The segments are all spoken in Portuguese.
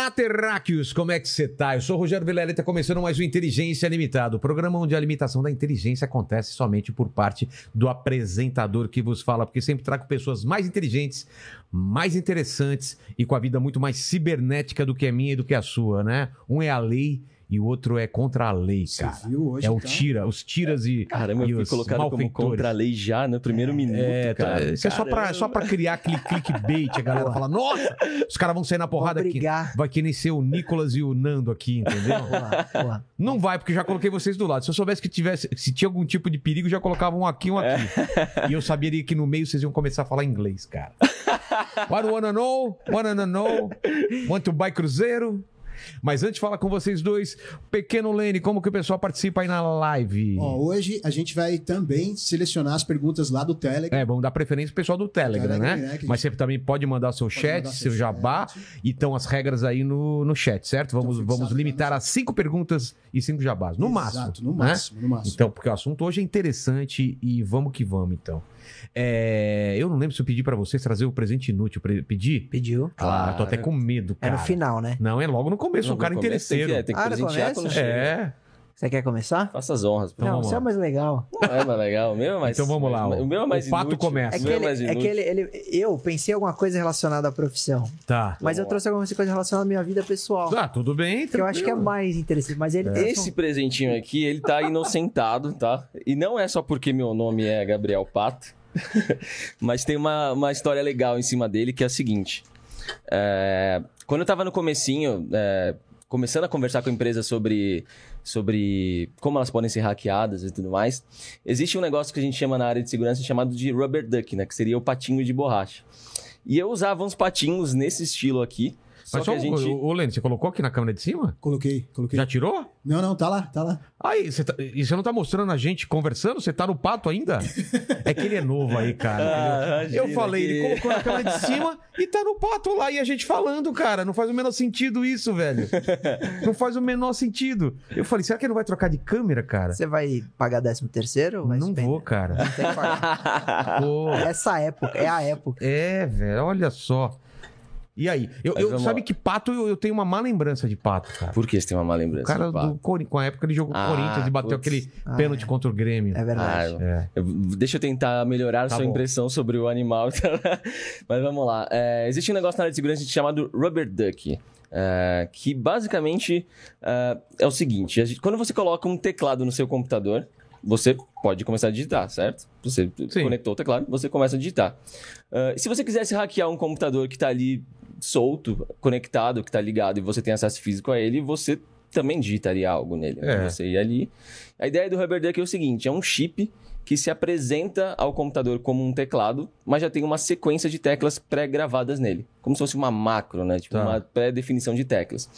Olá, terráqueos! Como é que você tá? Eu sou o Rogério Vilela e está começando mais um Inteligência Limitado, o programa onde a limitação da inteligência acontece somente por parte do apresentador que vos fala, porque sempre trago pessoas mais inteligentes, mais interessantes e com a vida muito mais cibernética do que a minha e do que a sua, né? Um é a lei e o outro é contra a lei, Você cara. viu hoje, é o então? tira, os tiras e, Caramba, e eu fui colocado como contra a lei já no primeiro minuto, É, tá, cara. isso é só pra, só pra criar aquele clickbait, a galera fala, nossa, os caras vão sair na porrada aqui. Vai que nem ser o Nicolas e o Nando aqui, entendeu? Boa, boa. Não vai, porque já coloquei vocês do lado. Se eu soubesse que tivesse, se tinha algum tipo de perigo, já colocava um aqui, um aqui. E eu saberia que no meio vocês iam começar a falar inglês, cara. What wanna know? Wanna know? Want to buy cruzeiro? Mas antes de falar com vocês dois, pequeno Lene, como que o pessoal participa aí na live? Ó, hoje a gente vai também selecionar as perguntas lá do Telegram. É, vamos dar preferência pro pessoal do Telegram, Telegram, né? né, a Mas você também pode mandar seu chat, mandar seu seu jabá. chat. E estão as regras aí no, no chat, certo? Vamos, fixado vamos lá limitar a cinco perguntas e cinco jabás. No máximo. Exato, no né? máximo, no máximo. Então, porque o assunto hoje é interessante e vamos que vamos, então. É, eu não lembro se eu pedi pra vocês trazer o presente inútil. Pedi? Pediu. Ah, tô até com medo, É cara. no final, né? Não, é logo no começo, No um cara começo tem que- interesseiro. é, Tem que, Ah, presentear quando chega. É, Você quer começar? Faça as honras. Então não, vamos você é lá. mais legal. Não é mais legal. O meu é mais... Então vamos lá, O meu é mais o pato inútil. começa. É O que, meu é ele, mais é que ele, ele- Eu pensei em alguma coisa relacionada à profissão. tá. Mas eu Vamos trouxe alguma coisa relacionada à minha vida pessoal. Ah, tudo bem. que eu acho que é mais interessante. Mas ele tem Esse presentinho aqui, ele tá inocentado, tá? E não é só porque meu nome é Gabriel Pato, mas tem uma, uma história legal em cima dele, que é a seguinte. É, quando eu tava no comecinho, é, começando a conversar com a empresa sobre, sobre como elas podem ser hackeadas e tudo mais, existe um negócio que a gente chama na área de segurança chamado de rubber duck, né? Que seria o patinho de borracha. E eu usava uns patinhos nesse estilo aqui, Mas só, a gente... Lene, você colocou aqui na câmera de cima? Coloquei, coloquei. Já tirou? Não, não, tá lá, tá lá. Aí, você tá- e você não tá mostrando a gente conversando? Você tá no pato ainda? É que ele é novo aí, cara. Ah, entendeu? eu falei, que- ele colocou na câmera de cima e tá no pato lá e a gente falando, cara. Não faz o menor sentido isso, velho. Não faz o menor sentido. Eu falei, será que ele não vai trocar de câmera, cara? Você vai pagar 13 terceiro? Não suspender? vou, cara. Não tem que pagar. Pô, Essa época, é a época. é, velho, olha só. E aí? Eu, eu- vamos sabe lá. que pato, eu, eu tenho uma má lembrança de pato, cara. Por que você tem uma má O lembrança? cara do pato? do Corinthians, com a época ele jogou Ah, Corinthians e bateu putz. aquele Ah, pênalti é. contra o Grêmio. É verdade. Ah, É. Eu- Deixa eu tentar melhorar a Tá sua bom. impressão sobre o animal. Mas vamos lá. É, existe um negócio na área de segurança chamado Rubber Duck. é, que basicamente é, é o seguinte: a gente- quando você coloca um teclado no seu computador, você pode começar a digitar, certo? Você Sim. conectou o teclado, você começa a digitar. É, se você quisesse hackear um computador que está ali solto, conectado, que está ligado e você tem acesso físico a ele, você também digitaria algo nele. né? É. Você ia ali. A ideia do Rubber Duck é o seguinte: é um chip que se apresenta ao computador como um teclado, mas já tem uma sequência de teclas pré-gravadas nele. Como se fosse uma macro, né? Tipo, Tá. uma pré-definição de teclas.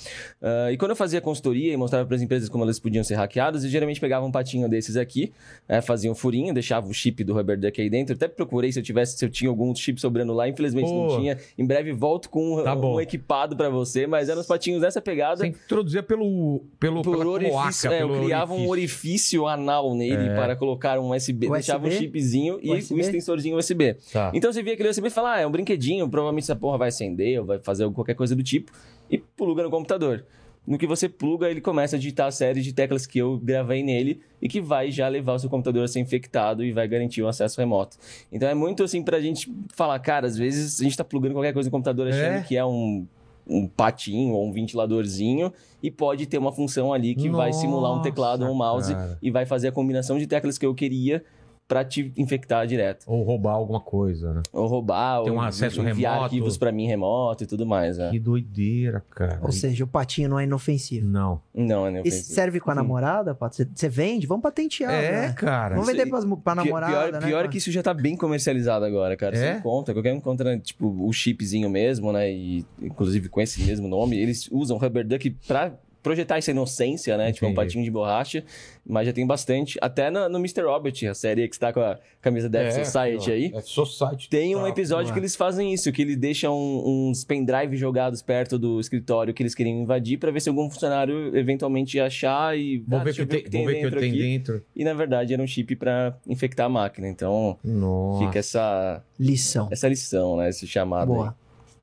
Ah, e quando eu fazia consultoria e mostrava para as empresas como elas podiam ser hackeadas, eu geralmente pegava um patinho desses aqui, eh, fazia um furinho, deixava o chip do Rubber Duck aí dentro. Até procurei se eu tivesse, se eu tinha algum chip sobrando lá. Infelizmente Pô. não tinha. Em breve volto com um, Tá bom. um equipado para você, mas eram os patinhos dessa pegada. Você introduzia pelo, pelo, Por orifício, cloaca, é, eu pelo criava um orifício. orifício anal nele É. para colocar um USB, USB? deixava um chipzinho e USB? um extensorzinho USB. Tá. Então você via aquele USB e fala, ah, é um brinquedinho, provavelmente essa porra vai acender ou vai fazer qualquer coisa do tipo, e pluga no computador. No que você pluga, ele começa a digitar a série de teclas que eu gravei nele e que vai já levar o seu computador a ser infectado e vai garantir o acesso remoto. Então é muito assim pra gente falar, cara, às vezes a gente tá plugando qualquer coisa no computador achando É. que é um, um patinho ou um ventiladorzinho e pode ter uma função ali que vai simular um teclado ou um mouse Nossa, cara. e vai fazer a combinação de teclas que eu queria pra te infectar direto. Ou roubar alguma coisa, né? Ou roubar, Tem ou um acesso enviar remoto. arquivos pra mim remoto e tudo mais. É. Que doideira, cara. Ou seja, o patinho não é inofensivo. Não. Não, é nem E serve com a namorada, Pato? Você- vende? Vamos patentear, É, né? cara. Vamos vender aí- pras, pra namorada, pior né? pior cara? que isso já tá bem comercializado agora, cara. É? Você encontra, qualquer um encontra, tipo, o chipzinho mesmo, né? E inclusive com esse mesmo nome, eles usam Rubber Duck pra projetar essa inocência, né? Tipo, um Entendi. patinho de borracha. Mas já tem bastante. Até no, no Mr. Robert, a série que está com a camisa da F Society aí. É Society. Tem um Tá, episódio não que é. eles fazem isso, que eles deixam uns pendrive jogados perto do escritório que eles queriam invadir pra ver se algum funcionário eventualmente ia achar e Vou Ah, ver que tem, ver que dentro tem aqui. dentro. E na verdade era um chip pra infectar a máquina. Então Nossa. fica essa, Lição. essa lição, né? Esse chamado. aí.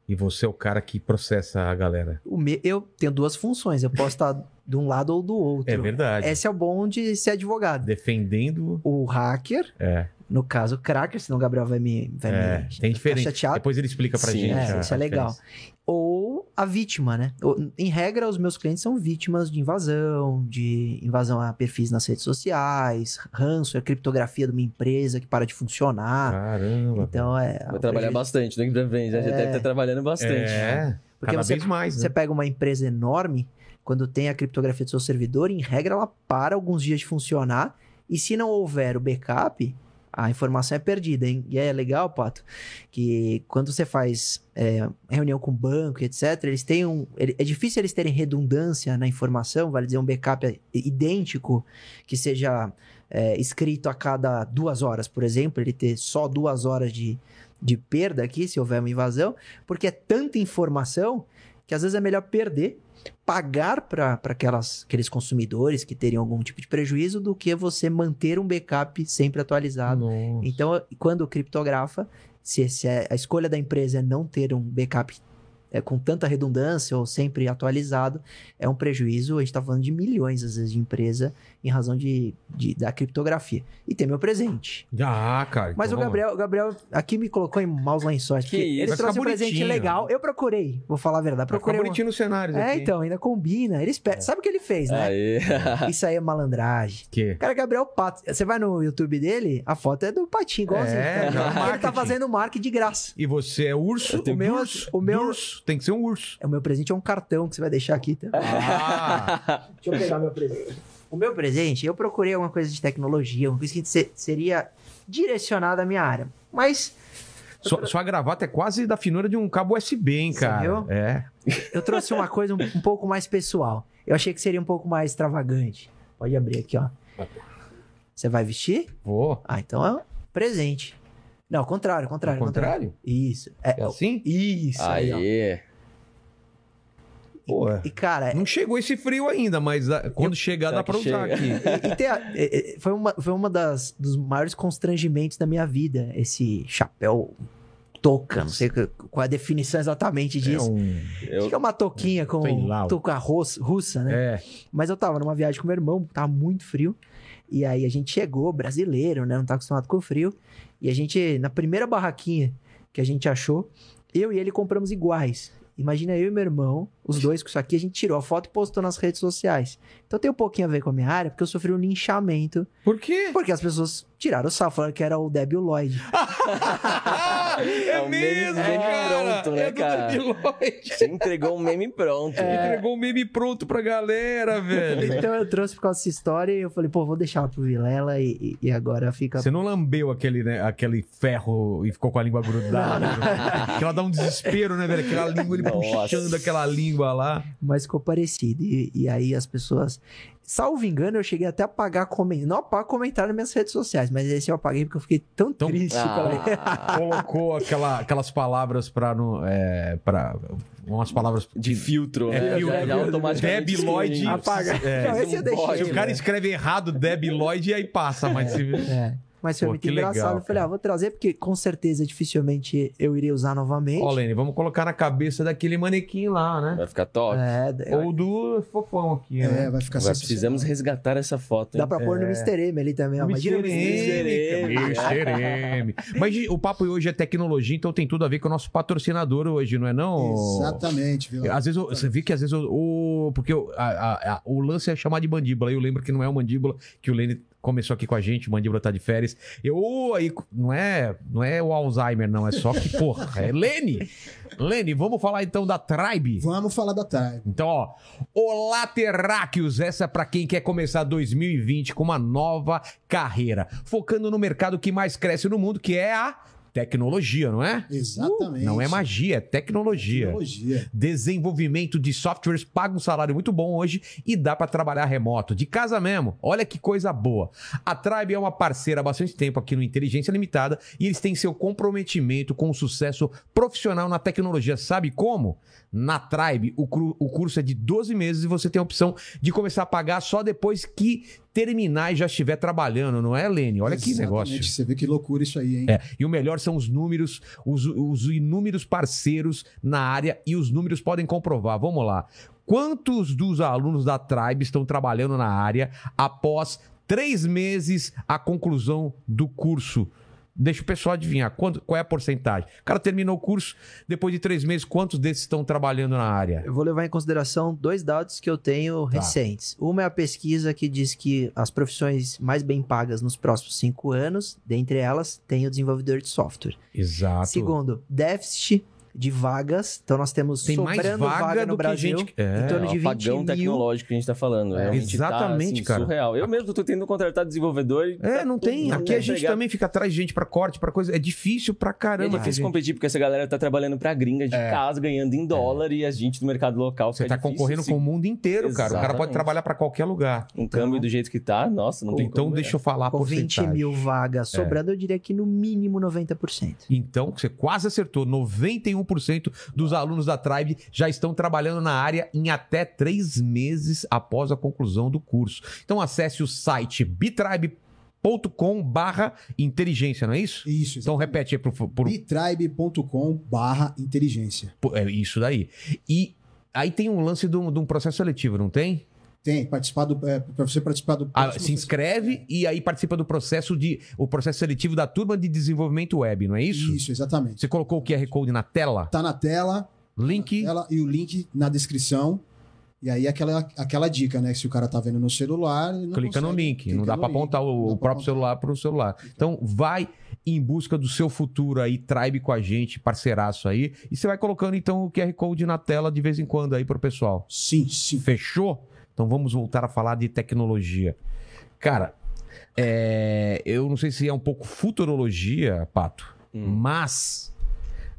E você é o cara que processa a galera. Me- Eu tenho duas funções. Eu posso estar de um lado ou do outro. É verdade. Esse é o bom de ser advogado. Defendendo. O hacker, É, no caso, o cracker, senão o Gabriel vai me, vai é. me Tem diferença. Depois ele explica pra Sim, gente. É, a- isso é a legal. Ou a vítima, né? Em regra, os meus clientes são vítimas de invasão, de invasão a perfis nas redes sociais, ranço, a criptografia de uma empresa que para de funcionar. Caramba. Então é. Vai trabalhar bastante daqui pra frente. né? Já É. deve estar trabalhando bastante. É, Porque cada você- vez mais, né? Você pega uma empresa enorme, quando tem a criptografia do seu servidor, em regra ela para alguns dias de funcionar, e se não houver o backup, a informação é perdida, hein? E é legal, Pato, que quando você faz é, reunião com banco, etc., eles têm um. É difícil eles terem redundância na informação, vale dizer, um backup idêntico, que seja é, escrito a cada duas horas, por exemplo, ele ter só duas horas de, de perda aqui, se houver uma invasão, porque é tanta informação que às vezes é melhor perder, pagar para aqueles consumidores que teriam algum tipo de prejuízo do que você manter um backup sempre atualizado. Nossa. Então, quando criptografa, se, se a escolha da empresa é não ter um backup é, com tanta redundância ou sempre atualizado, é um prejuízo. A gente está falando de milhões, às vezes, de empresa em razão de, de- da criptografia. E tem meu presente. Ah, cara. Mas então o. Gabriel, o Gabriel aqui me colocou em maus lençóis. Que porque isso? ele Vai trouxe um presente bonitinho. legal. Eu procurei, vou falar a verdade. Vai ficar Procurei. uma- bonitinho nos cenários É, aqui. então, ainda combina. Ele espera. Sabe o que ele fez, né? Aí. Isso aí é malandragem. Que? Cara, Gabriel Pato. Você vai no YouTube dele, a foto é do Patinho, igualzinho. É, cara. já é ele tá fazendo marketing de graça. E você é urso? O meu- urso, o meu- urso. Tem que ser um urso. O meu presente é um cartão que você vai deixar aqui. Tá? Ah, Deixa eu pegar meu presente. O meu presente, eu procurei alguma coisa de tecnologia, uma coisa que se- seria direcionada à minha área. Mas sua, sua gravata é quase da finura de um cabo USB, hein, Você cara? viu? É. eu trouxe uma coisa um, um pouco mais pessoal. Eu achei que seria um pouco mais extravagante. Pode abrir aqui, ó. Você vai vestir? Vou. Ah, então é um presente. Não, ao contrário, ao contrário. Ao contrário? Isso. É, É assim? Isso aí, ó. Aí. Pô, E, cara, não chegou esse frio ainda, mas ah, quando chegar Será dá pra usar chega? aqui. E, e tem é, é, foi uma, foi uma das, dos maiores constrangimentos da minha vida, esse chapéu touca, não sei qual é a definição exatamente É disso. um... Eu, Acho que é uma touquinha com touca russa, né? É. Mas eu tava numa viagem com meu irmão, tava muito frio. E aí a gente chegou, brasileiro, né? Não tá acostumado com o frio. E a gente, na primeira barraquinha que a gente achou, eu e ele compramos iguais. Imagina eu e meu irmão, os dois com isso aqui, a gente tirou a foto e postou nas redes sociais. Então tem um pouquinho a ver com a minha área, porque eu sofri um linchamento. Por quê? Porque as pessoas tiraram o sarro, falando que era o Debbie Lloyd. é, É o meme pronto, né, é cara? Debbie Lloyd. Você entregou um meme pronto. Entregou o meme pronto pra galera, velho. Então eu trouxe por causa dessa história e eu falei, pô, vou deixar pro Vilela e, e- e agora fica. Você não lambeu aquele, né, aquele ferro e ficou com a língua grudada? que ela dá um desespero, né, velho? Aquela língua, ele Nossa. puxando aquela língua lá. Mas ficou parecido. E, e aí as pessoas. Salvo engano, eu cheguei até a apagar comentário. Não apago comentário nas minhas redes sociais, mas esse eu apaguei porque eu fiquei tão Tão- triste. Ah, Colocou aquela, aquelas palavras pra. No, é, pra umas palavras. de filtro, É, né? filtro. Já, já automaticamente Debbie Lloyd. Apaga. É, não, esse eu deixei. Se o né? cara escreve errado Debbie Lloyd e aí passa, mas se. É. Mas foi Pô, muito que legal, engraçado. eu falei, cara. ah, vou trazer, porque com certeza dificilmente eu iria usar novamente. Ó, Lene, vamos colocar na cabeça daquele manequim lá, né? Vai ficar top. É, Ou do fofão aqui, É, né? vai ficar Agora precisamos resgatar essa foto. hein? dá pra pôr no Mr. M ali também. ó. Imagina o Mr. Mr. M. Mr. M. Mas o papo hoje é tecnologia, então tem tudo a ver com o nosso patrocinador hoje, não é não? Exatamente, viu? Às vezes, eu- você vê que às vezes o, o- porque o, a- a- a- o lance é chamar de mandíbula. Eu lembro que não é o mandíbula que o Lene começou aqui com a gente, mandíbula tá de férias. Eu, ô, aí, não é, não é o Alzheimer, não, é só que, porra, é Lene. Lene, vamos falar então da Tribe. Vamos falar da Tribe. Então, ó, Olá Terráqueos, essa é pra quem quer começar 2020 com uma nova carreira, focando no mercado que mais cresce no mundo, que é a Tecnologia, não é? Exatamente. Não é magia, é tecnologia. Tecnologia. Desenvolvimento de softwares paga um salário muito bom hoje e dá para trabalhar remoto, de casa mesmo. Olha que coisa boa. A Tribe é uma parceira há bastante tempo aqui no Inteligência Limitada e eles têm seu comprometimento com o sucesso profissional na tecnologia. Sabe como? Na Tribe, o, o curso é de 12 meses e você tem a opção de começar a pagar só depois que terminar e já estiver trabalhando, não é, Lene? Olha que Exatamente. negócio. Você vê que loucura isso aí, hein? É, e o melhor são os números, os, os inúmeros parceiros na área e os números podem comprovar. Vamos lá. Quantos dos alunos da Tribe estão trabalhando na área após três meses a conclusão do curso? Deixa o pessoal adivinhar quanto, qual é a porcentagem. O cara terminou o curso, depois de três meses, quantos desses estão trabalhando na área? Eu vou levar em consideração dois dados que eu tenho Tá. recentes. Uma é a pesquisa que diz que as profissões mais bem pagas nos próximos cinco anos, dentre elas, tem o desenvolvedor de software. Exato. Segundo, déficit de vagas. Então nós temos Tem mais sobrando vaga, vaga do no que Brasil. gente. É. em torno É de o 20 apagão mil. tecnológico que a gente tá falando. É. Exatamente, tá, assim, cara. surreal. Eu mesmo tô tentando contratar desenvolvedor e É, tá não tem. Aqui a gente também fica atrás de gente pra corte, pra coisa. É difícil pra E É caramba. difícil gente. competir porque essa galera tá trabalhando pra gringa de É. casa, ganhando em dólar e a gente no mercado local Você tá difícil concorrendo se- com o mundo inteiro, cara. O cara pode Exatamente. trabalhar pra qualquer lugar. um câmbio do jeito que tá. Nossa, não tem Então como, deixa eu falar Com 20 porcentagem. mil vagas sobrando, eu diria que no mínimo 90%. Então, você quase acertou. 91% dos alunos da Tribe já estão trabalhando na área em até três meses após a conclusão do curso. Então, acesse o site bitribe.com barra inteligência, não é isso? Isso, Então, repete aí pro, pro, bitribe.com barra inteligência. é isso daí. E aí tem um lance de um, de um processo seletivo, não tem? Tem, participar do. É, para você participar do. Ah, se inscreve e aí participa do processo de o processo seletivo da turma de desenvolvimento web, não é isso? Isso, exatamente. Você colocou o QR Code na tela? Tá na tela, Link. ela, e o link na descrição. E aí aquela, aquela dica, né? Se o cara tá vendo no celular. clica no consegue, link. clica Não dá no link, apontar o, o próprio apontar. celular pro celular. Então, vai em busca do seu futuro aí, tribe com a gente, parceiraço aí. E você vai colocando, então, o QR Code na tela de vez em quando aí pro pessoal. Sim, sim. Fechou? Então, vamos voltar a falar de tecnologia. Cara, é, eu não sei se é um pouco futurologia, Pato, Hum. mas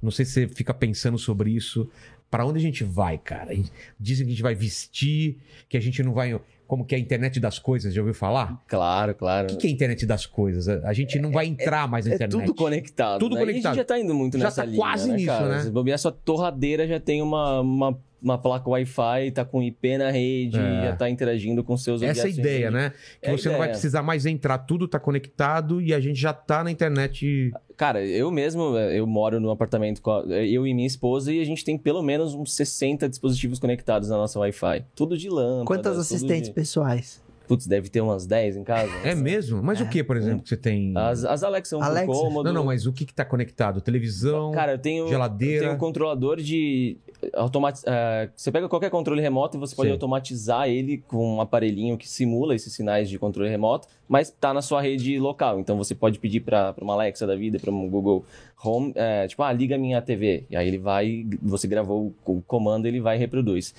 não sei se você fica pensando sobre isso. Pra onde a gente vai, cara? Dizem que a gente vai vestir, que a gente não vai. Como que é a internet das coisas, já ouviu falar? Claro, claro. O que, que é a internet das coisas? A gente não vai entrar mais na É internet. tudo conectado. Tudo né? E conectado. a gente já tá indo muito Já nessa tá linha, quase né, nisso, cara? né? Se bobear, sua torradeira já tem uma, uma, uma placa Wi-Fi, tá com IP na rede, É. já tá interagindo com seus Essa é ideia, né? Que É você não vai precisar mais entrar, tudo tá conectado e a gente já tá na internet. Cara, eu mesmo, eu moro num apartamento com a- eu e minha esposa e a gente tem pelo menos uns 60 dispositivos conectados na nossa Wi-Fi. Tudo de lâmpada. Quantas assistentes de- pessoais? Putz, deve ter umas 10 em casa. É mesmo? Mas o que, por exemplo, que você tem? As, as Alexa são Alexa? cômodo. Não, não, mas o que que tá conectado? Televisão, Cara, eu tenho, geladeira. eu tenho um controlador de. Automati... eh, você pega qualquer controle remoto e você pode Sim. automatizar ele com um aparelhinho que simula esses sinais de controle remoto, mas tá na sua rede local. Então você pode pedir para uma Alexa da vida, para um Google Home, eh, tipo, ah, liga minha TV. E aí ele vai, você gravou o comando, ele vai e reproduz.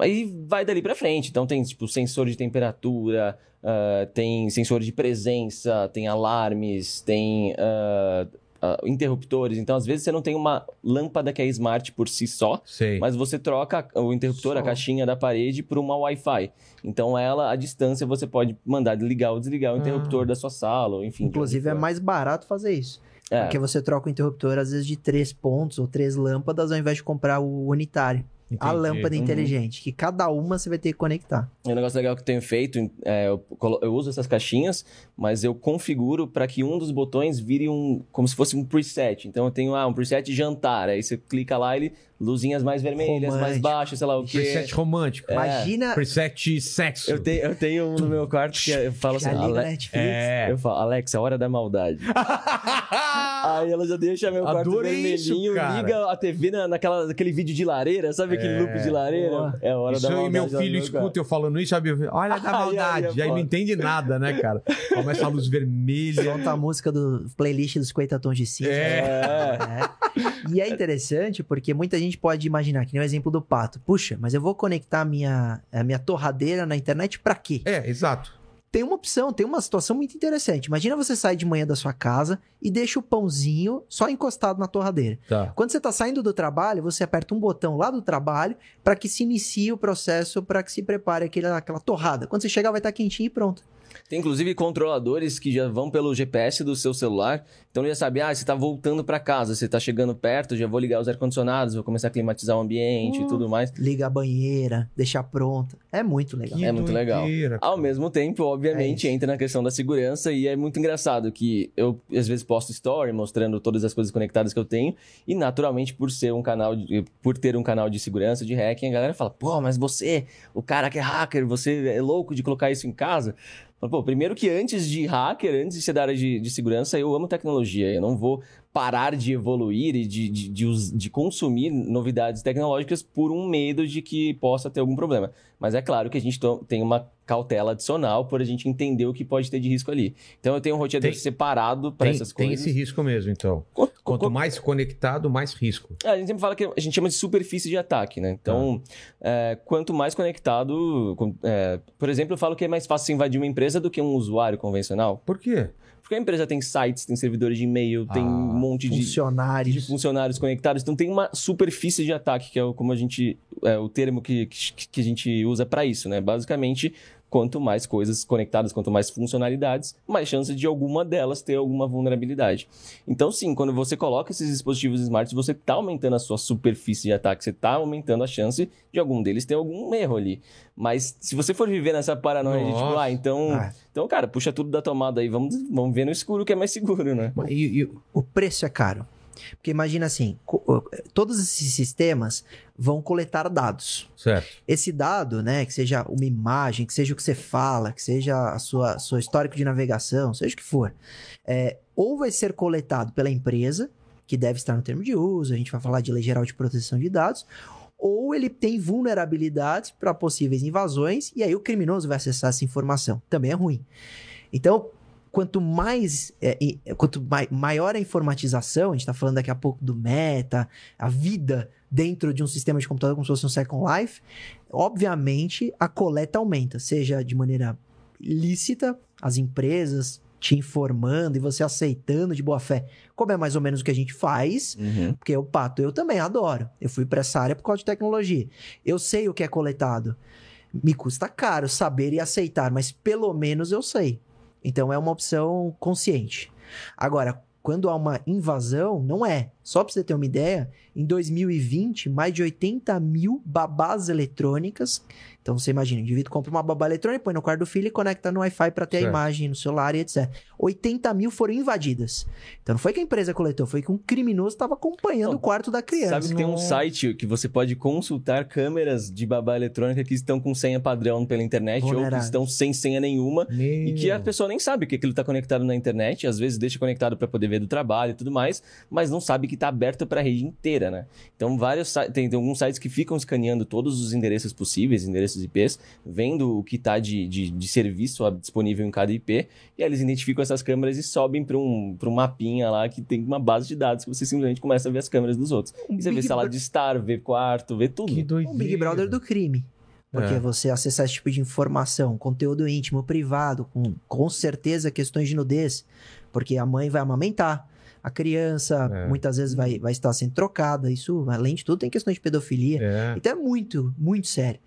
Aí vai dali para frente. Então tem tipo sensor de temperatura, ah, tem sensor de presença, tem alarmes, tem ah, ah, interruptores. Então, às vezes, você não tem uma lâmpada que é smart por si só, Sei. mas você troca o interruptor, Só. a caixinha da parede, por uma Wi-Fi. Então, ela, à distância, você pode mandar ligar ou desligar o interruptor Ah. da sua sala, ou enfim. Inclusive, é mais barato fazer isso. É. Porque você troca o interruptor, às vezes, de três pontos ou três lâmpadas, ao invés de comprar o unitário. A Entendi. lâmpada Uhum. inteligente, que cada uma você vai ter que conectar. Um negócio legal que eu tenho feito, é, eu, eu uso essas caixinhas, mas eu configuro para que um dos botões vire um, como se fosse um preset. Então eu tenho ah, um preset jantar, aí você clica lá, ele luzinhas mais vermelhas, mais Romântico. baixas, sei lá o quê. Preset romântico. É. Imagina. Preset sexo. Eu tenho, eu tenho um no meu quarto que eu falo assim, Ale-. É. eu falo, Alexa, hora da maldade. Aí ela já deixa meu quarto Adorei vermelhinho, isso, cara. liga a TV na, naquela, naquele vídeo de lareira, sabe aquele É. loop de lareira? É a hora Isso da aí maldade. meu filho meu escuta eu falando isso, sabe? Olha da Ai, ai, maldade. é aí não foda. entende nada, né, cara? Começa a luz vermelha. Solta a música do playlist dos 50 tons de cinza. É. É. É. E é interessante porque muita gente pode imaginar, que nem o exemplo do pato. Puxa, mas eu vou conectar a minha, a minha torradeira na internet pra quê? É, exato. tem uma opção, tem uma situação muito interessante. Imagina você sair de manhã da sua casa e deixa o pãozinho só encostado na torradeira. Tá. Quando você está saindo do trabalho, você aperta um botão lá do trabalho para que se inicie o processo, para que se prepare aquele, aquela torrada. Quando você chegar, vai estar quentinho e pronto. Tem inclusive controladores que já vão pelo GPS do seu celular. Então ele já sabe, ah, você tá voltando para casa, você tá chegando perto, já vou ligar os ar-condicionados, vou começar a climatizar o ambiente e tudo mais. Liga a banheira, deixar pronta. É muito legal. Que É muito legal. doideira, Ao cara. mesmo tempo, obviamente, É entra na questão da segurança e é muito engraçado que eu, às vezes, posto story mostrando todas as coisas conectadas que eu tenho e, naturalmente, por ser um canal, de, por ter um canal de segurança, de hacking, a galera fala, pô, mas você, o cara que é hacker, você é louco de colocar isso em casa? Pô, primeiro que antes de hacker, antes de ser da área de, de segurança, eu amo tecnologia. Eu não vou parar de evoluir e de, de, de, de consumir novidades tecnológicas por um medo de que possa ter algum problema. Mas é claro que a gente tem uma cautela adicional por a gente entender o que pode ter de risco ali. Então eu tenho um roteador Tem- separado para Tem, essas tem coisas. esse risco mesmo, então. Co- co- Quanto mais conectado, mais risco. É, a gente sempre fala que a gente chama de superfície de ataque, né? Então, é, quanto mais conectado, é, por exemplo, eu falo que é mais fácil você invadir uma empresa do que um usuário convencional. Por quê? Porque a empresa tem sites, tem servidores de e-mail, tem Ah, um monte de, de Funcionários. funcionários conectados. Então tem uma superfície de ataque, que é o, como a gente. É o termo que, que, que a gente usa para isso, né? Basicamente, quanto mais coisas conectadas, quanto mais funcionalidades, mais chance de alguma delas ter alguma vulnerabilidade. Então, sim, quando você coloca esses dispositivos smarts, você está aumentando a sua superfície de ataque, você está aumentando a chance de algum deles ter algum erro ali. Mas se você for viver nessa paranoia de tipo, Nossa. ah, então, Ah. então, cara, puxa tudo da tomada aí, vamos, vamos ver no escuro que é mais seguro, né? E, e- O preço é caro. Porque imagina assim, todos esses sistemas vão coletar dados. certo. Esse dado, né, que seja uma imagem, que seja o que você fala, que seja a sua, seu histórico de navegação, seja o que for, é, ou vai ser coletado pela empresa, que deve estar no termo de uso, a gente vai falar de lei geral de proteção de dados, ou ele tem vulnerabilidades para possíveis invasões, e aí o criminoso vai acessar essa informação. Também é ruim. Então, quanto mais, é, e- quanto mai- maior a informatização, a gente está falando daqui a pouco do meta, a vida dentro de um sistema de computador como se fosse um Second Life, obviamente a coleta aumenta, seja de maneira lícita, as empresas te informando e você aceitando de boa fé, como é mais ou menos o que a gente faz, Uhum. porque o pato eu também adoro. Eu fui para essa área por causa de tecnologia. Eu sei o que é coletado. Me custa caro saber e aceitar, mas pelo menos eu sei. Então é uma opção consciente. Agora, quando há uma invasão, não é. Só para você ter uma ideia, em 2020, mais de 80 mil babás eletrônicas. Então você imagina, o indivíduo compra uma babá eletrônica, põe no quarto do filho e conecta no Wi-Fi para ter Certo. a imagem no celular e etc. 80 mil foram invadidas. Então não foi que a empresa coletou, foi que um criminoso estava acompanhando Não, o quarto da criança. Sabe que tem um site que você pode consultar câmeras de babá eletrônica que estão com senha padrão pela internet ou que estão sem senha nenhuma e que a Meu. pessoa nem sabe que aquilo está conectado na internet, às vezes deixa conectado para poder ver do trabalho e tudo mais, mas não sabe que está aberto para a rede inteira, né? Então vários tem, tem alguns sites que ficam escaneando todos os endereços possíveis, endereços IPs, vendo o que está de, de, de serviço disponível em cada IP, e aí eles identificam essas câmeras e sobem para um, pra um mapinha lá que tem uma base de dados que você simplesmente começa a ver as câmeras dos outros. Um E você vê Big sala Bro- de estar, vê quarto, vê tudo. Que doideira. um Big Brother do crime. Porque É. você acessar esse tipo de informação, conteúdo íntimo, privado, com, com certeza questões de nudez, porque a mãe vai amamentar, a criança É. muitas vezes vai, vai estar sendo trocada, isso, além de tudo, tem questões de pedofilia. É. Então é muito, muito sério.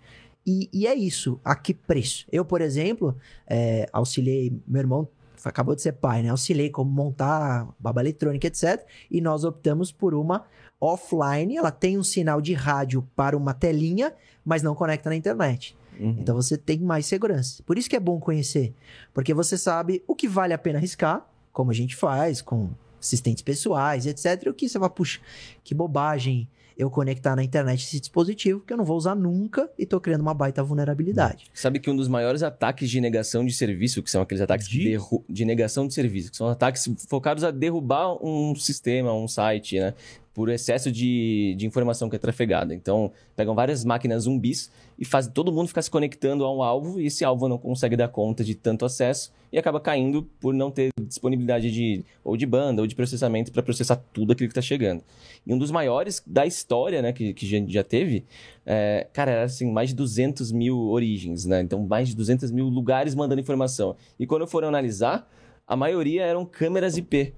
E, e é isso, a que preço? Eu, por exemplo, é, auxiliei, meu irmão acabou de ser pai, né? Auxiliei como montar baba eletrônica, etc. E nós optamos por uma offline, ela tem um sinal de rádio para uma telinha, mas não conecta na internet. Uhum. Então você tem mais segurança. Por isso que é bom conhecer, porque você sabe o que vale a pena arriscar, como a gente faz com assistentes pessoais, etc. O que você vai, puxa, que bobagem eu conectar na internet esse dispositivo que eu não vou usar nunca e tô criando uma baita vulnerabilidade. Sabe que um dos maiores ataques de negação de serviço, que são aqueles ataques De? de negação de serviço, que são ataques focados a derrubar um sistema, um site, né? Por excesso de, de informação que é trafegada. Então, pegam várias máquinas zumbis e fazem todo mundo ficar se conectando a um alvo e esse alvo não consegue dar conta de tanto acesso e acaba caindo por não ter disponibilidade de ou de banda ou de processamento para processar tudo aquilo que está chegando. E um dos maiores da história, né, que, que a gente já teve, é, cara, era assim, mais de 200 mil origens, né? Então, mais de 200 mil lugares mandando informação. E quando foram analisar, a maioria eram câmeras IP.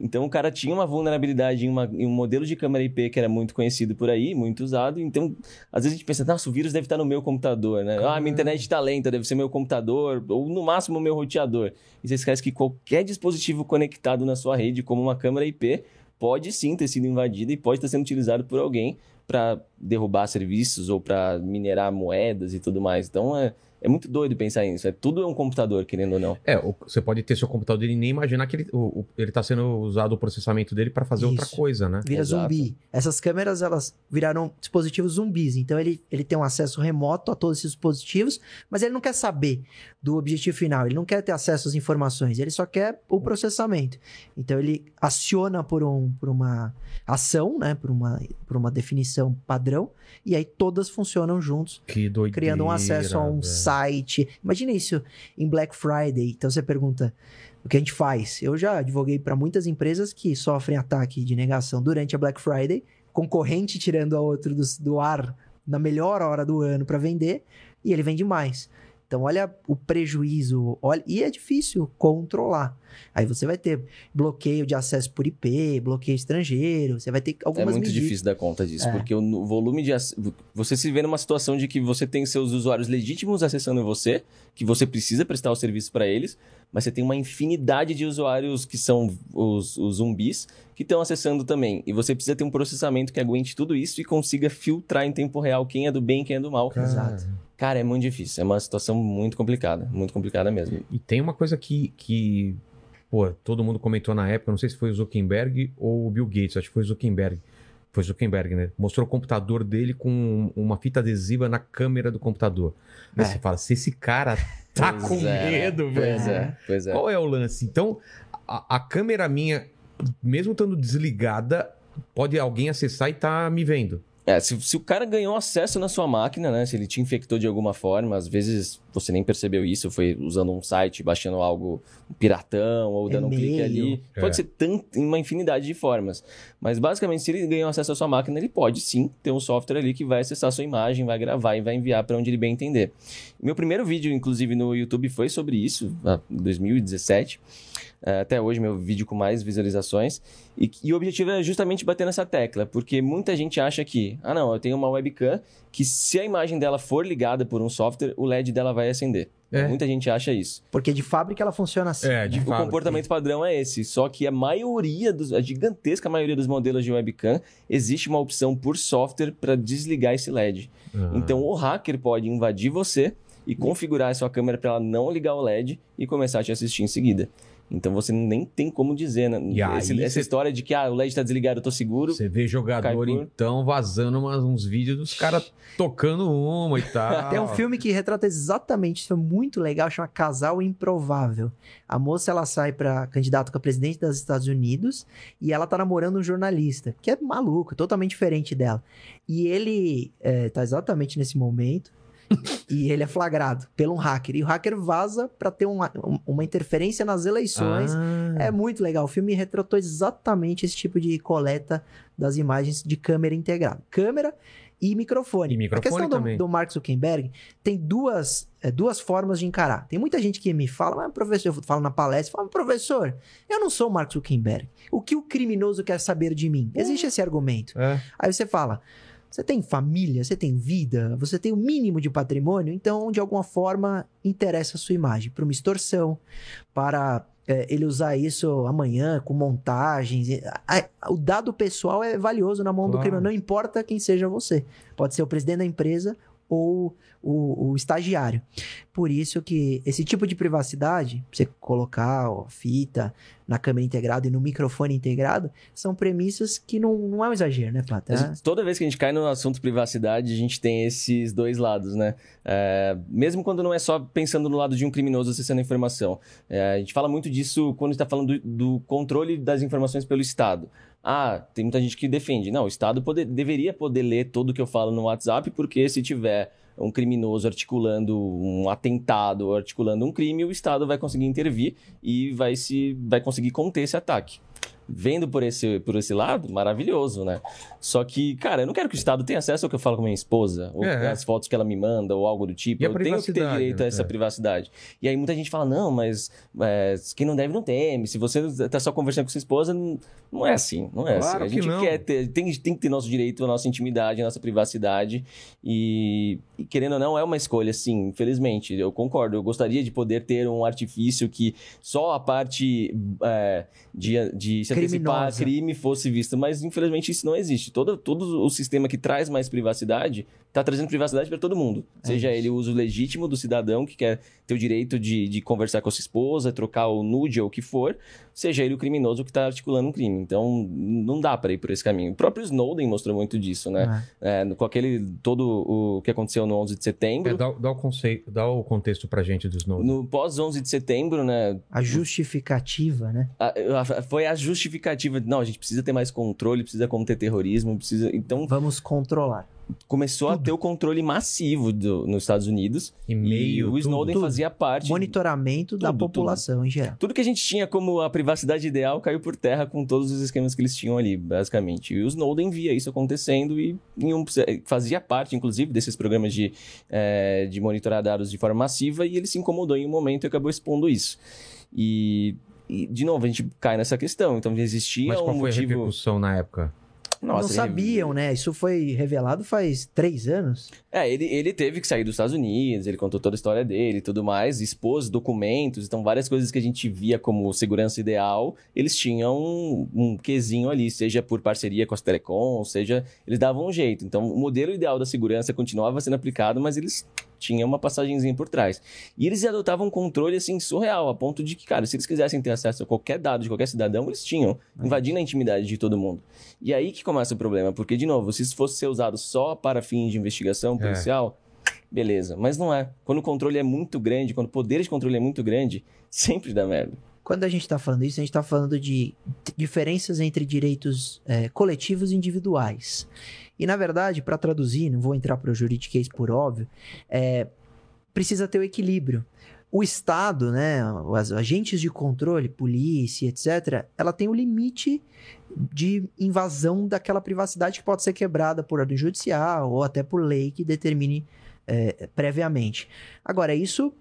Então o cara tinha uma vulnerabilidade em, uma, em, um modelo de câmera IP que era muito conhecido por aí, muito usado. Então, às vezes a gente pensa, nossa, o vírus deve estar no meu computador, né? Ah, minha internet está lenta, deve ser meu computador, ou no máximo meu roteador. E você esquece que qualquer dispositivo conectado na sua rede, como uma câmera IP, pode sim ter sido invadido e pode estar sendo utilizado por alguém para derrubar serviços ou para minerar moedas e tudo mais. Então, é, é muito doido pensar nisso. É tudo é um computador, querendo ou não. É, você pode ter seu computador e nem imaginar que ele, o, o, ele tá sendo usado o processamento dele para fazer Isso. outra coisa, né? Vira Exato. zumbi. Essas câmeras, elas viraram dispositivos zumbis. Então, ele, ele tem um acesso remoto a todos esses dispositivos, mas ele não quer saber do objetivo final. Ele não quer ter acesso às informações. Ele só quer o processamento. Então, ele aciona por, um, por uma ação, né? Por uma, por uma definição padrão. E aí, todas funcionam juntos. Que doideira. criando um acesso a um velho. Site. Imagina isso em Black Friday. Então você pergunta o que a gente faz. Eu já advoguei para muitas empresas que sofrem ataque de negação durante a Black Friday, concorrente tirando a outro do, do ar na melhor hora do ano para vender e ele vende mais. Então olha o prejuízo, olha, e é difícil controlar. Aí você vai ter bloqueio de acesso por IP, bloqueio estrangeiro, você vai ter É algumas muito medidas. difícil dar conta disso, É. porque o volume de. ac- Você se vê numa situação de que você tem seus usuários legítimos acessando você, que você precisa prestar o serviço para eles, mas você tem uma infinidade de usuários que são os, os zumbis que estão acessando também. E você precisa ter um processamento que aguente tudo isso e consiga filtrar em tempo real quem é do bem e quem é do mal. Exato. Cara, é muito difícil. É uma situação muito complicada. Muito complicada mesmo. E tem uma coisa que, que pô, todo mundo comentou na época, não sei se foi o Zuckerberg ou o Bill Gates, acho que foi o Zuckerberg. Foi o Zuckerberg, né? Mostrou o computador dele com uma fita adesiva na câmera do computador. Aí É. você fala, se esse cara tá Pois com é, medo, velho. Pois é, pois é. Qual é o lance? Então, a, a câmera minha, mesmo estando desligada, pode alguém acessar e tá me vendo. É, se, se o cara ganhou acesso na sua máquina, né? Se ele te infectou de alguma forma, às vezes você nem percebeu isso, foi usando um site, baixando algo um piratão ou dando um clique ali. É. Pode ser tant, uma infinidade de formas. Mas basicamente, se ele ganhou acesso à sua máquina, ele pode sim ter um software ali que vai acessar a sua imagem, vai gravar e vai enviar para onde ele bem entender. Meu primeiro vídeo, inclusive, no YouTube foi sobre isso, em 2017. É, até hoje, meu vídeo com mais visualizações. E, e o objetivo é justamente bater nessa tecla, porque muita gente acha que, ah, não, eu tenho uma webcam que se a imagem dela for ligada por um software, o LED dela vai acender. É. Muita gente acha isso. Porque de fábrica ela funciona assim. É, de O fábrica. comportamento padrão é esse, só que a maioria, dos, a gigantesca maioria dos modelos de webcam, existe uma opção por software para desligar esse LED. Ah. Então o hacker pode invadir você e configurar a sua câmera para ela não ligar o LED e começar a te assistir em seguida. Então você nem tem como dizer, né? E Esse- essa você- história de que ah, o LED está desligado, eu tô seguro. Você vê jogador, então, vazando umas- uns vídeos dos caras tocando uma e tal. Tem um filme que retrata exatamente isso, é muito legal, chama Casal Improvável. A moça ela sai para candidato a presidente dos Estados Unidos e ela tá namorando um jornalista, que é maluco, totalmente diferente dela. E ele é, tá exatamente nesse momento e ele é flagrado pelo um hacker. E o hacker vaza para ter uma, um- uma interferência nas eleições. Ah, É muito legal. O filme retratou exatamente esse tipo de coleta das imagens de câmera integrada. Câmera e microfone. E microfone a questão do, do Mark Zuckerberg tem duas, é, duas formas de encarar. Tem muita gente que me fala, mas professor, eu falo na palestra, fala, professor, eu não sou o Mark Zuckerberg. O que o criminoso quer saber de mim? Existe esse argumento. é. Aí você fala, você tem família, você tem vida, você tem o mínimo de patrimônio, então de alguma forma interessa a sua imagem para uma extorsão, para é, ele usar isso amanhã com montagens. A- a- o dado pessoal é valioso na mão do Claro. criminoso, não importa quem seja você. Pode ser o presidente da empresa ou o, o estagiário. Por isso que esse tipo de privacidade, você colocar ó, fita na câmera integrada e no microfone integrado, são premissas que não, não é um exagero, né, Pata? A gente- toda vez que a gente cai no assunto privacidade, a gente tem esses dois lados, né? É, mesmo quando não é só pensando no lado de um criminoso acessando a informação. É, a gente fala muito disso quando está falando do, do controle das informações pelo Estado. Ah, tem muita gente que defende. Não, o Estado poder- deveria poder ler tudo o que eu falo no WhatsApp, porque se tiver um criminoso articulando um atentado, articulando um crime, o Estado vai conseguir intervir e vai, se, vai conseguir conter esse ataque. Vendo por esse, por esse lado, maravilhoso, né? Só que, cara, eu não quero que o Estado tenha acesso ao que eu falo com a minha esposa, ou É. as fotos que ela me manda, ou algo do tipo. E eu tenho que ter direito a essa É. privacidade. E aí muita gente fala, não, mas é, quem não deve não teme. Se você tá só conversando com sua esposa, não, não é assim. Não é Claro assim. que A gente não. quer ter, tem, tem que ter nosso direito, a nossa intimidade, a nossa privacidade. E, e, querendo ou não, é uma escolha, sim, infelizmente. Eu concordo. Eu gostaria de poder ter um artifício que só a parte é, de, de Criminosa. crime fosse vista. Mas, infelizmente, isso não existe. Todo, todo o sistema que traz mais privacidade está trazendo privacidade para todo mundo. É Seja isso. ele o uso legítimo do cidadão que quer ter o direito de, de conversar com a sua esposa, trocar o nude ou o que for, seja ele o criminoso que está articulando um crime. Então, não dá para ir por esse caminho. O próprio Snowden mostrou muito disso, né? É, com aquele todo o que aconteceu no 11 de setembro. É, dá, dá o conceito, dá o contexto pra gente do Snowden. No pós 11 de setembro, né? A justificativa, né? a- a- foi a justificativa. De, Não, a gente precisa ter mais controle, precisa combater terrorismo, precisa. Então Vamos controlar. começou a ter o controle massivo do- nos Estados Unidos. E-mail, e o Snowden tudo. fazia parte. Monitoramento da Tudo, população em geral. Tudo que a gente tinha como a privacidade ideal caiu por terra com todos os esquemas que eles tinham ali, basicamente. E o Snowden via isso acontecendo e um- fazia parte, inclusive, desses programas de, eh, de monitorar dados de forma massiva e ele se incomodou em um momento e acabou expondo isso. E, e, de novo, a gente cai nessa questão. Então, existia Mas qual um foi a motivo... repercussão na época? não Nossa, ele- sabiam, né? Isso foi revelado faz três anos. É, ele, ele teve que sair dos Estados Unidos, ele contou toda a história dele e tudo mais, expôs documentos, então várias coisas que a gente via como segurança ideal, eles tinham um, um quesinho ali, seja por parceria com as telecom, seja, eles davam um jeito. Então, o modelo ideal da segurança continuava sendo aplicado, mas eles tinham uma passagenzinha por trás. E eles adotavam um controle, assim, surreal, a ponto de que, cara, se eles quisessem ter acesso a qualquer dado de qualquer cidadão, eles tinham, invadindo a intimidade de todo mundo. E aí que começa o problema, porque, de novo, se isso fosse ser usado só para fins de investigação É. policial, beleza. Mas não é. Quando o controle é muito grande, quando o poder de controle é muito grande, sempre dá merda. Quando a gente está falando isso, a gente está falando de diferenças entre direitos é, coletivos e individuais. E, na verdade, para traduzir, não vou entrar para o juridiquês por óbvio, é, precisa ter o equilíbrio. O Estado, né, os agentes de controle, polícia, etc., ela tem o limite de invasão daquela privacidade que pode ser quebrada por ordem judicial ou até por lei que determine é, previamente. Agora, isso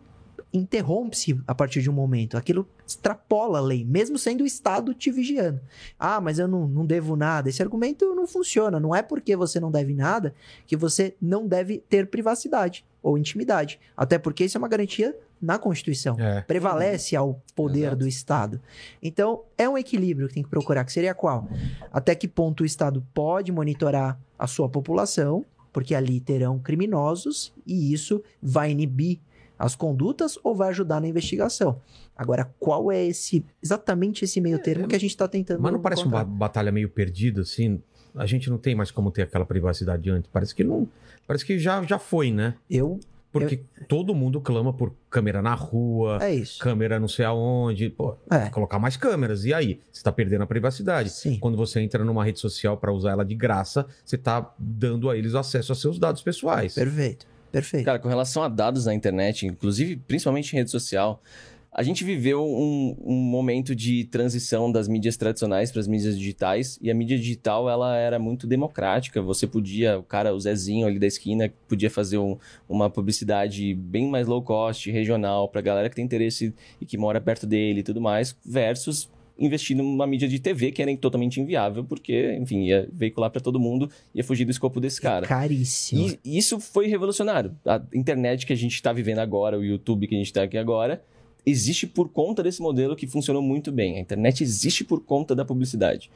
interrompe-se a partir de um momento. Aquilo extrapola a lei, mesmo sendo o Estado te vigiando. Ah, mas eu não, não devo nada. Esse argumento não funciona. Não é porque você não deve nada que você não deve ter privacidade ou intimidade. Até porque isso é uma garantia na Constituição. É. Prevalece ao poder Exato. do Estado. Então, é um equilíbrio que tem que procurar, que seria qual? Até que ponto o Estado pode monitorar a sua população, porque ali terão criminosos, e isso vai inibir as condutas ou vai ajudar na investigação. Agora, qual é esse exatamente esse meio termo que a gente está tentando Mas não parece uma encontrar? batalha meio perdida, assim? A gente não tem mais como ter aquela privacidade antes. Parece que não. Parece que já, já foi, né? Eu Porque todo mundo clama por câmera na rua, é câmera não sei aonde. Pô, É. colocar mais câmeras. E aí? Você tá perdendo a privacidade. Sim. Quando você entra numa rede social para usar ela de graça, você tá dando a eles acesso a seus dados pessoais. Perfeito. Perfeito. Cara, com relação a dados na internet, inclusive, principalmente em rede social, a gente viveu um, um momento de transição das mídias tradicionais para as mídias digitais. E a mídia digital, ela era muito democrática. Você podia, o cara, o Zezinho ali da esquina, podia fazer um- uma publicidade bem mais low cost, regional, para galera que tem interesse e que mora perto dele e tudo mais, versus investir numa mídia de TV que era totalmente inviável, porque, enfim, ia veicular para todo mundo, ia fugir do escopo desse cara. É caríssimo. E isso foi revolucionário. A internet que a gente está vivendo agora, o YouTube que a gente está aqui agora, existe por conta desse modelo que funcionou muito bem. A internet existe por conta da publicidade.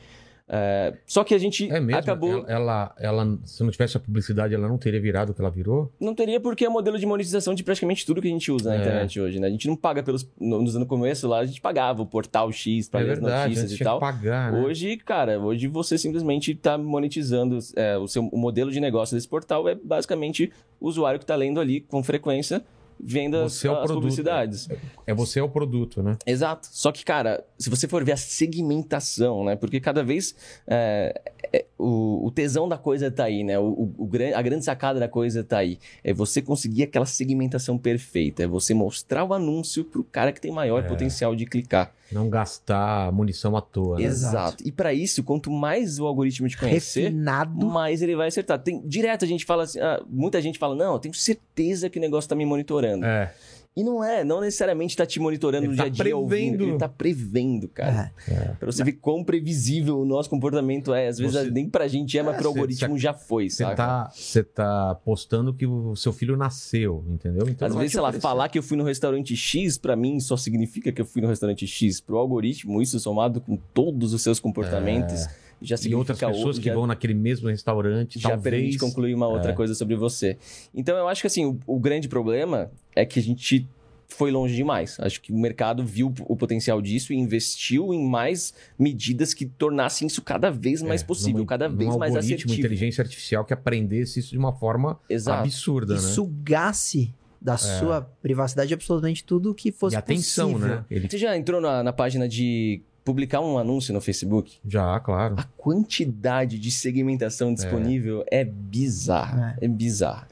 É, só que a gente É mesmo? acabou. Ela, ela, ela- se não tivesse a publicidade, ela não teria virado o que ela virou? Não teria porque é modelo de monetização de praticamente tudo que a gente usa na É. internet hoje, né? A gente não paga pelos. no- Nos anos começo lá, a gente pagava o portal X para é as verdade, notícias antes e tal. pagar, né? Hoje, cara, hoje você simplesmente está monetizando é, o seu o modelo de negócio desse portal é basicamente o usuário que está lendo ali com frequência, vendo as, Você é as publicidades. É você é o produto, né? Exato. Só que, cara, se você for ver a segmentação, né? Porque cada vez é, é, o, o tesão da coisa tá aí, né? O, o- a grande sacada da coisa tá aí. É você conseguir aquela segmentação perfeita. É você mostrar o anúncio pro cara que tem maior É. potencial de clicar. Não gastar munição à toa. Né? Exato. Exato. E para isso, quanto mais o algoritmo te conhecer, Refinado. mais ele vai acertar. Tem, direto a gente fala assim, ah, muita gente fala, não, eu tenho certeza que o negócio tá me monitorando. É. E não é, não necessariamente tá te monitorando Ele no tá dia a dia ouvindo, prevendo. ele tá prevendo, cara. É. Pra você ver quão previsível o nosso comportamento é. Às vezes Você- nem pra gente é, mas É, pro você- algoritmo já foi, Você saca? tá, você tá postando que o seu filho nasceu, entendeu? Então Às vezes, sei lá, falar que eu fui no restaurante X, pra mim, só significa que eu fui no restaurante X. Pro algoritmo, isso somado com todos os seus comportamentos, já E significa outras pessoas o- que já- vão naquele mesmo restaurante, já talvez... permite concluir uma outra É. coisa sobre você. Então eu acho que assim, o, o grande problema é que a gente foi longe demais. Acho que o mercado viu o potencial disso e investiu em mais medidas que tornassem isso cada vez mais É, possível, num- cada vez mais assertivo. inteligência artificial que aprendesse isso de uma forma Exato. absurda, E né? sugasse da sua privacidade absolutamente tudo que fosse E atenção, possível. né? Ele Você já entrou na, na página de publicar um anúncio no Facebook? já, claro. A quantidade de segmentação disponível é, bizarra. É, bizarra.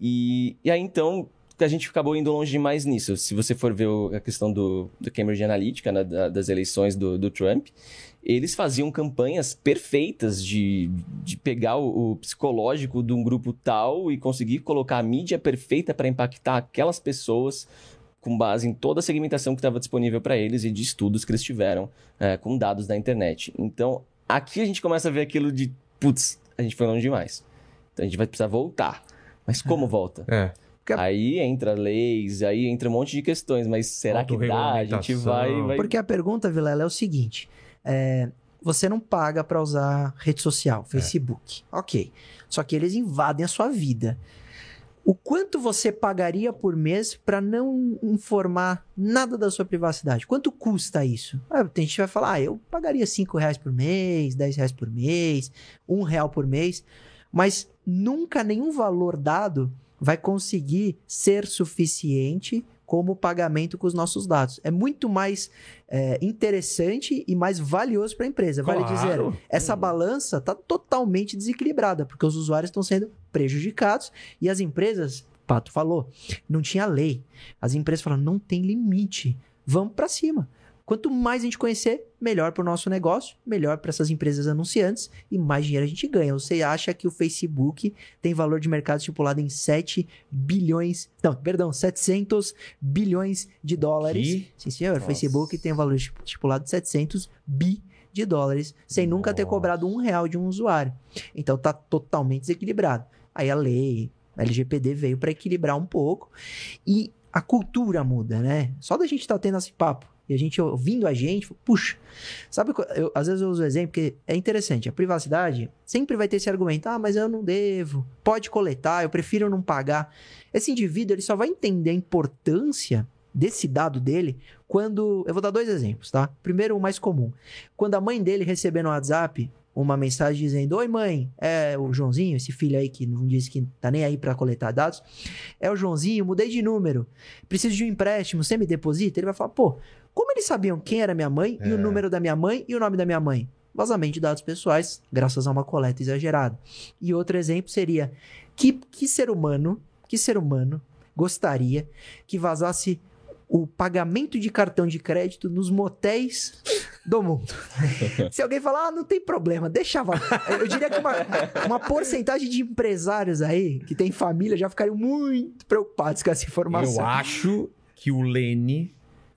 E, e aí, então, a gente acabou indo longe demais nisso. Se você for ver o- a questão do, do Cambridge Analytica, né, da- das eleições do, do Trump, eles faziam campanhas perfeitas de, de pegar o, o psicológico de um grupo tal e conseguir colocar a mídia perfeita para impactar aquelas pessoas com base em toda a segmentação que estava disponível para eles e de estudos que eles tiveram é, com dados da internet. Então, aqui a gente começa a ver aquilo de, putz, a gente foi longe demais. Então a gente vai precisar voltar. Mas como volta? É. Porque- Aí entra leis, aí entra um monte de questões, mas será que dá? A gente vai. vai... Porque a pergunta, Vilela, é o seguinte: é, você não paga pra usar rede social, Facebook. Ok. Só que eles invadem a sua vida. O quanto você pagaria por mês pra não informar nada da sua privacidade? Quanto custa isso? Ah, tem gente que vai falar, ah, eu pagaria 5 reais por mês, 10 reais por mês, um real por mês, mas nunca nenhum valor dado vai conseguir ser suficiente como pagamento com os nossos dados. É muito mais é, interessante e mais valioso para a empresa. Vale dizer, Claro. essa balança está totalmente desequilibrada, porque os usuários estão sendo prejudicados e as empresas, Pato falou, não tinha lei. As empresas falaram, não tem limite, vamos para cima. Quanto mais a gente conhecer, melhor para o nosso negócio, melhor para essas empresas anunciantes e mais dinheiro a gente ganha. Você acha que o Facebook tem valor de mercado estipulado em 7 bilhões, não, perdão, 700 bilhões de dólares. Que? Sim, senhor. Nossa. Facebook tem valor estipulado de 700 bi de dólares, sem nunca ter Nossa. cobrado um real de um usuário. Então tá totalmente desequilibrado. Aí a lei, a LGPD veio para equilibrar um pouco e a cultura muda, né? Só da gente estar tendo esse papo e a gente ouvindo a gente, puxa, sabe, eu, às vezes eu uso o exemplo porque é interessante, a privacidade sempre vai ter esse argumento, ah, mas eu não devo, pode coletar, eu prefiro não pagar. Esse indivíduo, ele só vai entender a importância desse dado dele quando, eu vou dar dois exemplos, tá? Primeiro, o mais comum. Quando a mãe dele receber no WhatsApp uma mensagem dizendo: Oi, mãe, é o Joãozinho, esse filho aí que não disse que tá nem aí pra coletar dados. É o Joãozinho, mudei de número. Preciso de um empréstimo, você me deposita? Ele vai falar: Pô, como eles sabiam quem era minha mãe e É. o número da minha mãe e o nome da minha mãe? Vazamento de dados pessoais, graças a uma coleta exagerada. E outro exemplo seria: que, que ser humano, que ser humano gostaria que vazasse o pagamento de cartão de crédito nos motéis do mundo. Se alguém falar, ah, não tem problema, deixa vazar. Eu diria que uma, uma porcentagem de empresários aí, que tem família, já ficariam muito preocupados com essa informação. Eu acho que o Lene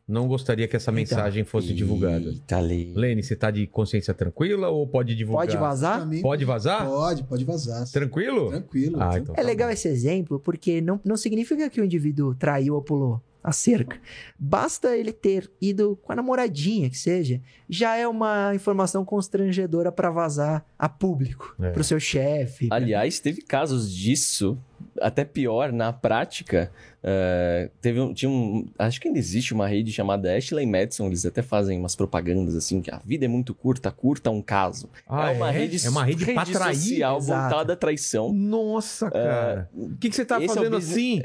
não gostaria que essa mensagem fosse divulgada. Eita, lei. Lene, você tá de consciência tranquila ou pode divulgar? Pode vazar? Mim, Pode vazar? Pode, pode vazar. Tranquilo? Tranquilo. Ah, tranquilo. então É tá legal bom. esse exemplo, porque não, não significa que o indivíduo traiu ou pulou. a cerca. Basta ele ter ido com a namoradinha, que seja, já é uma informação constrangedora para vazar a público, É. pro seu chefe. Aliás, teve casos disso, até pior, na prática. eh, teve um, tinha um. Acho que ainda existe uma rede chamada Ashley Madison, eles até fazem umas propagandas assim, que a vida é muito curta, curta um caso. Ah, é uma rede, É uma rede, pra trair? social Exato. voltada à traição. Nossa, cara. O que, que você tá é fazendo business- assim?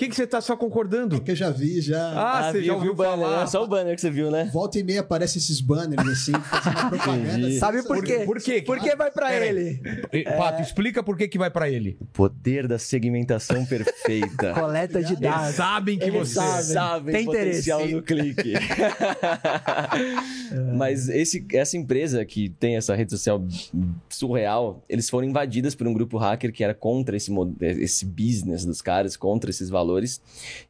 O que, que você tá só concordando? Que eu já vi, já. Ah, você já ouviu o banner, falar? né? Só o banner que você viu, né? Volta e meia aparece esses banners assim, fazendo propaganda. Entendi. Sabe por quê? Por quê? Porque vai pra Pera aí. ele. Eh, Pato, explica por que, que vai pra ele. O poder da segmentação perfeita. Coleta de Eles dados. sabem que Eles você. sabem. sabem Tem potencial interesse. do clique. Mas esse, essa empresa que tem essa rede social surreal, eles foram invadidas por um grupo hacker que era contra esse, esse business dos caras, contra esses valores.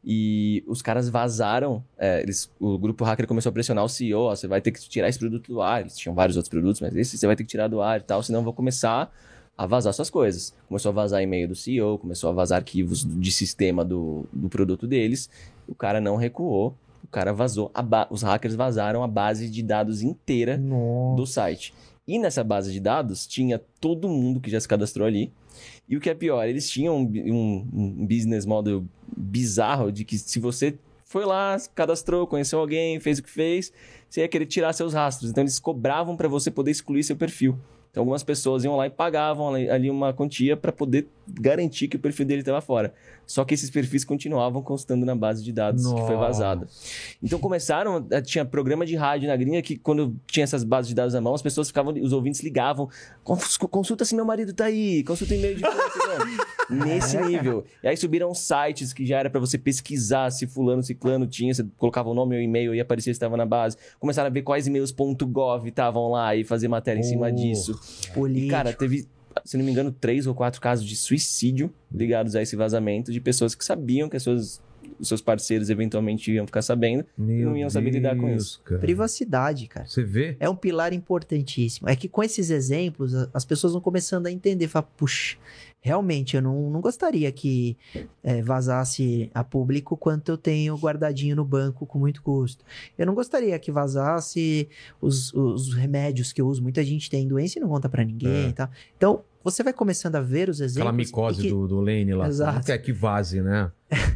E os caras vazaram. é, eles, o grupo hacker começou a pressionar o CEO: ó, você vai ter que tirar esse produto do ar. Eles tinham vários outros produtos, mas esse você vai ter que tirar do ar e tal, senão eu vou começar a vazar suas coisas. Começou a vazar e-mail do CEO, começou a vazar arquivos de sistema do, do produto deles. O cara não recuou, o cara vazou. os hackers vazaram a base de dados inteira Nossa. do site. E nessa base de dados tinha todo mundo que já se cadastrou ali. E o que é pior, eles tinham um, um- business model bizarro de que se você foi lá, cadastrou, conheceu alguém, fez o que fez, você ia querer tirar seus rastros. Então eles cobravam para você poder excluir seu perfil. Então algumas pessoas iam lá e pagavam ali- uma quantia para poder garantir que o perfil dele estava fora. Só que esses perfis continuavam constando na base de dados que foi Nossa. vazada. Então começaram, eh, tinha programa de rádio na gringa que quando tinha essas bases de dados na mão, as pessoas ficavam, os ouvintes ligavam, "Cons- consulta se meu marido tá aí, consulta o e-mail de fulano, ciclano." Nesse nível. E aí subiram sites que já era pra você pesquisar se fulano, ciclano tinha, você colocava o nome ou e-mail e aparecia se estava na base. Começaram a ver quais e-mails .gov estavam lá e fazer matéria em cima Oh. disso. E, Político. cara, teve, se não me engano, três ou quatro casos de suicídio ligados a esse vazamento de pessoas que sabiam que as suas, os seus parceiros eventualmente iam ficar sabendo. Meu não iam saber lidar com isso. cara. Privacidade, cara. Você vê? É um pilar importantíssimo. É que com esses exemplos, as pessoas vão começando a entender. Falar, puxa, realmente, eu não, não gostaria que eh, vazasse a público quanto eu tenho guardadinho no banco com muito custo. Eu não gostaria que vazasse os, os remédios que eu uso. Muita gente tem doença e não conta pra ninguém É. e tal. Então, você vai começando a ver os exemplos. Aquela micose que, do, do Lane lá. Exato. Não quer que vaze, né?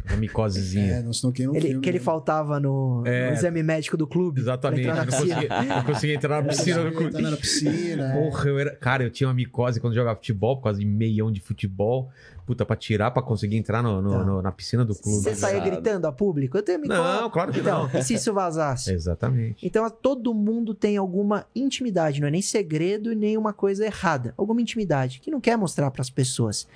Uma micosezinha. É, não estão querendo um ele, filme, que ele né? faltava no, É. no exame médico do clube. Exatamente. Não entrar na piscina. conseguia, não conseguia entrar na piscina do clube. Tá na piscina. é. Porra, eu era. Cara, eu tinha uma micose quando jogava futebol, por causa de meião de futebol. Puta, pra tirar, pra conseguir entrar no, no- Tá. no- na piscina do clube. Você saia Exato. gritando a público? Eu tenho micose. Não, claro que então, não. E se isso vazasse? Exatamente. Então, todo mundo tem alguma intimidade, não é nem segredo e nem uma coisa errada. Alguma intimidade que não quer mostrar para as pessoas.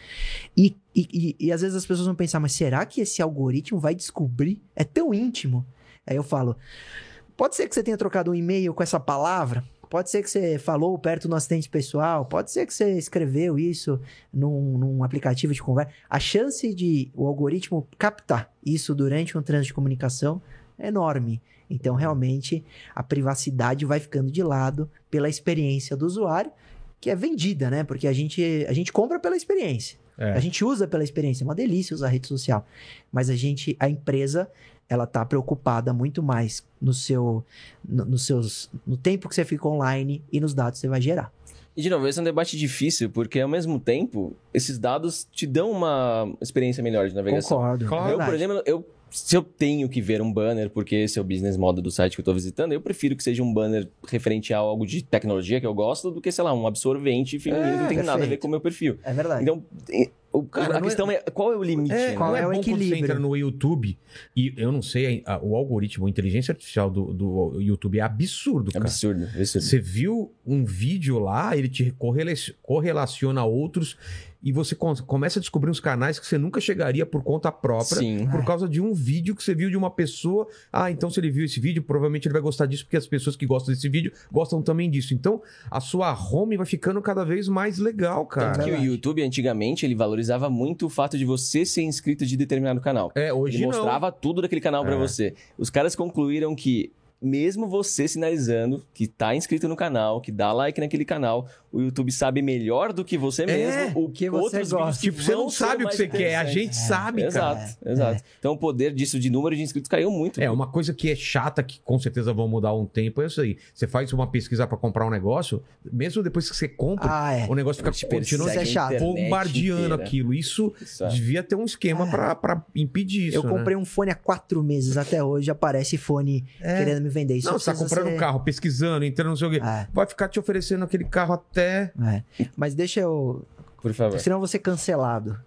E, e, e, e às vezes as pessoas vão pensar, mas será que esse algoritmo vai descobrir? É tão íntimo. Aí eu falo, pode ser que você tenha trocado um e-mail com essa palavra, pode ser que você falou perto do assistente pessoal, pode ser que você escreveu isso num, num aplicativo de conversa. A chance de o algoritmo captar isso durante um trânsito de comunicação é enorme. Então, realmente, a privacidade vai ficando de lado pela experiência do usuário, que é vendida, né? Porque a gente, a gente compra pela experiência. É. A gente usa pela experiência. É uma delícia usar rede social. Mas a gente, a empresa, ela tá preocupada muito mais no seu, no, nos seus, no tempo que você fica online e nos dados que você vai gerar. E, de novo, esse é um debate difícil, porque, ao mesmo tempo, esses dados te dão uma experiência melhor de navegação. Concordo. Claro. Eu, por exemplo, eu, se eu tenho que ver um banner, porque esse é o business model do site que eu estou visitando, eu prefiro que seja um banner referente a algo de tecnologia que eu gosto do que, sei lá, um absorvente feminino É, que não tem nada a ver com o meu perfil. É verdade. Então, o- Cara, a é- questão é... qual é o limite? É, né? Qual não é é, o bom quando você equilíbrio? entra no YouTube e eu não sei, a- o algoritmo, a inteligência artificial do, do YouTube é absurdo, cara. Absurdo, absurdo. Você viu um vídeo lá, ele te correla- correlaciona a outros e você com- começa a descobrir uns canais que você nunca chegaria por conta própria. Sim. Por causa de um vídeo que você viu de uma pessoa. Ah, então se ele viu esse vídeo, provavelmente ele vai gostar disso, porque as pessoas que gostam desse vídeo gostam também disso. Então, a sua home vai ficando cada vez mais legal, Tanto cara. que o. YouTube, antigamente, ele valorizava muito o fato de você ser inscrito de determinado canal. É, hoje Ele não. mostrava tudo daquele canal pra É. você. Os caras concluíram que, mesmo você sinalizando que tá inscrito no canal, que dá like naquele canal, o YouTube sabe melhor do que você mesmo o que você outros gosta. Tipo, você não sabe o que você quer, a gente sabe, cara. Exato, exato. Então o poder disso de número de inscritos caiu muito. É, uma coisa que é chata, que com certeza vão mudar um tempo, é isso aí. Você faz uma pesquisa pra comprar um negócio, mesmo depois que você compra, Ah, é. o negócio fica continuando Isso é chato. bombardeando inteira. aquilo. Isso Isso é. devia ter um esquema É. pra, pra impedir isso. Eu né? comprei um fone há quatro meses, até hoje aparece fone querendo me vender. Isso Não, você tá comprando um ser- carro, pesquisando, entrando, não sei o quê. É. Vai ficar te oferecendo aquele carro até. É. Mas deixa eu. Por favor. Senão eu vou ser cancelado.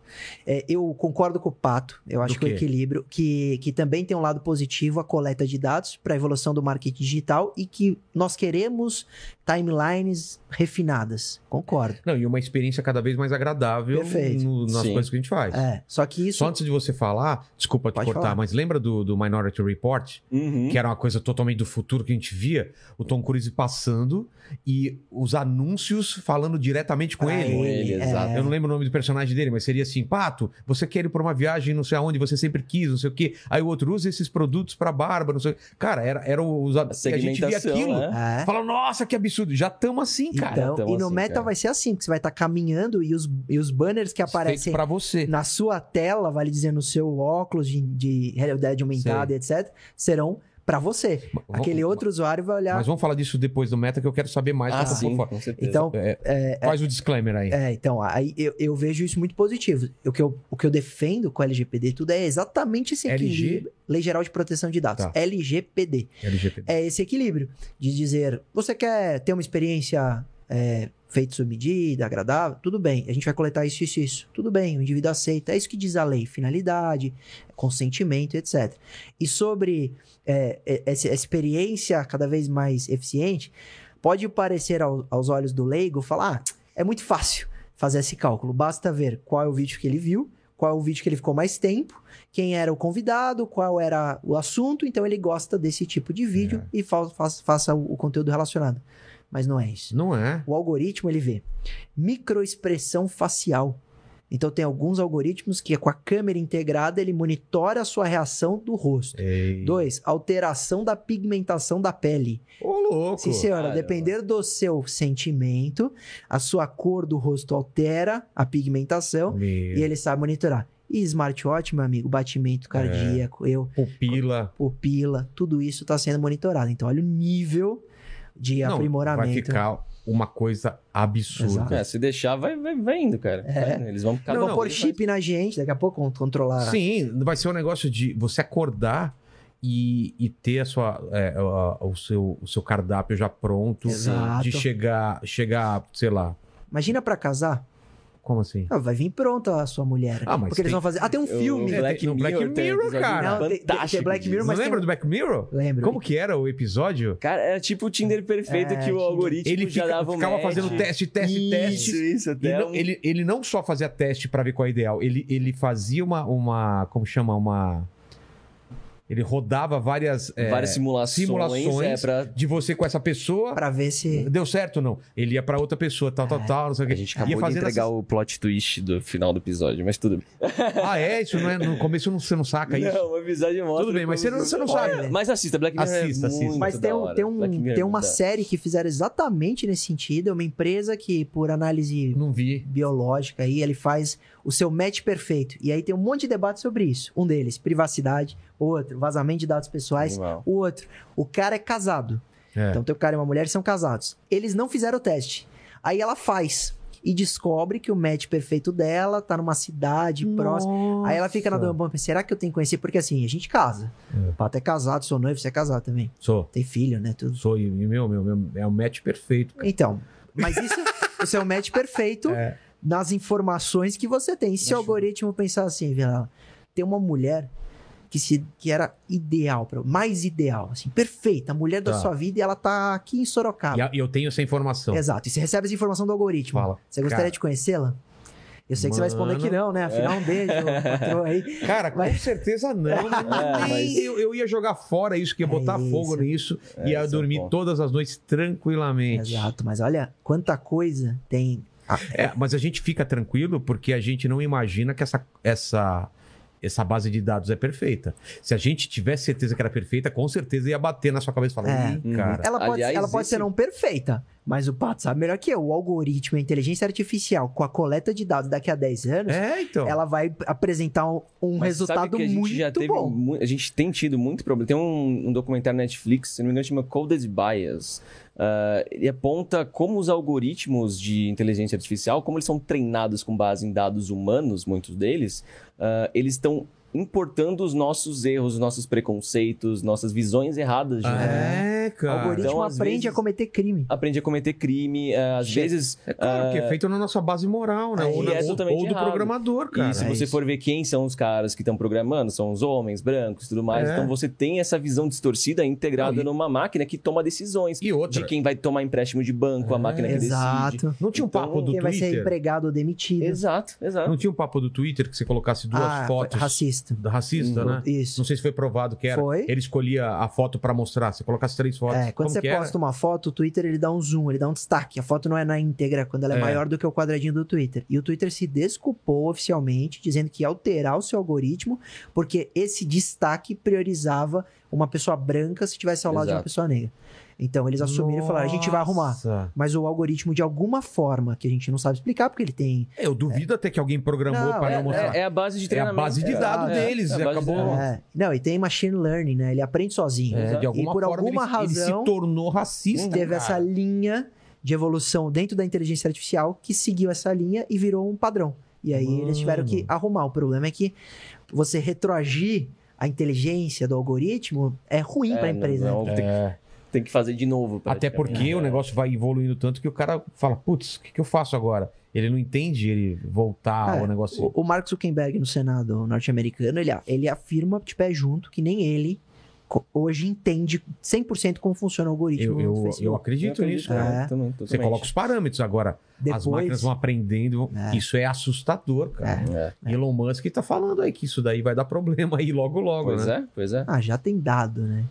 É, eu concordo com o Pato. Eu acho que o equilíbrio, que, que também tem um lado positivo a coleta de dados para a evolução do marketing digital e que nós queremos timelines refinadas. Concordo. Não, e uma experiência cada vez mais agradável no- nas Sim. coisas que a gente faz. É. Só que isso. Só antes de você falar, desculpa te Pode cortar, falar. mas lembra do, do Minority Report? Uhum. que era uma coisa totalmente do futuro que a gente via, o Tom Cruise passando e os anúncios falando diretamente com pra ele. Com ele, é. exato. Eu não lembro o nome do personagem dele, mas seria assim: Pato, você quer ir pra uma viagem não sei aonde, você sempre quis, não sei o quê. Aí o outro usa esses produtos pra barba, não sei. Cara, era, era os A a, a gente via aquilo. né? É. Fala, nossa, que absurdo. Já estamos assim, cara. Então, Então, e no assim, Meta cara. vai ser assim, que você vai estar caminhando e os, e os banners que aparecem pra você. na sua tela, vale dizer, no seu óculos de, de realidade aumentada e etc., serão para você. Vamos- Aquele outro usuário vai olhar. Mas vamos falar disso depois do meta, que eu quero saber mais. Ah, sim, com certeza. Então, É, é, faz o disclaimer aí. É, então, aí eu, eu vejo isso muito positivo. O que, eu, o que eu defendo com a LGPD tudo é exatamente esse LG? equilíbrio. Lei Geral de Proteção de Dados. Tá. LGPD. LGPD. É esse equilíbrio de dizer, você quer ter uma experiência é, feita sob medida, agradável? Tudo bem, a gente vai coletar isso, isso, isso. Tudo bem, o indivíduo aceita. É isso que diz a lei. Finalidade, consentimento, etc. E sobre é, é, essa experiência cada vez mais eficiente, pode parecer ao- aos olhos do leigo falar, ah, é muito fácil fazer esse cálculo. Basta ver qual é o vídeo que ele viu, qual é o vídeo que ele ficou mais tempo, quem era o convidado, qual era o assunto, então ele gosta desse tipo de vídeo e fa fa- faça o, o conteúdo relacionado. Mas não é isso. Não é? O algoritmo ele vê microexpressão facial. Então tem alguns algoritmos que com a câmera integrada ele monitora a sua reação do rosto. Ei. Dois, alteração da pigmentação da pele. Ô, louco. Sim, senhora, Caramba. depender do seu sentimento, a sua cor do rosto altera a pigmentação Meu. e ele sabe monitorar. E smartwatch, meu amigo, batimento cardíaco, eu, Pupila. pupila, tudo isso está sendo monitorado. Então, olha o nível de Não, aprimoramento. Vai ficar uma coisa absurda. É, se deixar, vai, vai, vai indo, cara. É. Vai, Eles vão Não, Não, vão pôr chip na gente, daqui a pouco con- controlar. Sim, vai ser um negócio de você acordar e, e ter a sua, é, a- o, seu, o seu cardápio já pronto. Exato. De chegar, chegar, sei lá. Imagina pra casar, Como assim? ah, vai vir pronta a sua mulher. Ah, mas porque eles tem- vão fazer. Ah, tem um filme. É, Black no Black Mirror, Mirror, cara. Não, tem- tem- Black. Mirror, mas tem lembra um- do Black Mirror? Lembro. Como que era o episódio? Cara, era tipo o Tinder perfeito É, que o algoritmo Ele já fica- dava um ficava match. fazendo teste, teste, isso, teste. Isso, até não- um- ele, ele não só fazia teste pra ver qual é ideal, ele, ele fazia uma, uma. Como chama? Uma. Ele rodava várias. é, várias simulações, simulações é, pra... de você com essa pessoa. Pra ver se. Deu certo ou não? Ele ia pra outra pessoa, tal, tal, tal, não sei o quê. A gente ia acabou de fazendo entregar essas- o plot twist do final do episódio, mas tudo bem. Ah, é? Isso não é. No começo não- você não saca isso. Não, o episódio mostra... Tudo bem, mas você não- você não sabe. Olha, Mas assista, Black Mirror Assista, é assista. muito Mas tem, da um, hora. tem, um, tem é uma série que fizeram exatamente nesse sentido. É uma empresa que, por análise Não vi. biológica, aí ele faz o seu match perfeito. E aí tem um monte de debate sobre isso. Um deles, privacidade. Outro, vazamento de dados pessoais. Animal. O outro, o cara é casado. É. Então tem o cara e uma mulher são casados. Eles não fizeram o teste. Aí ela faz e descobre que o match perfeito dela tá numa cidade próxima. Aí ela fica na dúvida, será que eu tenho que conhecer? Porque assim, a gente casa. É. O Pato é casado, sou noivo, você é casado também. Sou. Tem filho, né? Tudo. Sou. E meu, meu, meu, é o match perfeito. cara. Então, mas isso, isso é o match perfeito É. nas informações que você tem. Se o algoritmo pensar assim, Vila, tem uma mulher que, se, que era ideal, pra, mais ideal, assim, perfeita, a mulher da Tá. sua vida e ela tá aqui em Sorocaba. E e eu tenho essa informação. Exato. E você recebe essa informação do algoritmo. Fala. Você gostaria Cara. de conhecê-la? Eu sei que você vai responder que Mano. não, né? Afinal, um beijo, aí. Cara, com Mas- certeza não. É, mas- eu, eu ia jogar fora isso, que ia É botar isso. fogo nisso, É, ia é dormir todas as noites tranquilamente. Exato, mas olha quanta coisa tem. Ah, É, mas a gente fica tranquilo porque a gente não imagina que essa, essa, essa base de dados é perfeita. Se a gente tivesse certeza que era perfeita, com certeza ia bater na sua cabeça e falar, É. Ih, cara. Ela pode, Aliás, ela pode esse- ser não perfeita, Mas o Pato sabe melhor que eu. O algoritmo, a inteligência artificial, com a coleta de dados daqui a 10 anos, É, então. ela vai apresentar um, um Mas sabe resultado que a gente muito já teve bom. mu- a gente tem tido muito problema. Tem um, um documentário na Netflix, se não me engano, chama Coded Bias. Ah, ele aponta como os algoritmos de inteligência artificial, como eles são treinados com base em dados humanos, muitos deles, ah, eles estão importando os nossos erros, os nossos preconceitos, nossas visões erradas de mundo. É, O cara. algoritmo Então, aprende vezes- a cometer crime. Aprende a cometer crime, ah, às Che- vezes É claro, que é ah, feito na nossa base moral, né? É, ou, é ou- totalmente ou do programador, cara. E se é você isso. for ver quem são os caras que estão programando, são os homens brancos e tudo mais. É. Então você tem essa visão distorcida integrada e- numa máquina que toma decisões. E outra. De quem vai tomar empréstimo de banco, a É. máquina que decide. Exato. Não tinha um Então, papo do Quem vai ser Twitter? empregado ou demitido. Exato, exato. Não tinha um papo do Twitter que você colocasse duas ah, fotos racista. Da racista, Uhum. né? Isso. Não sei se foi provado que era. Foi. Ele escolhia a foto pra mostrar. Você colocasse três fotos. É, quando Como você que era? posta uma foto, o Twitter ele dá um zoom, ele dá um destaque. A foto não é na íntegra quando ela é, É. maior do que o quadradinho do Twitter. E o Twitter se desculpou oficialmente, dizendo que ia alterar o seu algoritmo, porque esse destaque priorizava uma pessoa branca se estivesse ao lado de uma Exato. pessoa negra. Então eles assumiram e falaram: a gente vai arrumar. Nossa. Mas o algoritmo, de alguma forma, que a gente não sabe explicar, porque ele tem. Eu duvido até que alguém programou Não, pra É, não mostrar. é- é a base de É a treinamento. base de dados É, deles. é de acabou. treinamento. É, não, e tem machine learning, né? Ele aprende sozinho. É, de e alguma por forma alguma ele, ele razão. se tornou racista. teve cara. essa linha de evolução dentro da inteligência artificial que seguiu essa linha e virou um padrão. E aí eles tiveram que Mano. arrumar. O problema é que você retroagir a inteligência do algoritmo é ruim É, para a não- empresa. não, né? tem, É, tem que fazer de novo. até porque o negócio vai evoluindo tanto que o cara fala, putz, o que, que eu faço agora? Ele não entende ele voltar É, ao negócio. O, o Mark Zuckerberg no Senado norte-americano, ele, ele afirma de pé junto que nem ele hoje entende 100% como funciona o algoritmo Eu, do eu, Facebook. eu acredito nisso. cara. É. também, Você coloca os parâmetros agora. As Depois- máquinas vão aprendendo. É. Isso é assustador, cara. É. Elon Musk tá falando aí que isso daí vai dar problema aí logo, logo, Pois né? é, pois é. Ah, já tem dado, né?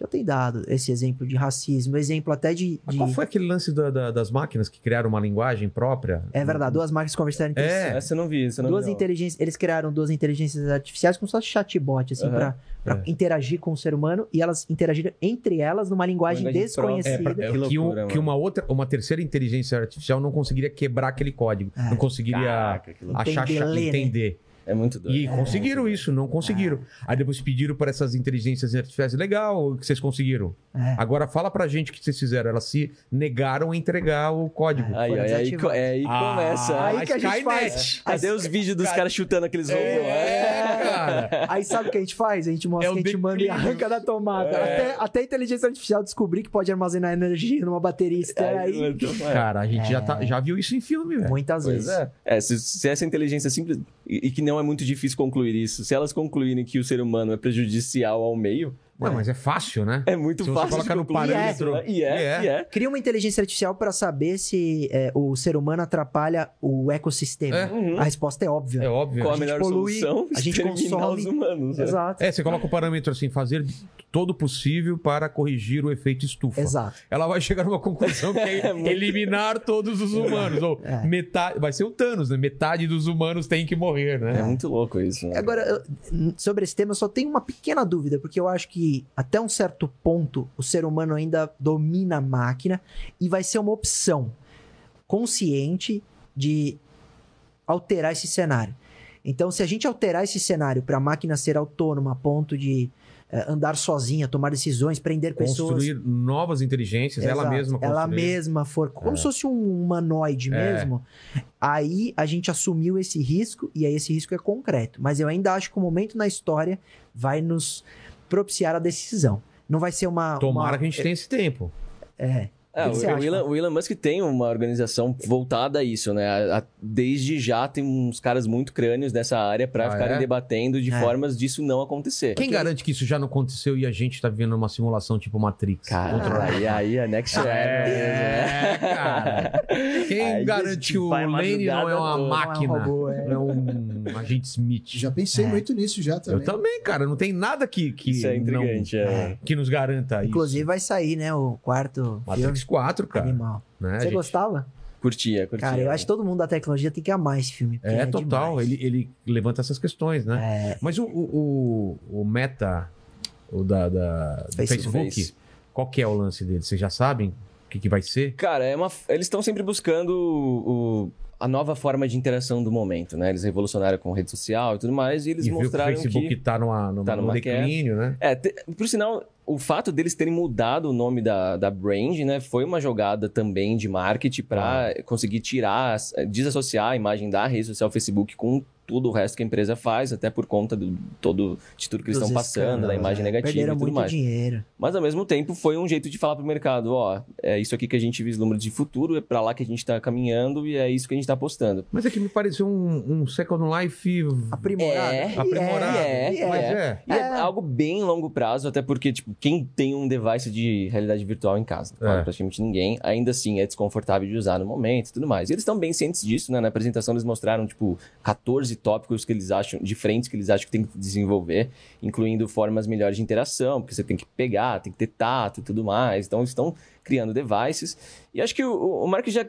Já tem dado esse exemplo de racismo, exemplo até de... Mas de- qual foi aquele lance da- da- das máquinas que criaram uma linguagem própria? É verdade, duas máquinas conversaram entre si. É. Essa eu não vi, essa eu não duas vi. inteligências, eles criaram duas inteligências artificiais como se fosse chatbot, assim, Aham. pra, pra É. interagir com o ser humano e elas interagiram entre elas numa linguagem Linguagem desconhecida. É, pra- é Que que, um- loucura, que uma outra, uma terceira inteligência artificial não conseguiria quebrar aquele código, É. não conseguiria Caraca, loucura. achar, Entender, ler, né? entender. É muito doido. E conseguiram isso, não conseguiram. Aí depois pediram para essas inteligências artificiais, legal, o que vocês conseguiram. É. Agora fala pra gente o que vocês fizeram. Elas se negaram a entregar o código. Aí, aí, aí, é, aí Ah, começa. Aí que a gente Skynet. faz. Cadê os vídeos dos caras chutando aqueles robôs? É, cara. Aí sabe o que a gente faz? A gente mostra É que a gente manda e arranca da tomada. É. Até, até a inteligência artificial descobrir que pode armazenar energia numa bateria externa aí. É. Cara, a gente já, tá- já viu isso em filme, velho. Muitas Pois vezes. é. É, se, se essa inteligência simples. E, que não é muito difícil concluir isso, se elas concluírem que o ser humano é prejudicial ao meio, Ué, mas é fácil, né? é muito Se você fácil. colocar de no parâmetro-? E é, E é. e é. Cria uma inteligência artificial para saber se é, o ser humano atrapalha o ecossistema. É. Uhum. A resposta é óbvia. É óbvio. Qual a, gente melhor polui, solução? a gente consome- os humanos. né? Exato. É, você coloca o parâmetro assim, fazer todo o possível para corrigir o efeito estufa. Exato. Ela vai chegar numa conclusão que é É muito- eliminar todos os humanos. Ou É. metade. Vai ser o Thanos, né? Metade dos humanos tem que morrer, né? É muito louco isso. né? Agora, eu- sobre esse tema, eu só tenho uma pequena dúvida, porque eu acho que até um certo ponto o ser humano ainda domina a máquina e vai ser uma opção consciente de alterar esse cenário. Então, se a gente alterar esse cenário para a máquina ser autônoma a ponto de eh, andar sozinha, tomar decisões, prender pessoas. Construir novas inteligências, ela Exato. mesma construir. Ela mesma for como É. se fosse um humanoide É. mesmo. Aí a gente assumiu esse risco e aí esse risco é concreto. Mas eu ainda acho que o momento na história vai nos propiciar a decisão. Não vai ser uma. Tomara uma- que a gente tenha esse tempo. É. É, O que o, Elon, o Elon Musk tem uma organização voltada a isso, né? A- a- desde já tem uns caras muito crânios dessa área para Ah, ficarem é? debatendo de É. formas disso não acontecer. Quem garante que isso já não aconteceu e a gente tá vivendo uma simulação tipo Matrix? Cara, aí, aí é next É, mesmo, né? cara. Quem Aí a garante que o Lane não é uma toda. máquina? Não é um é. É um agente Smith. Já pensei É. muito nisso já também. Eu também, cara. Não tem nada que, que, Isso é intrigante, não- é. que nos garanta Inclusive vai sair, né? O quarto filme isso. Matrix 4, cara. animal. Né, Você gente? gostava? Curtia, curtia. Cara, eu acho que todo mundo da tecnologia tem que amar esse filme. porque É, total. demais. Ele, ele levanta essas questões, né? É, Mas o, o, o, o Meta, o da, da- do Facebook. Facebook, qual que é o lance dele? Vocês já sabem? que, que vai ser? Cara, é uma, eles estão sempre buscando o, o- a nova forma de interação do momento, né? Eles revolucionaram com rede social e tudo mais, e eles e viu que o mostraram Facebook que... tá, numa, numa, tá no numa declínio, né? É, te- por sinal, o fato deles terem mudado o nome da, da brand, né, foi uma jogada também de marketing para conseguir tirar, desassociar a imagem da rede social Facebook com tudo o resto que a empresa faz, até por conta do todo de tudo que eles Dos estão passando, da imagem é. negativa Perderam e tudo muito mais. dinheiro. Mas ao mesmo tempo foi um jeito de falar pro mercado, ó, é isso aqui que a gente vislumbra de futuro, é para lá que a gente tá caminhando e é isso que a gente tá apostando. Mas é que me pareceu um, um Second Life Aprimorado. É, E aprimorado. é, e Mas é. é. E é. É. algo bem longo prazo, até porque, tipo, quem tem um device de realidade virtual em casa? É. Praticamente ninguém. Ainda assim, é desconfortável de usar no momento e tudo mais. E eles estão bem cientes disso, né? Na apresentação eles mostraram, tipo, 14 tópicos que eles acham, de frentes que eles acham que tem que desenvolver, incluindo formas melhores de interação, porque você tem que pegar, tem que ter tato e tudo mais. Então, eles estão criando devices. E acho que o, o Mark já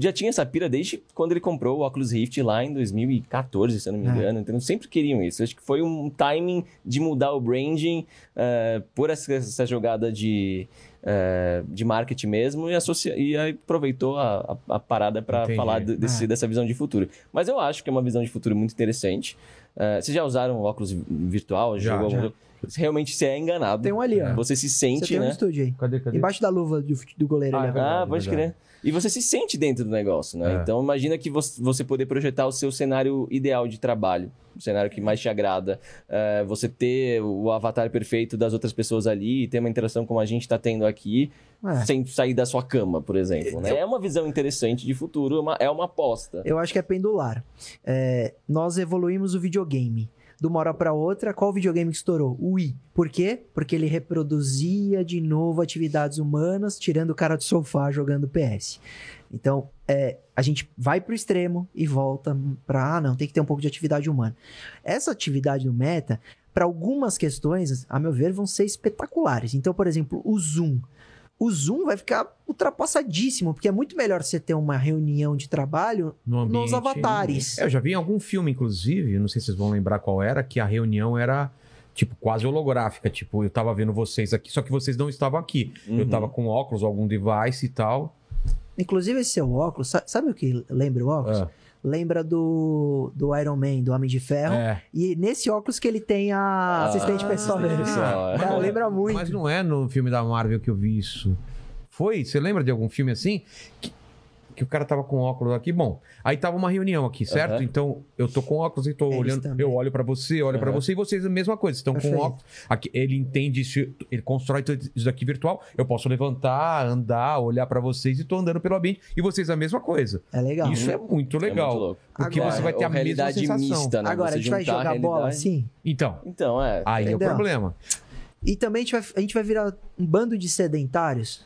já tinha essa pira desde quando ele comprou o Oculus Rift lá em 2014, se eu não me É. engano. Então, eles sempre queriam isso. Acho que foi um timing de mudar o branding eh, por essa, essa jogada de, eh, de marketing mesmo e, associa, e aproveitou a, a, a parada para falar de- desse- É. dessa visão de futuro. Mas eu acho que é uma visão de futuro muito interessante. Eh, vocês já usaram o óculos virtual? Já, Jogou já. algum? Realmente você é enganado. Tem um ali, ó. Você se Você sente, tem um né? estúdio aí. Cadê, cadê? Embaixo da luva do, do goleiro Ah, ali. é. Ah, pode crer. E você se sente dentro do negócio, né? É. Então imagina que você, poder projetar o seu cenário ideal de trabalho. O cenário que mais te agrada. É, você ter o avatar perfeito das outras pessoas ali, ter uma interação como a gente está tendo aqui, É. sem sair da sua cama, por exemplo. Né? É uma visão interessante de futuro, é uma- é uma aposta. Eu acho que é pendular. É, nós evoluímos o videogame. De uma hora para outra, qual videogame que estourou? O Wii. Por quê? Porque ele reproduzia de novo atividades humanas, tirando o cara do sofá jogando PS. Então, é, a gente vai pro extremo e volta pra, ah, não, tem que ter um pouco de atividade humana. Essa atividade do meta, para algumas questões, a meu ver, vão ser espetaculares. Então, por exemplo, o Zoom. O Zoom vai ficar ultrapassadíssimo, porque é muito melhor você ter uma reunião de trabalho No ambiente. nos avatares. É, eu já vi em algum filme, inclusive, não sei se vocês vão lembrar qual era, que a reunião era, tipo, quase holográfica. Tipo, eu tava vendo vocês aqui, só que vocês não estavam aqui. Eu Uhum. tava com óculos, algum device e tal. Inclusive, esse seu óculos, sa- sabe o que lembra o óculos? É. Lembra do, do Iron Man, do Homem de Ferro. É. E nesse óculos que ele tem a assistente Ah, pessoal dele. assistente pessoal, é. Cara, lembra muito. Mas não é no filme da Marvel que eu vi isso. Foi? Você lembra de algum filme assim? Que, que o cara tava com óculos aqui. Bom, aí tava uma reunião aqui, certo? Aham. Então, eu tô com óculos e tô Eles olhando. também. Eu olho pra você, olho pra Aham. você e vocês a mesma coisa. Estão com óculos. Aqui, ele entende isso, ele constrói tudo isso daqui virtual. Eu posso levantar, andar, olhar pra vocês e tô andando pelo ambiente. E vocês a mesma coisa. É legal. Isso é muito É legal. muito louco. porque Agora, você vai ter a mesma realidade sensação. mista, né? Agora, Você a gente vai jogar bola assim. Então, Então, é. aí é o Entendeu? problema. E também a gente, vai, a gente vai virar um bando de sedentários.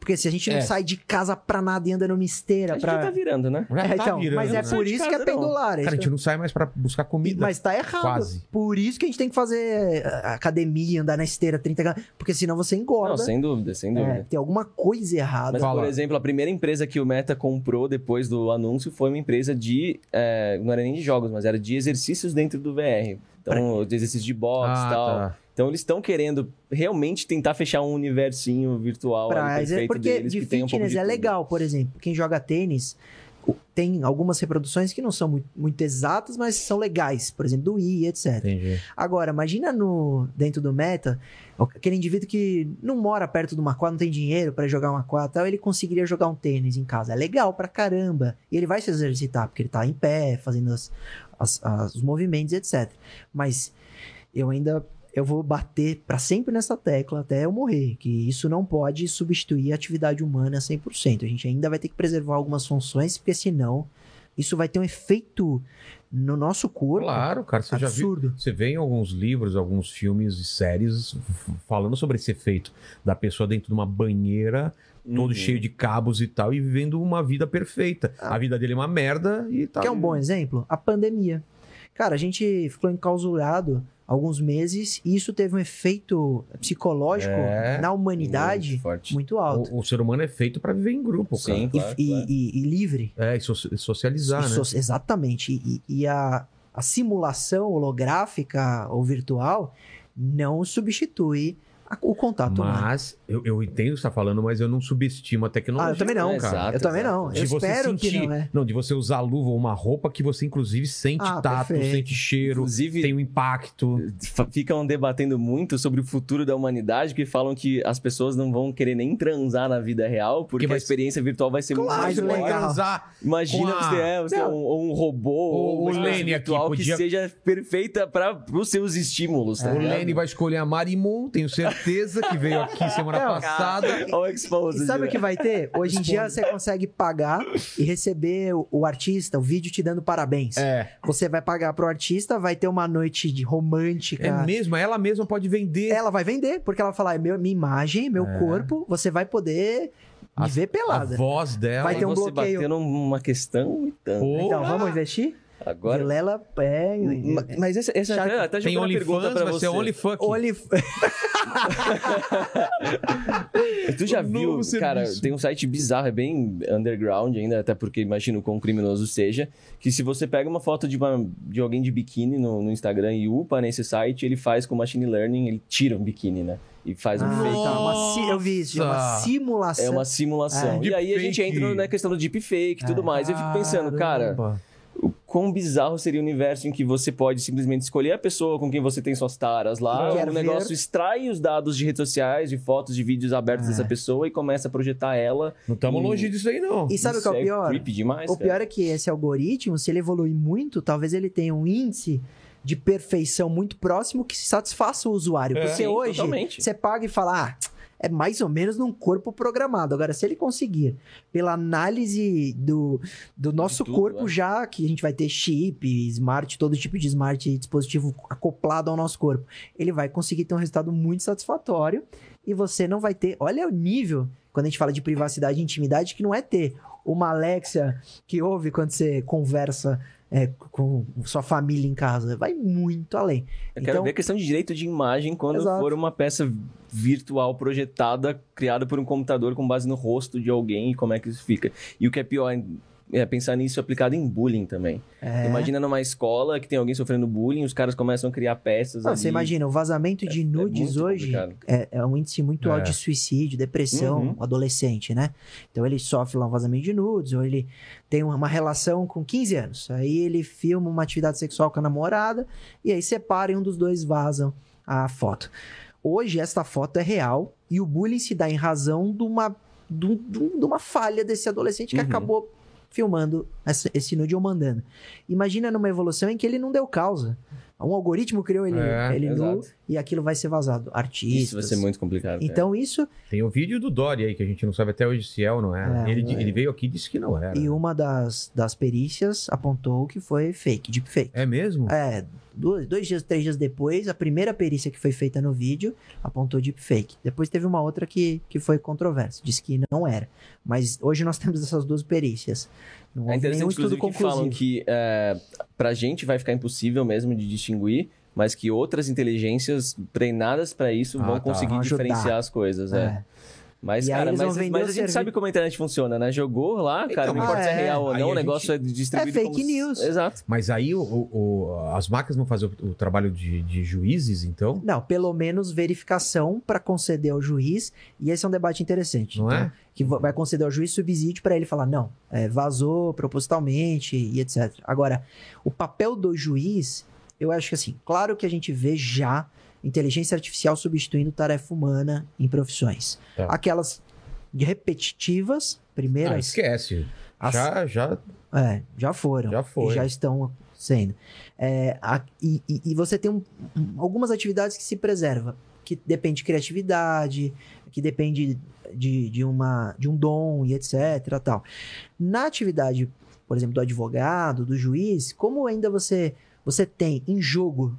Porque se a gente não É. sai de casa pra nada e anda numa esteira A gente pra. já tá virando, né? Já É, tá então, virando. mas é sai por isso que é pendular. é Cara, a gente não sai mais pra buscar comida. Mas tá errado. Quase. Por isso que a gente tem que fazer ah, academia, andar na esteira 30 km. Porque senão você engorda. Não, sem dúvida, sem É, dúvida. tem alguma coisa errada. Mas, Fala. por exemplo, a primeira empresa que o Meta comprou depois do anúncio foi uma empresa de. é, não era nem de jogos, mas era de exercícios dentro do VR. Então, de exercícios de boxe e Ah, tal. tá. Então, eles estão querendo realmente tentar fechar um universinho virtual Pra, ali, é perfeito porque deles, de que tem um pouco fitness de é tudo. legal, por exemplo. Quem joga tênis tem algumas reproduções que não são muito, muito exatas, mas são legais. Por exemplo, do Wii, etc. Entendi. Agora, imagina no dentro do meta, aquele indivíduo que não mora perto de uma quadra, não tem dinheiro pra jogar uma quadra, e tal, ele conseguiria jogar um tênis em casa. É legal pra caramba. E ele vai se exercitar, porque ele tá em pé, fazendo as- as- as- os movimentos, etc. Mas eu ainda eu vou bater pra sempre nessa tecla até eu morrer, que isso não pode substituir a atividade humana 100%. A gente ainda vai ter que preservar algumas funções, porque senão isso vai ter um efeito no nosso corpo Claro, cara, você já viu. absurdo. Você vê em alguns livros, alguns filmes e séries falando sobre esse efeito da pessoa dentro de uma banheira, todo Uhum. cheio de cabos e tal, e vivendo uma vida perfeita. Ah. A vida dele é uma merda e tá. Quer um bom exemplo? A pandemia. Cara, a gente ficou encausurado alguns meses e isso teve um efeito psicológico É, na humanidade Muito muito alto. O, o ser humano é feito pra viver em grupo, Sim, E, claro, e- claro. e- e livre. cara. É, e so- socializar, E né? so- Exatamente. E, e a, a simulação holográfica ou virtual não substitui o contato humano. Mas eu, eu entendo o que você está falando, mas eu não subestimo a tecnologia. Ah, eu também não, cara. exato, eu também exato. não. De Eu você espero sentir, que não, é. não, de você usar luva ou uma roupa que você inclusive sente Ah, tato, perfeito. sente cheiro, Inclusive- tem um impacto. Ficam debatendo muito sobre o futuro da humanidade, que falam que as pessoas não vão querer nem transar na vida real, porque Que vai a experiência virtual vai ser muito Claro, mais você vai legal. transar Imagina a- você, é, você é um, ou um robô ou O- uma o experiência Lenny aqui virtual podia- que seja perfeita para os seus estímulos. Tá O ligado? Lenny vai escolher a Marimun, tenho certeza, que veio aqui semana Não, passada. Olha o expose. Sabe o que vai ter? Hoje em dia você consegue pagar e receber o, o artista, o vídeo te dando parabéns. É, Você vai pagar pro artista, vai ter uma noite de romântica. é mesmo, ela mesma pode vender. Ela vai vender, porque ela vai falar, é meu, minha imagem, meu É. corpo, você vai poder me A- ver A pelada. voz dela. Vai ter um você bloqueio. bateu numa questão e tanto. Então, vamos investir? Agora. Vilela, é... Ma- Mas essa, essa até, até tem OnlyFans, pra você. OnlyFuck. Only... Tu já O viu, cara, serviço. tem um site bizarro, é bem underground ainda, até porque imagino quão criminoso seja, que se você pega uma foto de, uma, de alguém de biquíni no, no Instagram e upa nesse site, ele faz com machine learning, ele tira um biquíni, né? E faz um Ah, fake. tá, uma si- eu vi isso, é uma simulação. É uma simulação. É. e aí a gente entra na questão do deepfake e tudo É. mais. Eu fico pensando, cara, Caramba. O quão bizarro seria o universo em que você pode simplesmente escolher a pessoa com quem você tem suas taras lá, o negócio ver? extrai os dados de redes sociais, de fotos, de vídeos abertos É. dessa pessoa e começa a projetar ela. Não estamos Hum. longe disso aí, não. E sabe o que é o Isso pior? creepy demais, O cara. pior é que esse algoritmo, se ele evoluir muito, talvez ele tenha um índice de perfeição muito próximo que satisfaça o usuário. É. Porque Sim, hoje totalmente. você paga e fala, ah, é mais ou menos num corpo programado. Agora, se ele conseguir, pela análise do, do nosso tudo, corpo, é. já que a gente vai ter chip, smart, todo tipo de smart dispositivo acoplado ao nosso corpo, ele vai conseguir ter um resultado muito satisfatório e você não vai ter. Olha o nível, quando a gente fala de privacidade e intimidade, que não é ter uma Alexa que ouve quando você conversa é, com sua família em casa. Vai muito além. Eu quero Então- ver a questão de direito de imagem quando Exato. for uma peça virtual projetada, criada por um computador com base no rosto de alguém e como é que isso fica. E o que é pior é pensar nisso aplicado em bullying também. É. Imagina numa escola que tem alguém sofrendo bullying, os caras começam a criar peças Não, ali. você imagina, o vazamento de É- é nudes hoje é, é um índice muito É. alto de suicídio, depressão, Uhum. o adolescente, né? Então ele sofre lá um vazamento de nudes, ou ele tem uma relação com 15 anos. Aí ele filma uma atividade sexual com a namorada, e aí separa e um dos dois vazam a foto. Hoje, esta foto é real, e o bullying se dá em razão de uma, de de uma falha desse adolescente que Uhum. acabou filmando esse nude ou mandando. Imagina numa evolução em que ele não deu causa. Um algoritmo criou ele, É, ele nu e aquilo vai ser vazado. Artistas. Isso vai ser muito complicado. cara. Então isso, Tem o vídeo do Dory aí, que a gente não sabe até hoje se é ou não é. É, ele, é. ele veio aqui e disse que não era. e uma das, das perícias apontou que foi fake, deepfake. É mesmo? É, dois, dois dias, três dias depois, a primeira perícia que foi feita no vídeo apontou deepfake. Depois teve uma outra que, que foi controversa, disse que não era. Mas hoje nós temos essas duas perícias. Não É interessante, inclusive, que falam que é, pra gente vai ficar impossível mesmo de distinguir, mas que outras inteligências treinadas pra isso Ah, vão tá. conseguir Vão diferenciar as coisas. É. É. Mas, E cara, mas, mas a gente serviço. sabe como a internet funciona, né? Jogou lá, cara, Então, não importa ah, se é é. real ou não, o negócio é distribuído É fake como... news. Exato. Mas aí o, o- as máquinas vão fazer o, o trabalho de, de juízes, então? Não, pelo menos verificação para conceder ao juiz, e esse é um debate interessante. Não é? Que va- vai conceder ao juiz subsídio para ele falar, não, é, vazou propositalmente e etc. Agora, o papel do juiz, eu acho que assim, claro que a gente vê já inteligência artificial substituindo tarefa humana em profissões. Tá. Aquelas repetitivas, Ah, primeiras, esquece. as- Já, já, é, já foram. já. E já estão sendo. É, a- e, e- você tem um- algumas atividades que se preserva, que depende de criatividade, que depende de, de, uma, de um dom e etc. Tal. Na atividade, por exemplo, do advogado, do juiz, como ainda você, você tem em jogo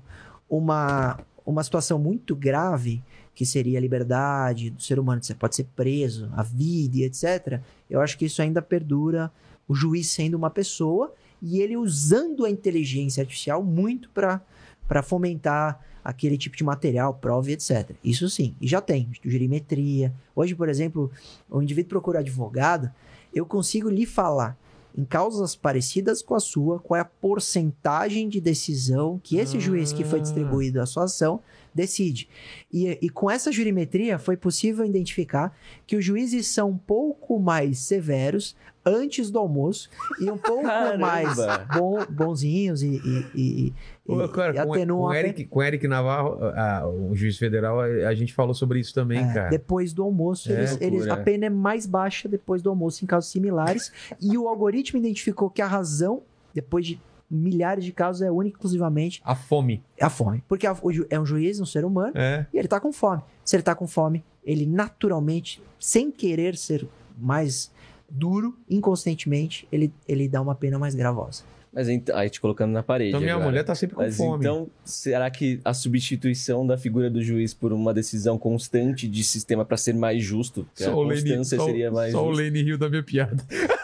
uma, uma situação muito grave, que seria a liberdade do ser humano, você pode ser preso, a vida e etc., eu acho que isso ainda perdura o juiz sendo uma pessoa e ele usando a inteligência artificial muito para fomentar aquele tipo de material, prova e etc. Isso sim, e já tem, jurimetria. Hoje, por exemplo, o indivíduo procura advogado, eu consigo lhe falar em causas parecidas com a sua, qual é a porcentagem de decisão que esse juiz que foi Ah. distribuído a sua ação decide. E, e com essa jurimetria foi possível identificar que os juízes são um pouco mais severos antes do almoço e um pouco Caramba! mais bom- bonzinhos e, e, e, Ô, e- cara, e com, atenuam com, a pena. Eric, com Eric Navarro, a- o juiz federal, a, a gente falou sobre isso também, É, cara. Depois do almoço, É, eles, a pena é mais baixa depois do almoço em casos similares. e o algoritmo identificou que a razão, depois de milhares de casos, é única e exclusivamente A fome. a fome. Porque a- ju- é um juiz, um ser humano, É. e ele tá com fome. Se ele tá com fome, ele naturalmente, sem querer ser mais duro, inconscientemente, ele, ele dá uma pena mais gravosa. Mas então, aí te colocando na parede. Então minha agora. mulher tá sempre com Mas fome. então, será que a substituição da figura do juiz por uma decisão constante de sistema para ser mais justo, que a Só o Lene- constância só o- seria mais Só o? Lene riu da minha piada.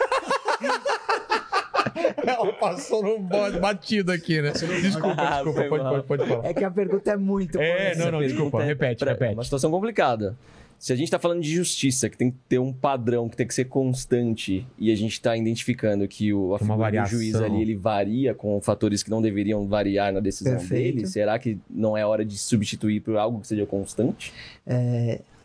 Ela passou no bode batido aqui, né? Desculpa, Ah, desculpa, pode, pode, pode falar. É que a pergunta é muito. É, não, não, desculpa, é repete, pra- repete. É uma situação complicada. Se a gente tá falando de justiça, que tem que ter um padrão, que tem que ser constante, e a gente tá identificando que o, a Uma figura do variação. juiz ali, ele varia com fatores que não deveriam variar na decisão Perfeito. dele, será que não é hora de substituir por algo que seja constante?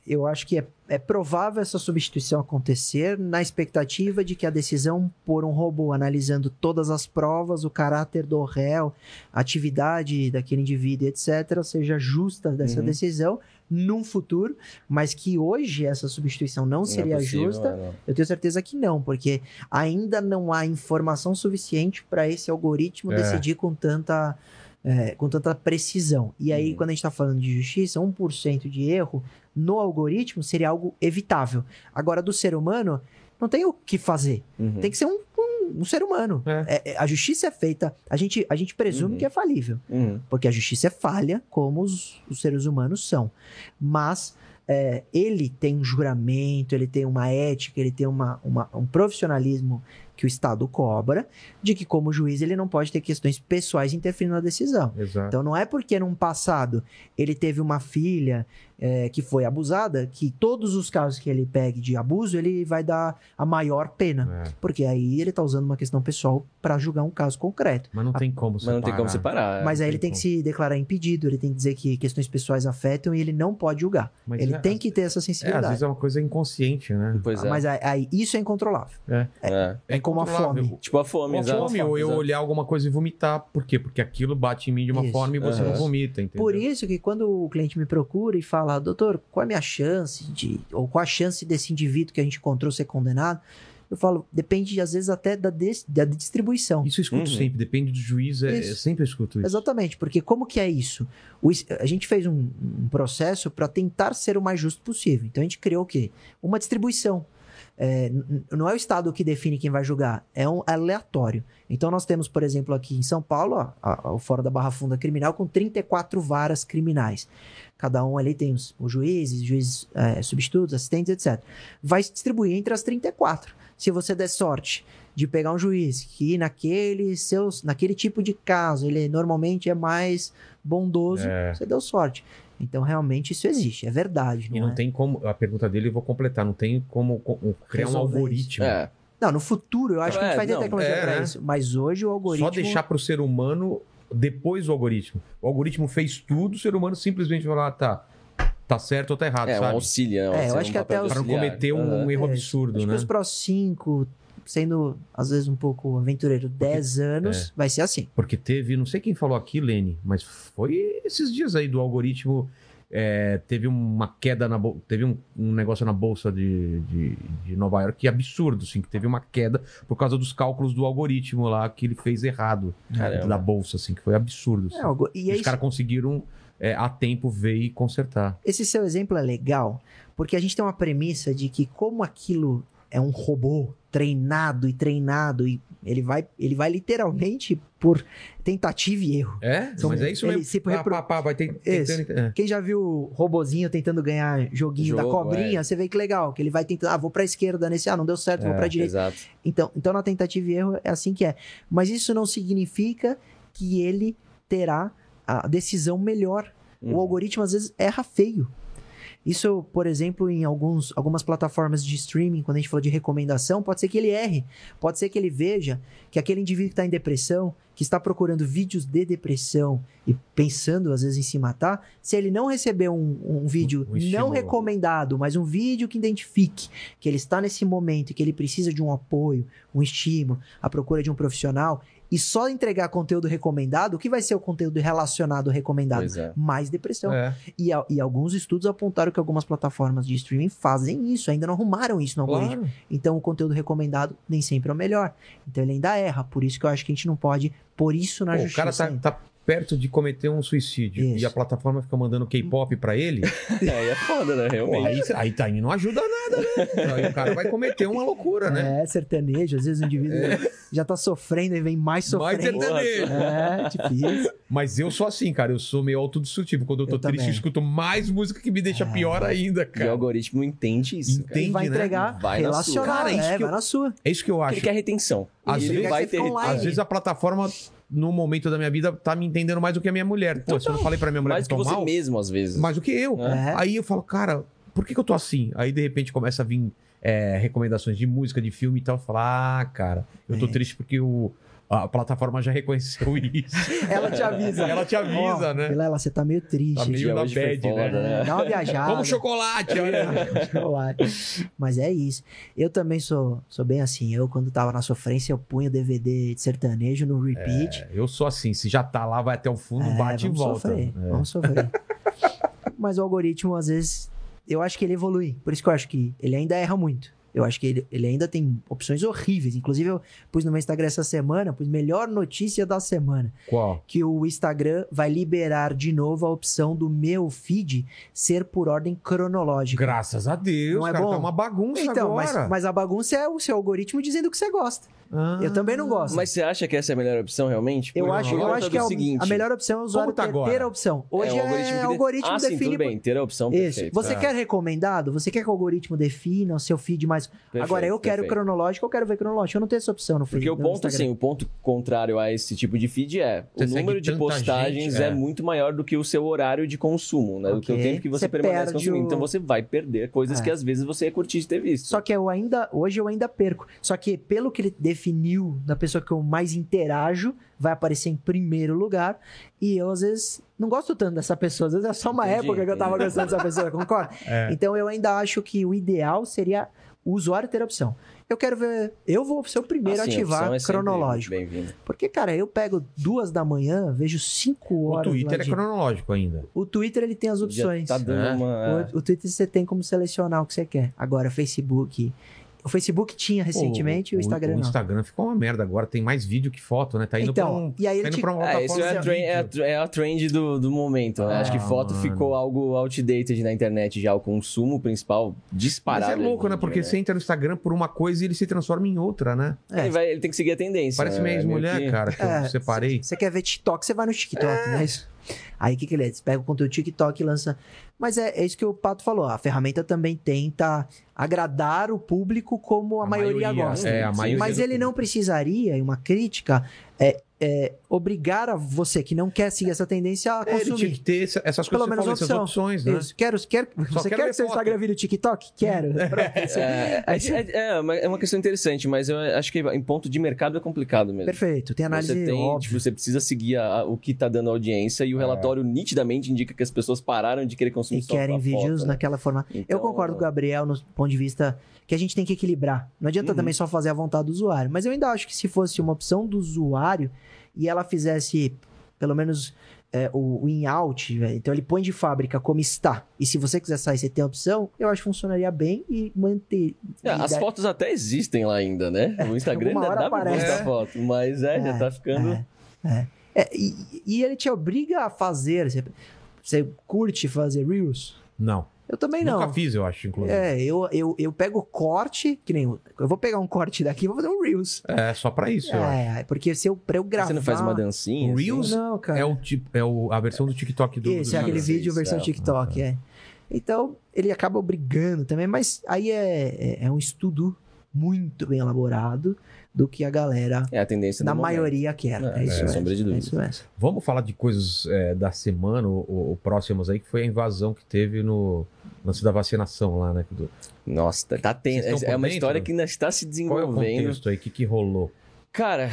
eu acho que é, é provável essa substituição acontecer na expectativa de que a decisão por um robô analisando todas as provas, o caráter do réu, a atividade daquele indivíduo, etc., seja justa dessa Uhum. decisão num futuro, mas que hoje essa substituição não seria é possível, justa, né, não. eu tenho certeza que não, porque ainda não há informação suficiente para esse algoritmo É. decidir com tanta, é, com tanta precisão. E aí, Uhum. quando a gente está falando de justiça, 1% de erro no algoritmo seria algo evitável. Agora, do ser humano, não tem o que fazer. Uhum. Tem que ser um, um- um ser humano. É. É, é, a justiça é feita, a gente, a gente presume Uhum. que é falível. Uhum. Porque a justiça é falha, como os, os seres humanos são. Mas é, ele tem um juramento, ele tem uma ética, ele tem uma, uma- um profissionalismo que o Estado cobra, de que, como juiz, ele não pode ter questões pessoais interferindo na decisão. Exato. Então não é porque num passado ele teve uma filha é, que foi abusada, que todos os casos que ele pegue de abuso, ele vai dar a maior pena. É. Porque aí ele tá usando uma questão pessoal para julgar um caso concreto. Mas não tem como Mas não tem como separar. Mas aí ele tem tem que como. se declarar impedido, ele tem que dizer que questões pessoais afetam e ele não pode julgar. Mas ele é- tem que ter essa É, às sensibilidade. vezes é uma coisa inconsciente, né? Pois é. Mas aí, aí isso é incontrolável. é. É como a incontrolável. fome. Tipo a fome, Uma exato. fome, ou eu Exato. olhar alguma coisa e vomitar. Por quê? Porque aquilo bate em mim de uma Isso. forma e você Aham. não vomita, entendeu? Por isso que quando o cliente me procura e fala, doutor, qual é a minha chance de. ou qual a chance desse indivíduo que a gente encontrou ser condenado? Eu falo, depende às vezes até da, des- da distribuição. Isso eu escuto Uhum. sempre, depende do juiz, é, eu sempre escuto isso. Exatamente, porque como que é isso? O a gente fez um, um processo para tentar ser o mais justo possível. Então a gente criou o quê? Uma distribuição. É, não é o Estado que define quem vai julgar, é um aleatório. Então nós temos, por exemplo, aqui em São Paulo, ó, a- a- o Fora da Barra Funda Criminal, com 34 varas criminais. Cada um ali tem os, os juízes, juízes é, substitutos, assistentes, etc. Vai se distribuir entre as 34. Se você der sorte de pegar um juiz que naquele, seus, naquele tipo de caso ele normalmente é mais bondoso, É. você deu sorte. Então realmente isso existe, é verdade. E Não, não é? tem como, a pergunta dele eu vou completar, não tem como co- criar um Resolver algoritmo. É. Não, no futuro eu acho que a gente É, vai ter não, tecnologia é, para né? isso. Mas hoje o algoritmo. Só deixar para o ser humano depois o algoritmo. O algoritmo fez tudo, o ser humano simplesmente vai lá, tá, tá certo ou tá errado, É, um sabe? auxílio. né? É, eu acho um que até os- Para não auxiliar. cometer um, Aham. erro É, absurdo, Acho né? que os próximos 5, sendo às vezes um pouco aventureiro, 10 anos, é. vai ser assim. Porque teve, não sei quem falou aqui, Lene, mas foi esses dias aí do algoritmo. é, teve uma queda na bolsa, teve um, um negócio na bolsa de, de, de Nova York que é absurdo, assim, que teve uma queda por causa dos cálculos do algoritmo lá que ele fez errado Caramba. da bolsa, assim, que foi absurdo. assim. É, algo- e E é os isso- caras conseguiram é, a tempo ver e consertar. esse seu exemplo é legal, porque a gente tem uma premissa de que como aquilo é um robô treinado e treinado e ele vai, ele vai literalmente por tentativa e erro. É? São- mas é isso ele mesmo. se Pá, repro- pá, pá, vai ter, tentando- é. Quem já viu o robozinho tentando ganhar joguinho da Jogo, cobrinha, é. você vê que legal, que ele vai tentando, ah, vou pra esquerda nesse, ah, não deu certo, vou pra direita. Exato. Então, então, na tentativa e erro, é assim que é. Mas isso não significa que ele terá a decisão melhor. O Uhum. algoritmo, às vezes, erra feio. Isso, por exemplo, em alguns, algumas plataformas de streaming, quando a gente falou de recomendação, pode ser que ele erre. Pode ser que ele veja que aquele indivíduo que está em depressão, que está procurando vídeos de depressão e pensando às vezes em se matar, se ele não receber um, um vídeo Um não estímulo. recomendado, mas um vídeo que identifique que ele está nesse momento e que ele precisa de um apoio, um estímulo, a procura de um profissional, e só entregar conteúdo recomendado, o que vai ser o conteúdo relacionado ao recomendado? É. Mais depressão. É, E, e alguns estudos apontaram que algumas plataformas de streaming fazem isso, ainda não arrumaram isso no algoritmo. claro. Então o conteúdo recomendado nem sempre é o melhor. Então ele ainda erra. Por isso que eu acho que a gente não pode pôr isso na Pô, o justiça. cara tá, tá perto de cometer um suicídio Isso. e a plataforma fica mandando K-pop pra ele, Aí é foda, né? pô, Realmente. aí, aí tá aí não ajuda nada, né? Aí o cara vai cometer uma loucura, né? É, sertanejo, às vezes o indivíduo já tá sofrendo e vem mais Mais sofrendo. sertanejo. É, difícil. Mas eu sou assim, cara. Eu sou meio autodestrutivo. Quando eu tô Eu triste, também. eu escuto mais música que me deixa pior ainda, E o cara. algoritmo entende isso. cara. Entende, Ele vai né? entregar Vai na relacionado. sua. Cara, isso é, que eu- vai na sua. É isso que eu acho. Ele quer retenção. Às ele vezes vai ter online. Às vezes a plataforma, no momento da minha vida, tá me entendendo mais do que a minha mulher. Pô, se eu não falei pra minha mulher mais que que eu tô você mal, mesmo, às vezes. mais do que eu. É. Aí eu falo, cara, por que, que eu tô assim? Aí de repente começa a vir é, recomendações de música, de filme e tal. Eu falo, ah, cara, eu tô É. triste porque o, a plataforma já reconheceu isso. Ela te avisa. Ela te avisa, Ó, né? Vilela, você tá meio triste. Tá meio na bad, foda, né? É, Dá uma viajada. Como chocolate, olha. Chocolate. Mas é isso. Eu também sou, sou bem assim. Eu, quando tava na sofrência, eu punho DVD de sertanejo no repeat. É, eu sou assim, se já tá lá, vai até o fundo, É, bate e vamos volta. Sofrer, É. Vamos sofrer. Mas o algoritmo, às vezes, eu acho que ele evolui. Por isso que eu acho que ele ainda erra muito. Eu acho que ele, ele ainda tem opções horríveis. Inclusive, eu pus no meu Instagram essa semana, pus melhor notícia da semana. Qual? Que o Instagram vai liberar de novo a opção do meu feed ser por ordem cronológica. Graças a Deus, Não é cara, bom? tá uma bagunça Então, mas, agora. mas a bagunça é o seu algoritmo dizendo o que você gosta. Ah. Eu também não gosto. Mas você acha que essa é a melhor opção, realmente? Eu Por acho, eu acho do que é o- seguinte, a melhor opção é o usuário tá ter, ter a opção. Hoje é, o algoritmo, que de- algoritmo ah, sim, define. tudo bem, ter a opção Isso. perfeito. Você É. quer recomendado? Você quer que o algoritmo defina o seu feed mais. Perfeito, Agora, eu quero perfeito. cronológico, eu quero ver cronológico. Eu não tenho essa opção no feed. Porque o ponto, assim, o ponto contrário a esse tipo de feed é Você o número de postagens gente, é. é. muito maior do que o seu horário de consumo, né? Do que o tempo que você, Você permanece perde consumindo. o- Então você vai perder coisas É. que às vezes você ia curtir de ter visto. Só que eu ainda, hoje eu ainda perco. Só que pelo que ele definiu da pessoa que eu mais interajo, vai aparecer em primeiro lugar. E eu, às vezes, não gosto tanto dessa pessoa. Às vezes é só uma Entendi, época que eu tava entendi. gostando dessa pessoa, concorda? É. Então eu ainda acho que o ideal seria o usuário ter a opção. Eu quero ver. Eu vou ser o primeiro a Assim, ativar opção é cronológico. Bem-vindo. Porque, cara, eu pego duas da manhã, vejo cinco O horas. Twitter lá é de- cronológico ainda. O Twitter ele tem as Já opções. Tá dando É. uma. O, o Twitter você tem como selecionar o que você quer. Agora, Facebook. O Facebook tinha recentemente, o, Instagram O não. Instagram ficou uma merda agora. Tem mais vídeo que foto, né? Tá indo pra Então, um. e aí ele tá indo te- pra uma É, isso é a, trend, é, a, é a trend do, do momento. né? Ah, Acho que foto mano. ficou algo outdated na internet já. O consumo principal Mas disparado. é louco, né? Porque você entra no Instagram por uma coisa e ele se transforma em outra, né? É. Ele, vai, ele tem que seguir a tendência. Parece né? minha É ex-mulher, que- cara, que É, eu separei. Você quer ver TikTok, você vai no TikTok, é isso? Aí o que, que ele é? Você pega o conteúdo TikTok e lança. Mas é, é isso que o Pato falou. A ferramenta também tenta agradar o público como a, maioria, gosta. É, a maioria. Mas ele não público. precisaria, e uma crítica, é, é obrigar a você que não quer seguir essa tendência a É, ele tinha consumir. que ter essa- essas Pelo coisas que menos opção. opções, né? Isso. Quero, quero, você quero quer que seu foto. Instagram vire TikTok? Quero. É, é, é, é uma- é uma questão interessante, mas eu acho que em ponto de mercado é complicado mesmo. Perfeito. Tem análise Você tem, tipo, você precisa seguir a- a- o que tá dando audiência e o relatório nitidamente indica que as pessoas pararam de querer consumir e só querem vídeos foto, né? naquela forma. Eu Então, concordo com o Gabriel no ponto de vista que a gente tem que equilibrar. Não adianta Uhum. também só fazer a vontade do usuário. Mas eu ainda acho que se fosse uma opção do usuário e ela fizesse pelo menos é, o, o in-out, então ele põe de fábrica como está. E se você quiser sair, você tem a opção, eu acho que funcionaria bem e manter. É, as daí- fotos até existem lá ainda, né? O Instagram alguma ainda dá pra aparece. postar É. foto, mas é, já É, tá ficando... É, é. É, e, e ele te obriga a fazer. Você, você curte fazer Reels? Não. Eu também não. Nunca fiz, eu acho, inclusive. É, eu, eu, eu pego o corte, que nem. eu- vou pegar um corte daqui e vou fazer um Reels. É, só pra isso, eu acho. É, porque se eu, pra eu gravar. Você não faz uma dancinha? O assim? Reels Não, cara. É, o tipo, é o, a versão do TikTok do. Esse do é aquele Instagram. vídeo Isso, versão é. TikTok, é. Então, ele acaba obrigando também, mas aí é, é, é um estudo muito bem elaborado do que a galera, É a tendência momento. maioria, quer. É, É, isso mesmo. sombra de é dúvida. isso mesmo. Vamos falar de coisas é, da semana, ou, ou próximas aí, que foi a invasão que teve no, lance da vacinação lá, né? Do- Nossa, tá, tá ten- Vocês estão É por uma dentro? história que ainda está se Qual é o desenvolvendo. contexto aí? O que, que rolou? Cara,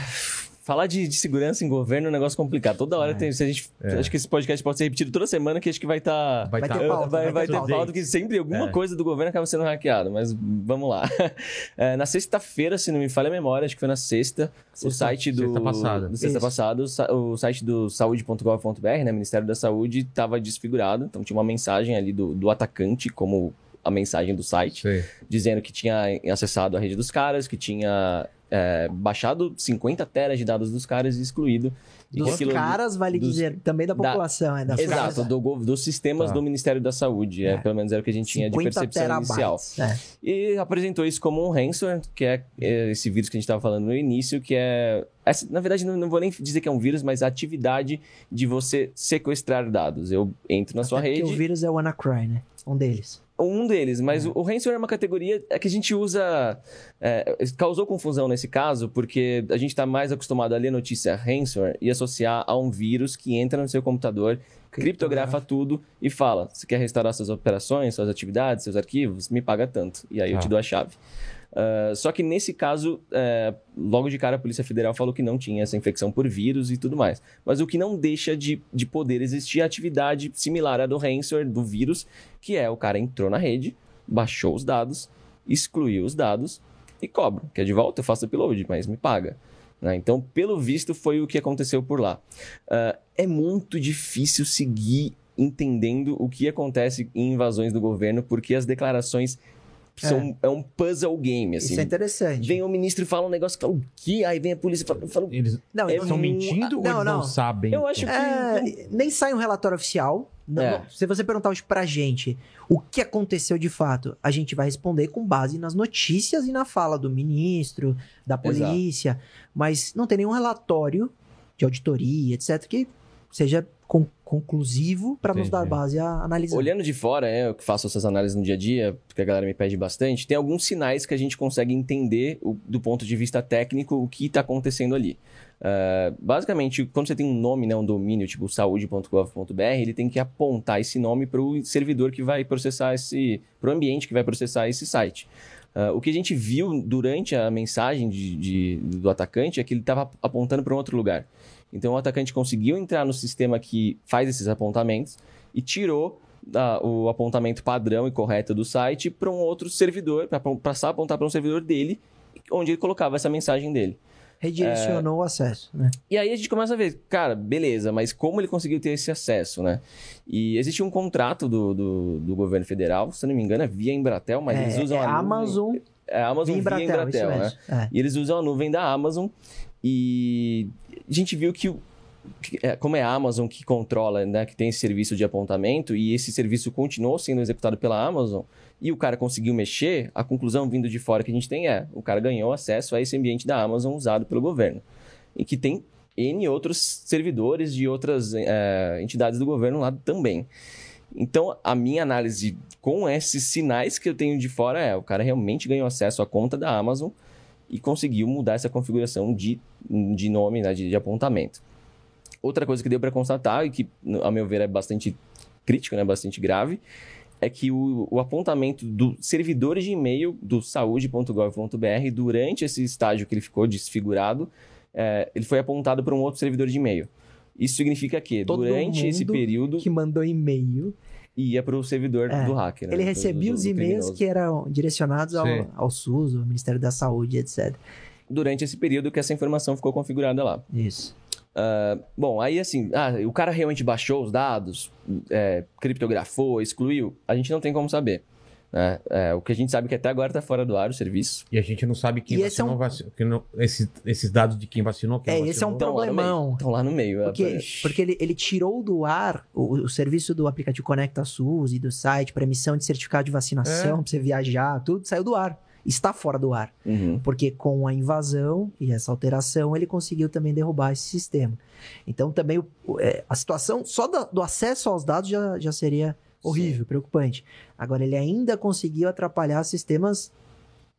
falar de, de segurança em governo é um negócio complicado. Toda hora É. tem. Se a gente, É. Acho que esse podcast pode ser repetido toda semana, que acho que vai estar. Vai, Vai tá- vai, vai vai ter pauta. pauta que sempre alguma É. coisa do governo acaba sendo hackeado, mas vamos lá. É, na sexta-feira, se não me falha a memória, acho que foi na sexta, o Sexta- site do. sexta passada. do sexta passada, o o site do saúde.gov.br, né? Ministério da Saúde, estava desfigurado. Então tinha uma mensagem ali do, do atacante, como a mensagem do site Sei. dizendo que tinha acessado a rede dos caras, que tinha é, baixado 50 teras de dados dos caras e excluído. E que Dos aquilo caras, vale dos- dizer, também da da- população. É, das Exato, do, dos sistemas Tá. do Ministério da Saúde. É, É. pelo menos era o que a gente tinha de 50 percepção inicial. terabytes. É. E apresentou isso como um ransomware, que é é esse vírus que a gente estava falando no início, que é... essa- na verdade, não, não vou nem dizer que é um vírus, mas a atividade de você sequestrar dados. Eu entro na sua Até porque rede... o vírus é o WannaCry, né? Um deles. Um deles, mas o o ransomware é uma categoria que a gente usa. é, causou confusão nesse caso, porque a gente está mais acostumado a ler notícia ransomware e associar a um vírus que entra no seu computador, criptografa tudo e fala: você quer restaurar suas operações, suas atividades, seus arquivos? Me paga tanto. E aí eu Ah. te dou a chave. Ah, só que nesse caso, é, logo de cara a Polícia Federal falou que não tinha essa infecção por vírus e tudo mais. Mas o que não deixa de, de poder existir a atividade similar à do ransomware, do vírus, que é o cara entrou na rede, baixou os dados, excluiu os dados e cobra. Quer de volta? Eu faço upload, mas me paga. né? Então, pelo visto, foi o que aconteceu por lá. Ah, é muito difícil seguir entendendo o que acontece em invasões do governo, porque as declarações são é, um puzzle game, assim. Isso é interessante. Vem o ministro e fala um negócio, fala o quê? Aí vem a polícia e fala, fala o Eles Não, É estão mu- mentindo ou Não, eles não não. sabem? Eu acho que. É, nem sai um relatório oficial. Não- É. não. Se você perguntar hoje pra gente o que aconteceu de fato, a gente vai responder com base nas notícias e na fala do ministro, da polícia. Mas não tem nenhum relatório de auditoria, etc., que seja con- conclusivo para nos dar base a analisar. Olhando de fora, é, eu que faço essas análises no dia a dia, porque a galera me pede bastante, tem alguns sinais que a gente consegue entender o- do ponto de vista técnico o que está acontecendo ali. Ah, basicamente, quando você tem um nome, né, um domínio, tipo saúde.gov.br, ele tem que apontar esse nome para o servidor que vai processar esse. para o ambiente que vai processar esse site. Ah, o que a gente viu durante a mensagem de- de- do atacante é que ele estava apontando para um outro lugar. Então o atacante conseguiu entrar no sistema que faz esses apontamentos e tirou ah, o apontamento padrão e correto do site para um outro servidor, para passar a apontar para um servidor dele, onde ele colocava essa mensagem dele. Redirecionou o acesso, né? E aí a gente começa a ver, cara, beleza, mas como ele conseguiu ter esse acesso, né? E existe um contrato do, do, do governo federal, se não me engano, é via Embratel, mas é, eles usam é a nuvem- Amazon É a Amazon via via Embratel, Embratel, isso né? É. E eles usam a nuvem da Amazon e a gente viu que, é, como é a Amazon que controla, né, que tem esse serviço de apontamento e esse serviço continuou sendo executado pela Amazon e o cara conseguiu mexer, a conclusão vindo de fora que a gente tem é, o cara ganhou acesso a esse ambiente da Amazon usado pelo governo e que tem N outros servidores de outras é, entidades do governo lá também. Então, a minha análise com esses sinais que eu tenho de fora é: o cara realmente ganhou acesso à conta da Amazon e conseguiu mudar essa configuração de, de nome, né, de, de apontamento. Outra coisa que deu para constatar, e que, a meu ver, é bastante crítico, né, bastante grave, é que o, o apontamento do servidor de e-mail do saúde.gov.br, durante esse estágio que ele ficou desfigurado, é, ele foi apontado para um outro servidor de e-mail. Isso significa que, Todo durante esse período, Que mandou e-mail. Ia para o servidor É, do hacker. né, Ele recebia do- os e-mails que eram direcionados ao, ao SUS, ao Ministério da Saúde, etc. Durante esse período que essa informação ficou configurada lá. Isso. Ah, bom, aí assim, ah, o cara realmente baixou os dados, é, criptografou, excluiu? A gente não tem como saber. Né? É, o que a gente sabe é que até agora está fora do ar o serviço. E a gente não sabe quem E esse é vacinou, um- vaci- que não- esses, esses dados de quem vacinou, quem É, não esse é um vacinou. problemão. Estão lá no meio. Porque, é, porque ele, ele tirou do ar o, o serviço do aplicativo Conecta SUS e do site para emissão de certificado de vacinação, É. para você viajar, tudo saiu do ar. Está fora do ar. Uhum. Porque com a invasão e essa alteração, ele conseguiu também derrubar esse sistema. Então, também o- é, a situação só da- do acesso aos dados já, já seria horrível, preocupante. Agora, ele ainda conseguiu atrapalhar sistemas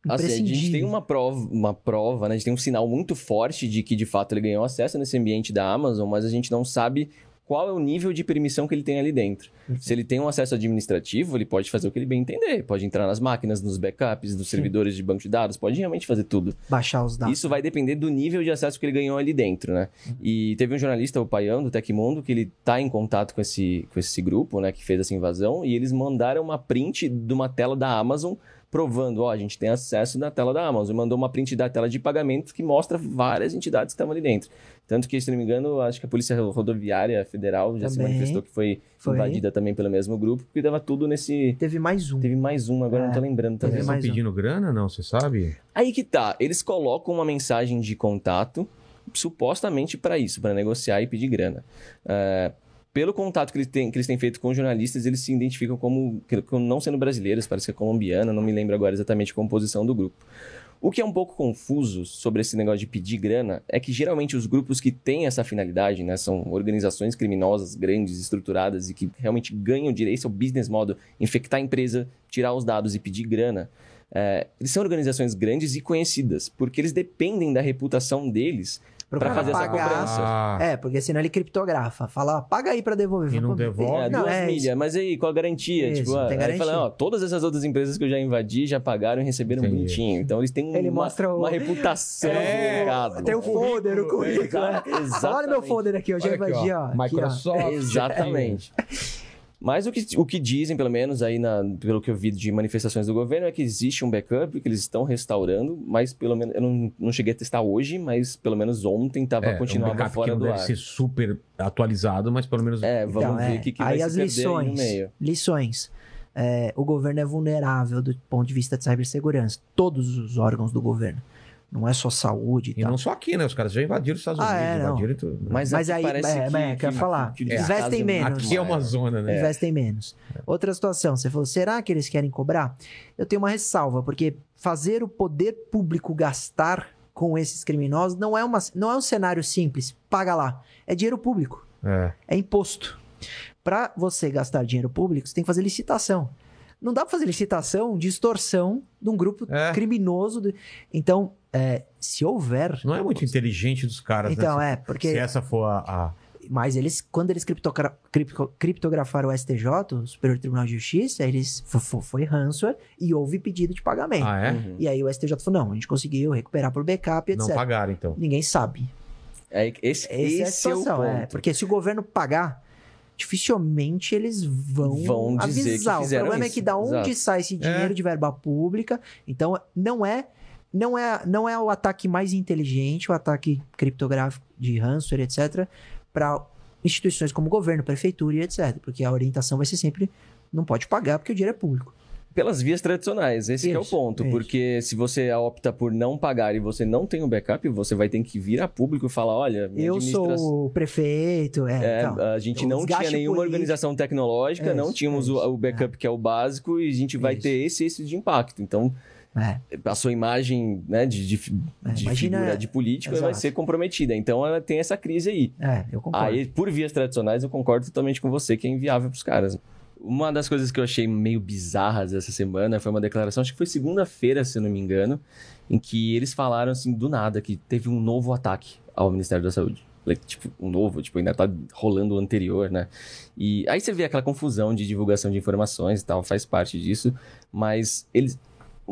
Assim, a gente tem uma prova, uma prova, né? A gente tem um sinal muito forte de que de fato ele ganhou acesso nesse ambiente da Amazon, mas a gente não sabe qual é o nível de permissão que ele tem ali dentro. Se ele tem um acesso administrativo, ele pode fazer o que ele bem entender. Pode entrar nas máquinas, nos backups, nos servidores de banco de dados, pode realmente fazer tudo. Baixar os dados. Isso vai depender do nível de acesso que ele ganhou ali dentro, né? E teve um jornalista, o Paião, do Tecmundo, que ele tá em contato com esse, com esse grupo, né, que fez essa invasão, e eles mandaram uma print de uma tela da Amazon provando, ó, a gente tem acesso na tela da Amazon. Mandou uma print da tela de pagamento que mostra várias entidades que estavam ali dentro. Tanto que, se não me engano, acho que a Polícia Rodoviária Federal já se Também. manifestou que foi, Foi. invadida também pelo mesmo grupo, porque dava tudo nesse... Teve mais um. Teve mais um, agora É, não tô lembrando teve também. Eles estão um. pedindo grana, não? Você sabe? Aí que tá, eles colocam uma mensagem de contato supostamente para isso, para negociar e pedir grana. É, pelo contato que eles, têm, que eles têm feito com jornalistas, eles se identificam como, como não sendo brasileiros, parece que é colombiana, não me lembro agora exatamente a composição do grupo. O que é um pouco confuso sobre esse negócio de pedir grana é que geralmente os grupos que têm essa finalidade, né, são organizações criminosas grandes, estruturadas e que realmente ganham direito, esse é o business model, infectar a empresa, tirar os dados e pedir grana. É, eles são organizações grandes e conhecidas, porque eles dependem da reputação deles Pro pra cara fazer essa pagar. cobrança. Ah, É, porque senão ele criptografa. Fala, ó, paga aí pra devolver. E não devolve? É, Não, duas é milhas, isso. mas aí, qual a garantia? Isso, tipo, tem aí fala, ó, todas essas outras empresas que eu já invadi já pagaram e receberam Entendi. bonitinho. Então eles têm Ele uma, mostra o- uma reputação É, no mercado. Tem o folder, o currículo. Exa- exatamente. Olha meu folder aqui, eu já olha aqui, invadi, ó, ó. Aqui, ó. Microsoft. Exatamente. Mas o que, o que dizem, pelo menos aí na, pelo que eu vi de manifestações do governo, é que existe um backup que eles estão restaurando, mas pelo menos eu não, não cheguei a testar hoje, mas pelo menos ontem tava É, um continuava backup fora que não do deve ar. ser super atualizado, mas pelo menos... É, vamos Então, ver é. o que, que Aí vai as se perder aí no lições. meio. Lições. É, o governo é vulnerável do ponto de vista de cibersegurança. Todos os órgãos do governo. Não é só saúde e, E tal. não só aqui, né? Os caras já invadiram os Estados Ah, Unidos, é, não. invadiram tudo. Mas, Mas aqui aí, parece é, que, é, quer que- falar. que o Investem é menos. Aqui é uma zona, né? Investem menos. Outra situação, você falou, será que eles querem cobrar? Eu tenho uma ressalva, porque fazer o poder público gastar com esses criminosos não é, uma, não é um cenário simples. Paga lá. É dinheiro público. É. É imposto. Para você gastar dinheiro público, você tem que fazer licitação. Não dá para fazer licitação de extorsão de um grupo É. criminoso. de- Então, é, se houver. Não é muito inteligente dos caras, Então, né? é, Se, porque. se essa for a... a- Mas eles, quando eles criptogra- cripto- criptografaram o STJ, o Superior Tribunal de Justiça, eles fo- fo- foi ransomware e houve pedido de pagamento. Ah, é? Uhum. E aí o STJ falou: não, a gente conseguiu recuperar por backup, Não etc. pagaram, então. Ninguém sabe. É, esse, Essa é a esse é o situação, é, ponto. Porque se o governo pagar, dificilmente eles vão, Vão dizer que avisar. o problema é isso, que da onde exato. sai esse dinheiro de verba pública, então não é não é não é o ataque mais inteligente, o ataque criptográfico de ransomware, etc, para instituições como governo, prefeitura e etc, porque a orientação vai ser sempre não pode pagar porque o dinheiro é público. Pelas vias tradicionais, esse que é o Isso, ponto. isso. Porque se você opta por não pagar e você não tem o backup, você vai ter que vir a público e falar: olha, minha Eu administração- sou o prefeito, é, É, então, a gente não tinha nenhuma político- organização tecnológica, É não isso, tínhamos o, isso, o backup que é o básico e a gente vai Isso. ter esse esse de impacto. Então, é, a sua imagem né, de, de, É, de imagina- figura de político vai ser comprometida. Então, ela tem essa crise aí. é, eu concordo. Aí, por vias tradicionais, eu concordo totalmente com você que é inviável para os caras. Uma das coisas que eu achei meio bizarras essa semana foi uma declaração, acho que foi segunda-feira, se eu não me engano, em que eles falaram assim do nada que teve um novo ataque ao Ministério da Saúde. Tipo, um novo, tipo, ainda tá rolando o anterior, né? E aí você vê aquela confusão de divulgação de informações e tal, faz parte disso, mas eles.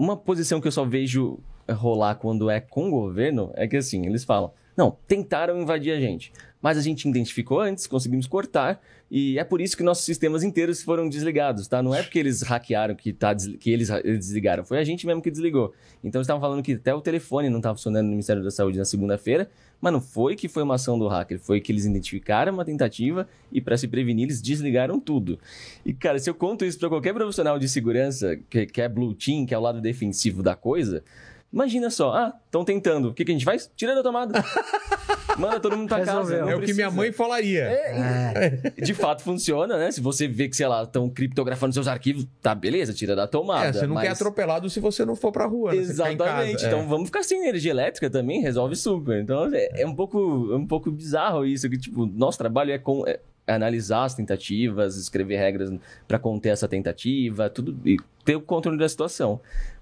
Uma posição que eu só vejo rolar quando é com o governo é que assim, eles falam: não, tentaram invadir a gente, mas a gente identificou antes, conseguimos cortar, e é por isso que nossos sistemas inteiros foram desligados, tá? Não é porque eles hackearam que, tá, que eles, desligaram, foi a gente mesmo que desligou. Então estavam falando que até o telefone não estava funcionando no Ministério da Saúde na segunda-feira, mas não foi que foi uma ação do hacker, foi que eles identificaram uma tentativa e para se prevenir eles desligaram tudo. E cara, se eu conto isso para qualquer profissional de segurança que, que é blue team, que é o lado defensivo da coisa, imagina só, ah, estão tentando, o que, que a gente faz? Tira da tomada. Manda todo mundo pra casa. Resolveu. É o que minha mãe falaria. É, De fato funciona, né? Se você vê que, sei lá, estão criptografando seus arquivos, tá, beleza, tira da tomada. É, você não mas... quer atropelado se você não for pra rua. né? Exatamente. casa. Então É. vamos ficar sem energia elétrica também, resolve super. Então é, é um pouco é um pouco bizarro isso que tipo, nosso trabalho é com é analisar as tentativas, escrever regras para conter essa tentativa, tudo e ter o controle da situação.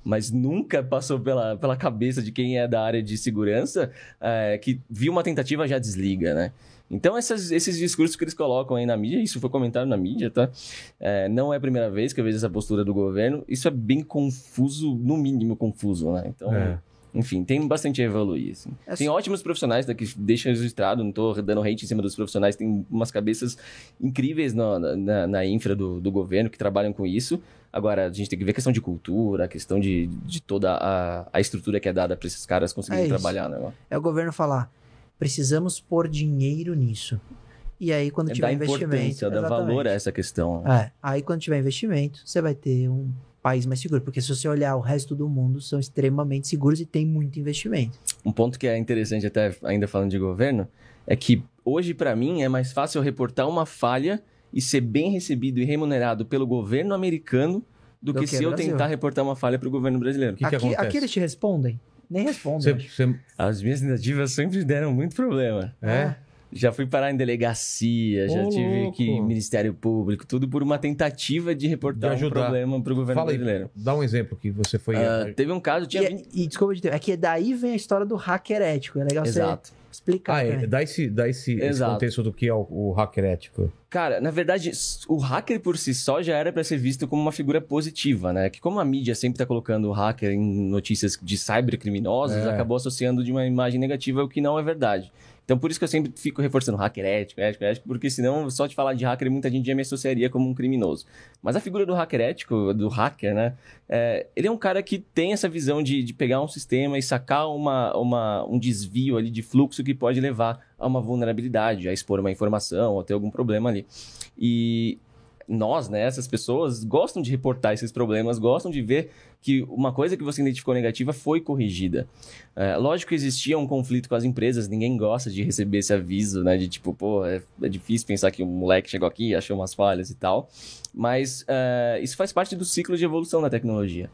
Mas nunca passou pela, pela cabeça de quem é da área de segurança é, que viu uma tentativa já desliga, né? Então, essas, esses discursos que eles colocam aí na mídia, isso foi comentado na mídia, tá? É, não é a primeira vez que eu vejo essa postura do governo. Isso é bem confuso, no mínimo confuso, né? Então, É. enfim, tem bastante a evoluir. assim. É Tem só- ótimos profissionais daqui, deixa registrado, não tô dando hate em cima dos profissionais, tem umas cabeças incríveis na, na, na infra do, do governo que trabalham com isso. Agora, a gente tem que ver a questão de cultura, a questão de, de toda a, a estrutura que é dada para esses caras conseguirem É trabalhar, né? É o governo falar, precisamos pôr dinheiro nisso. E aí, quando É tiver dar investimento... Exatamente. valor a essa questão. É, aí quando tiver investimento, você vai ter um país mais seguro. Porque se você olhar o resto do mundo, são extremamente seguros e tem muito investimento. Um ponto que é interessante, até ainda falando de governo, é que hoje, para mim, é mais fácil reportar uma falha e ser bem recebido e remunerado pelo governo americano do, Do que, que se eu Brasil. tentar reportar uma falha para o governo brasileiro. O que, que aqui, acontece? aqui eles te respondem? Nem respondem. Você- você- As minhas tentativas sempre deram muito problema. é? Já fui parar em delegacia, já Ô, tive louco. que ir Ministério Público, tudo por uma tentativa de reportar De um problema para o governo Fala aí, brasileiro. dá um exemplo que você foi. Ah, teve um caso, E, tinha é- 20... e desculpa de ter, é que daí vem a história do hacker ético. É legal Exato. você explicar. Ah, é, também. dá esse, dá esse, esse contexto do que é o, o hacker ético. Cara, na verdade, o hacker por si só já era para ser visto como uma figura positiva, né? Que como a mídia sempre tá colocando o hacker em notícias de cybercriminosos, É. acabou associando de uma imagem negativa o que não é verdade. Então, por isso que eu sempre fico reforçando hacker ético, ético, ético, porque senão, só de falar de hacker, muita gente já me associaria como um criminoso. Mas a figura do hacker ético, do hacker, né? é, ele é um cara que tem essa visão de, de pegar um sistema e sacar uma, uma, um desvio ali de fluxo que pode levar a uma vulnerabilidade, a expor uma informação ou ter algum problema ali. E nós, né, essas pessoas, gostam de reportar esses problemas, gostam de ver que uma coisa que você identificou negativa foi corrigida. É, lógico que existia um conflito com as empresas, ninguém gosta de receber esse aviso, né, de tipo, pô, é, é difícil pensar que um moleque chegou aqui, achou umas falhas e tal, mas é, isso faz parte do ciclo de evolução da tecnologia.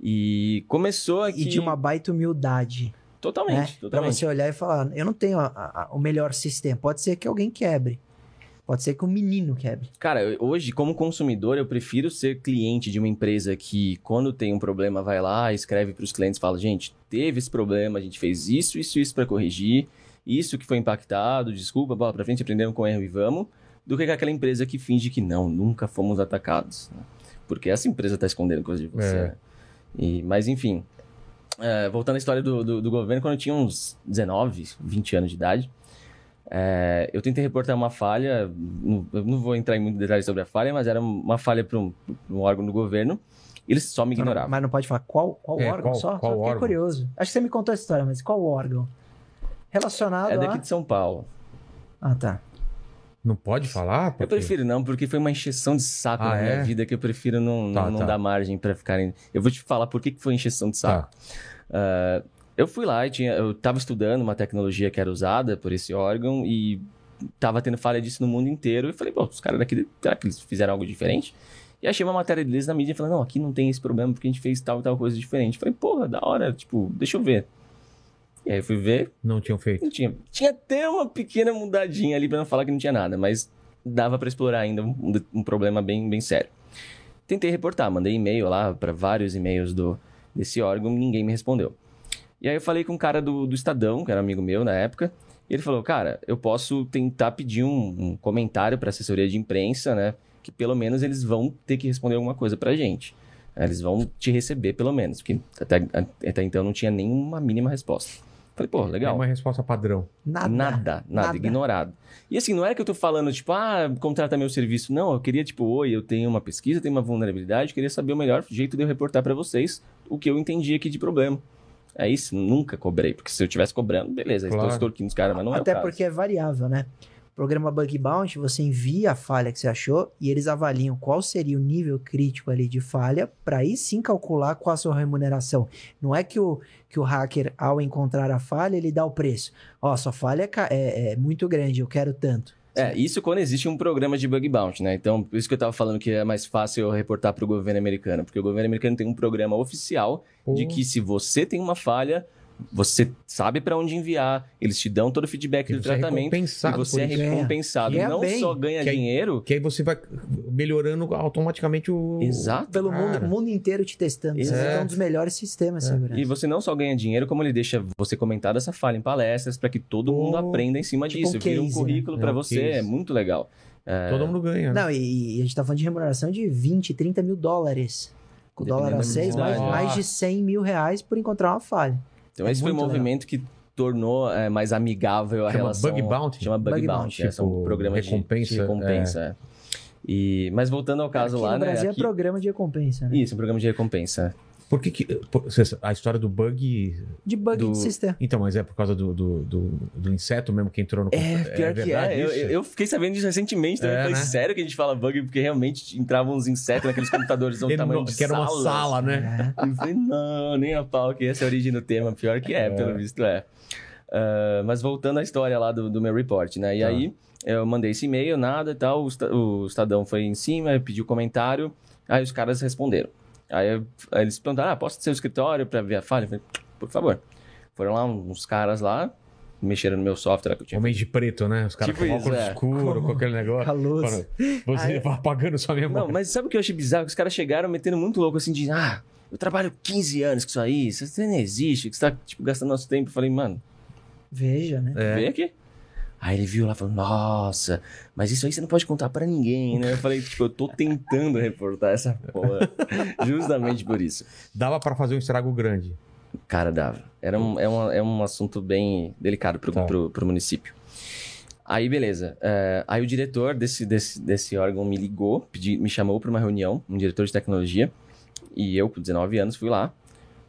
E começou aqui... E de uma baita humildade. Totalmente, né? Pra totalmente. você olhar e falar, eu não tenho a- a- o melhor sistema. Pode ser que alguém quebre. Pode ser que um menino quebre. Cara, hoje, como consumidor, eu prefiro ser cliente de uma empresa que, quando tem um problema, vai lá, escreve para os clientes e fala: gente, teve esse problema, a gente fez isso, isso, isso para corrigir, isso que foi impactado, desculpa, bola pra frente, aprendemos com o erro e vamos, do que aquela empresa que finge que não, nunca fomos atacados. né? Porque essa empresa tá escondendo coisa de você. É. né? E, mas, enfim, é, voltando à história do, do, do governo, quando eu tinha uns 19, 20 anos de idade. É, eu tentei reportar uma falha, não- eu não vou entrar em muito detalhes sobre a falha, mas era uma falha para um, um órgão do governo, e eles só me ignoravam. Mas não pode falar qual, qual É, órgão qual- só? qual só fiquei órgão? curioso. Acho que você me contou essa história, mas qual órgão? Relacionado É daqui a... de São Paulo. Ah, tá. Não pode falar? Eu Porque- prefiro não, porque foi uma encheção de saco Ah, na minha é? vida que eu prefiro não, Tá, não, não tá. dar margem para ficarem. Eu vou te falar por que que foi encheção de saco. Tá. Ah, eu fui lá e tinha, eu estava estudando uma tecnologia que era usada por esse órgão e tava tendo falha disso no mundo inteiro. E falei, pô, os caras daqui, será que eles fizeram algo diferente? E achei uma matéria deles na mídia falando, não, aqui não tem esse problema porque a gente fez tal e tal coisa diferente. Falei, porra, da hora, tipo, deixa eu ver. E aí eu fui ver, Não tinham feito. não tinha. Tinha até uma pequena mudadinha ali pra não falar que não tinha nada, mas dava pra explorar ainda um, um problema bem, bem sério. Tentei reportar, mandei e-mail lá pra vários e-mails do, desse órgão, ninguém me respondeu. E aí eu falei com um cara do, do Estadão, que era amigo meu na época, e ele falou, cara, eu posso tentar pedir um, um comentário pra assessoria de imprensa, né? Que pelo menos eles vão ter que responder alguma coisa pra gente. Eles vão te receber pelo menos, porque até, até então não tinha nenhuma mínima resposta. Falei, pô, legal. É uma resposta padrão. Nada. Nada, nada, Nada. ignorado. E assim, não é que eu tô falando, tipo, ah, contrata meu serviço. Não, eu queria, tipo, oi, eu tenho uma pesquisa, tenho uma vulnerabilidade, eu queria saber o melhor jeito de eu reportar pra vocês o que eu entendi aqui de problema. É isso, nunca cobrei, porque se eu tivesse cobrando, beleza, Claro. estou extorquindo os caras, mas não é Até o caso. porque é variável, né? Programa Bug Bounty, você envia a falha que você achou e eles avaliam qual seria o nível crítico ali de falha para aí sim calcular qual a sua remuneração. Não é que o, que o hacker, ao encontrar a falha, ele dá o preço. Ó, sua falha é, é- é muito grande, eu quero tanto. É, isso quando existe um programa de bug bounty, né? Então, por isso que eu tava falando que é mais fácil eu reportar pro governo americano, porque o governo americano tem um programa oficial de Pô. que se você tem uma falha, você sabe pra onde enviar, eles te dão todo o feedback E do você é tratamento e você é recompensado. Ganha Não bem. só ganha Que aí- dinheiro, Que aí você vai melhorando automaticamente o. Exato. Pelo mundo, mundo inteiro te testando. Isso É. é um dos melhores sistemas, É. segurança. E você não só ganha dinheiro, como ele deixa você comentar dessa falha em palestras para que todo mundo Oh, aprenda em cima tipo disso. um Vira um case, currículo né? para É você, case. é muito legal. É, Todo mundo ganha. né? Não, e, e a gente tá falando de remuneração de 20, 30 mil dólares. Com o dólar a Dependendo da 6, mais, mais de 100 mil reais por encontrar uma falha. Então, É esse foi um movimento que tornou é, mais amigável a Chama relação. Bug Bounty? Chama Bug, Bug Bounty. É, são Tipo, programas de- recompensa, de recompensa. é. E, mas voltando ao caso Aqui lá, no né? Brasil aqui- é programa de recompensa, né? Isso, um programa de recompensa. Por que que. por- a história do bug. De bug Do- de sistema. Então, mas é por causa do, do, do, do inseto mesmo que entrou no É, pior que verdade é. Eu, eu- fiquei sabendo disso recentemente também. É, Falei, né? sério que a gente fala bug? Porque realmente entravam uns insetos naqueles computadores do tamanho de que era uma salas. sala, né? É. Eu falei, não, nem a pau, que essa é a origem do tema. Pior que é, pelo visto é. Ah, mas voltando à história lá do, do meu report, né? E Tá. aí, eu mandei esse e-mail, nada e tal. O, o Estadão foi em cima, pediu comentário. Aí os caras responderam. Aí, aí eles perguntaram, ah, posso ter seu escritório pra ver a falha? Eu falei, por favor. Foram lá uns caras lá, mexeram no meu software que eu tinha Homem de preto, né? Os caras Tipo com isso, óculos é. escuro, com aquele negócio. Calor. Você vai apagando sua memória. Não, mas sabe o que eu achei bizarro? Que os caras chegaram metendo muito louco, assim, de... Ah, eu trabalho 15 anos com isso aí, isso não existe, que você tá, tipo, gastando nosso tempo. Eu falei, mano, Veja, né? É. vem aqui. Aí ele viu lá e falou, nossa, mas isso aí você não pode contar pra ninguém, né? Eu falei, tipo, eu tô tentando reportar essa porra. Justamente por isso. Dava pra fazer um estrago grande. Cara, dava. Era um, é, um, é um assunto bem delicado pro, Tá. pro, pro município. Aí, beleza. É, aí o diretor desse, desse, desse órgão me ligou, pedi, me chamou pra uma reunião, um diretor de tecnologia. E eu, com 19 anos, fui lá.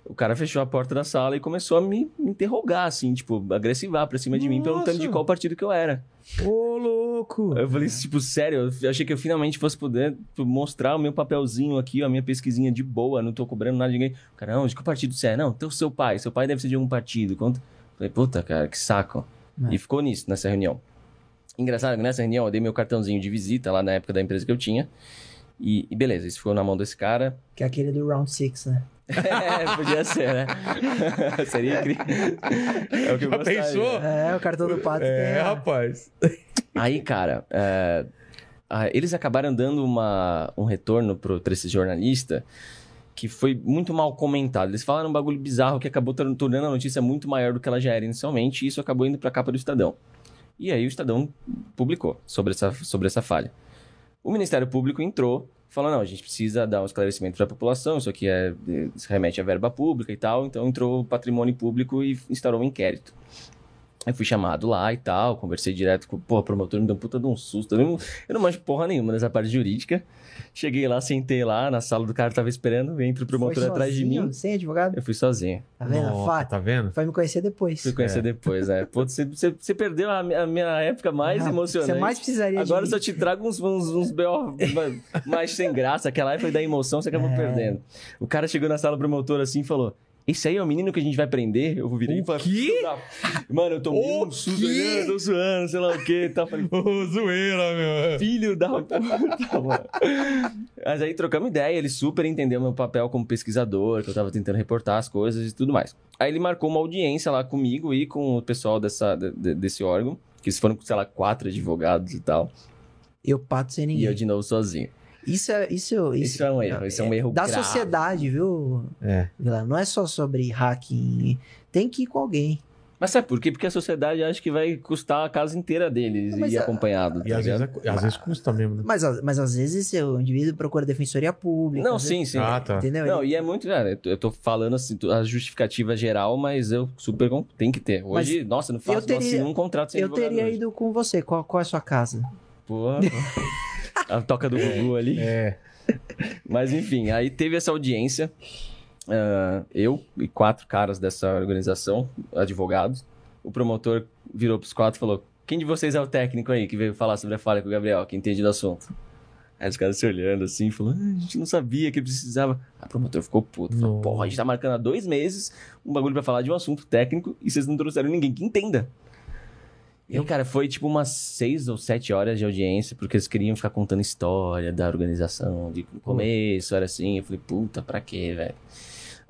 O cara fechou a porta da sala e começou a me, me interrogar, assim, tipo, agressivar pra cima de mim, perguntando de Nossa. qual partido que eu era. Ô, louco! Eu falei, tipo, sério, eu achei que eu finalmente fosse poder tipo, mostrar o meu papelzinho aqui, a minha pesquisinha de boa, não tô cobrando nada de ninguém. Cara, não, de que partido você é? Não, teu seu pai, seu pai deve ser de algum partido. Conta. Falei, puta, cara, que saco. É. E ficou nisso, nessa reunião. Engraçado que nessa reunião eu dei meu cartãozinho de visita lá na época da empresa que eu tinha. E, e beleza, isso ficou na mão desse cara. Que é aquele do Round 6, né? É, podia ser, né? Seria incrível. É o que eu Já gostaria. pensou? É, o cartão do pato É, rapaz. Aí, cara, é, eles acabaram dando uma, um retorno pro, pra esse jornalista que foi muito mal comentado. Eles falaram um bagulho bizarro que acabou tor- tornando a notícia muito maior do que ela já era inicialmente, e isso acabou indo pra capa do Estadão. E aí o Estadão publicou sobre essa, sobre essa falha. O Ministério Público entrou, falou, não, a gente precisa dar um esclarecimento para a população, isso aqui é, se remete à verba pública e tal, então entrou o patrimônio público e instaurou um inquérito. Eu fui chamado lá e tal, conversei direto com pô, o promotor, me deu um puta de um susto. Eu não, eu não manjo porra nenhuma nessa parte jurídica. Cheguei lá, sentei lá na sala do cara que tava esperando, entra o promotor atrás de sozinho, mim. Sem advogado? Eu fui sozinho. Tá vendo? Nossa, Fa- tá vendo? Vai me conhecer depois. Fui conhecer É. depois, né? Pô, você, você, você perdeu a, minha- a minha época mais Ah, emocionante. Você mais precisaria Agora de eu te trago uns, uns, uns B.O. mais sem graça, aquela época da emoção, você acabou É. perdendo. O cara chegou na sala do promotor assim e falou: Esse aí é o menino que a gente vai prender? Eu virei e O falei: quê? "Filho da- Mano, eu tomei O um susto, quê? eu tô zoando, sei lá o quê. Tá? Falei, Ô, zoeira, meu. filho da puta, mano. Mas aí trocamos ideia, ele super entendeu meu papel como pesquisador, que eu tava tentando reportar as coisas e tudo mais. Aí ele marcou uma audiência lá comigo e com o pessoal dessa, de- de- desse órgão, que foram, sei lá, quatro advogados e tal, Eu pato sem e ninguém. eu de novo sozinho. Isso é, isso, isso, Isso é um erro, isso é um erro Da grave. sociedade, viu? É. Não é só sobre hacking. Tem que ir com alguém. Mas sabe por quê? Porque a sociedade acha que vai custar a casa inteira deles Mas e acompanhado. E tá às vezes, é- às vezes custa mesmo, né? Mas, mas às vezes o indivíduo procura defensoria pública. Não, sim, sim. Ah, tá. Entendeu? Não, e é muito, cara, eu tô- falando assim, a justificativa geral, mas eu super tem que ter. Hoje, nossa, não faço, eu teria- não um contrato sem eu teria hoje. ido com você. Qual, qual é a sua casa? Pô, a toca do Gugu ali. É. Mas enfim, aí teve essa audiência. ah, eu e quatro caras dessa organização, advogados. O promotor virou pros quatro e falou: Quem de vocês é o técnico aí que veio falar sobre a falha com o Gabriel, que entende do assunto? Aí os caras se olhando assim, falando: ah, A gente não sabia que precisava. Aí o promotor ficou puto. Falou. Porra, a gente tá marcando há dois meses um bagulho pra falar de um assunto técnico e vocês não trouxeram ninguém que entenda. E cara, foi tipo umas seis ou sete horas de audiência, porque eles queriam ficar contando história da organização, de começo, era assim. Eu falei, puta, pra quê, velho?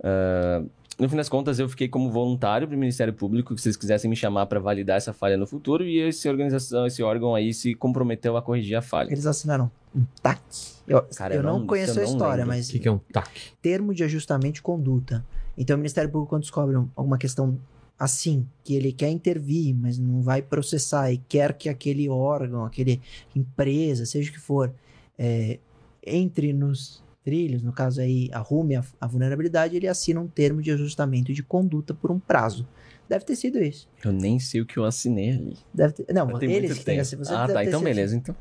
Ah, no fim das contas, eu fiquei como voluntário para o Ministério Público, que vocês quisessem me chamar para validar essa falha no futuro, e esse organização, esse órgão aí se comprometeu a corrigir a falha. Eles assinaram um TAC. Eu, Cara, eu eu não, não- conheço eu a história, lembro. O mas que, que é um TAC? termo de ajustamento de conduta. Então, o Ministério Público, quando descobre um- alguma questão assim, que ele quer intervir, mas não vai processar e quer que aquele órgão, aquele empresa, seja o que for, é, entre nos trilhos, no caso aí, arrume a, a vulnerabilidade, ele assina um termo de ajustamento de conduta por um prazo. Deve ter sido isso. Eu nem sei o que eu assinei ali. Deve ter, não, Tem eles que assinar. Você ah, tá. Então, beleza. Então...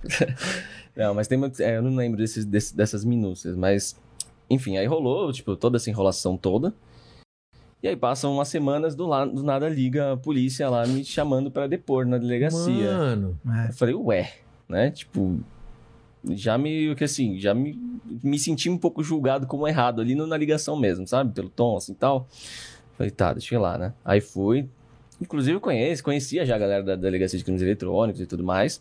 não, mas tem muito... é, eu não lembro desses, desse- dessas minúcias, mas... Enfim, aí rolou, tipo, toda essa enrolação toda. E aí passam umas semanas, do, la... do nada liga a polícia lá me chamando para depor na delegacia. Mano. É. Eu falei, ué, né? Tipo, já me, que assim, já me, me senti um pouco julgado como errado ali no- na ligação mesmo, sabe? Pelo tom, assim, tal. Falei, tá, deixa eu ir lá, né? Aí fui. Inclusive, eu conheço, conhecia já a galera da Delegacia de Crimes Eletrônicos e tudo mais.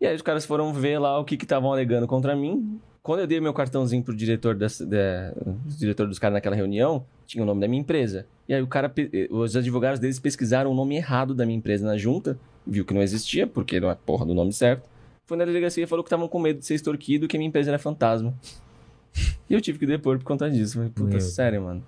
E aí os caras foram ver lá o que que estavam alegando contra mim. Quando eu dei meu cartãozinho pro diretor, dessa, da, diretor dos caras naquela reunião, tinha o nome da minha empresa. E aí o cara, os advogados deles pesquisaram o nome errado da minha empresa na junta, viu que não existia, porque não é porra do nome certo. Foi na delegacia e falou que estavam com medo de ser extorquido, que a minha empresa era fantasma. E eu tive que depor por conta disso. Falei, puta, Meu sério, mano.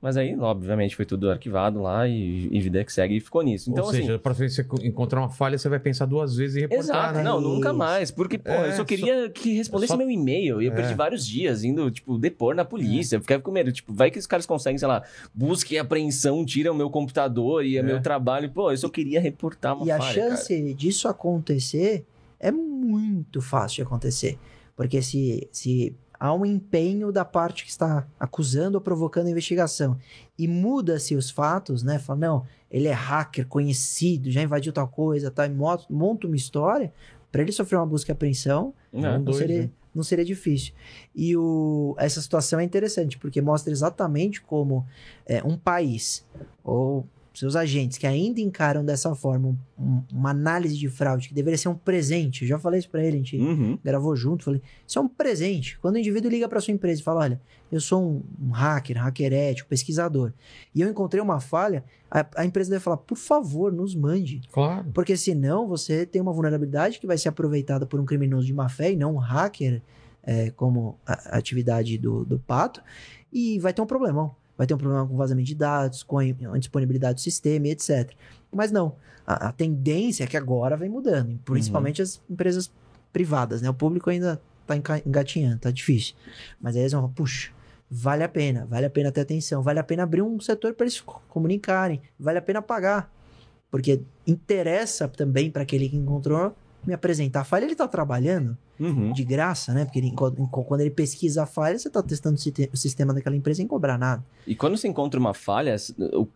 Mas aí, obviamente, foi tudo arquivado lá e, e vida que segue e ficou nisso. Então, Ou assim, seja, vez que você encontrar uma falha, você vai pensar duas vezes e reportar, Exato, né? não, nunca mais. Porque, pô, É, eu só queria que respondesse só- meu e-mail. E eu É. perdi vários dias indo, tipo, depor na polícia. Eu ficava com medo. Tipo, vai que os caras conseguem, sei lá, busca e apreensão, tiram o meu computador e é. É. meu trabalho. Pô, eu só queria reportar uma E a falha, chance disso acontecer é muito fácil de acontecer. Porque se, se há um empenho da parte que está acusando ou provocando a investigação e muda-se os fatos, né? Fala, não, ele é hacker conhecido, já invadiu tal coisa, tá? e mo- monta uma história, para ele sofrer uma busca e apreensão, cara. Não É. não doido, seria, né? não seria difícil. E o, essa situação é interessante, porque mostra exatamente como é, um país, ou seus agentes que ainda encaram dessa forma um- um- uma análise de fraude, que deveria ser um presente. Eu já falei isso pra ele, a gente Uhum. gravou junto, falei, isso é um presente. Quando o indivíduo liga para sua empresa e fala, olha, eu sou um, um hacker, hacker ético, pesquisador, e eu encontrei uma falha, a, a empresa deve falar, por favor, nos mande. Claro. Porque senão você tem uma vulnerabilidade que vai ser aproveitada por um criminoso de má fé e não um hacker, é, como a, a atividade do, do pato, e vai ter um problemão. Vai ter um problema com vazamento de dados, com a indisponibilidade do sistema e etc. Mas não. A, a tendência é que agora vem mudando, principalmente as empresas privadas, né? O público ainda tá engatinhando, tá difícil. Mas aí eles vão puxa, vale a pena, vale a pena ter atenção, vale a pena abrir um setor para eles co- comunicarem, vale a pena pagar. Porque interessa também para aquele que encontrou me apresentar a falha, ele tá trabalhando Uhum. de graça, né? Porque ele, quando ele pesquisa a falha, você tá testando o sistema daquela empresa sem cobrar nada. E quando você encontra uma falha,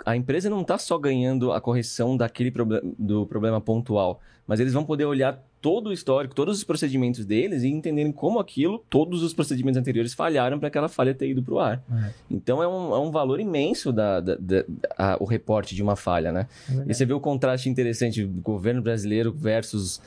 a empresa não está só ganhando a correção daquele proble- do problema pontual, mas eles vão poder olhar todo o histórico, todos os procedimentos deles e entenderem como aquilo, todos os procedimentos anteriores falharam para aquela falha ter ido para o ar. É. Então é um, é um valor imenso da, da- da- a- o reporte de uma falha, né? E você vê o contraste interessante do governo brasileiro versus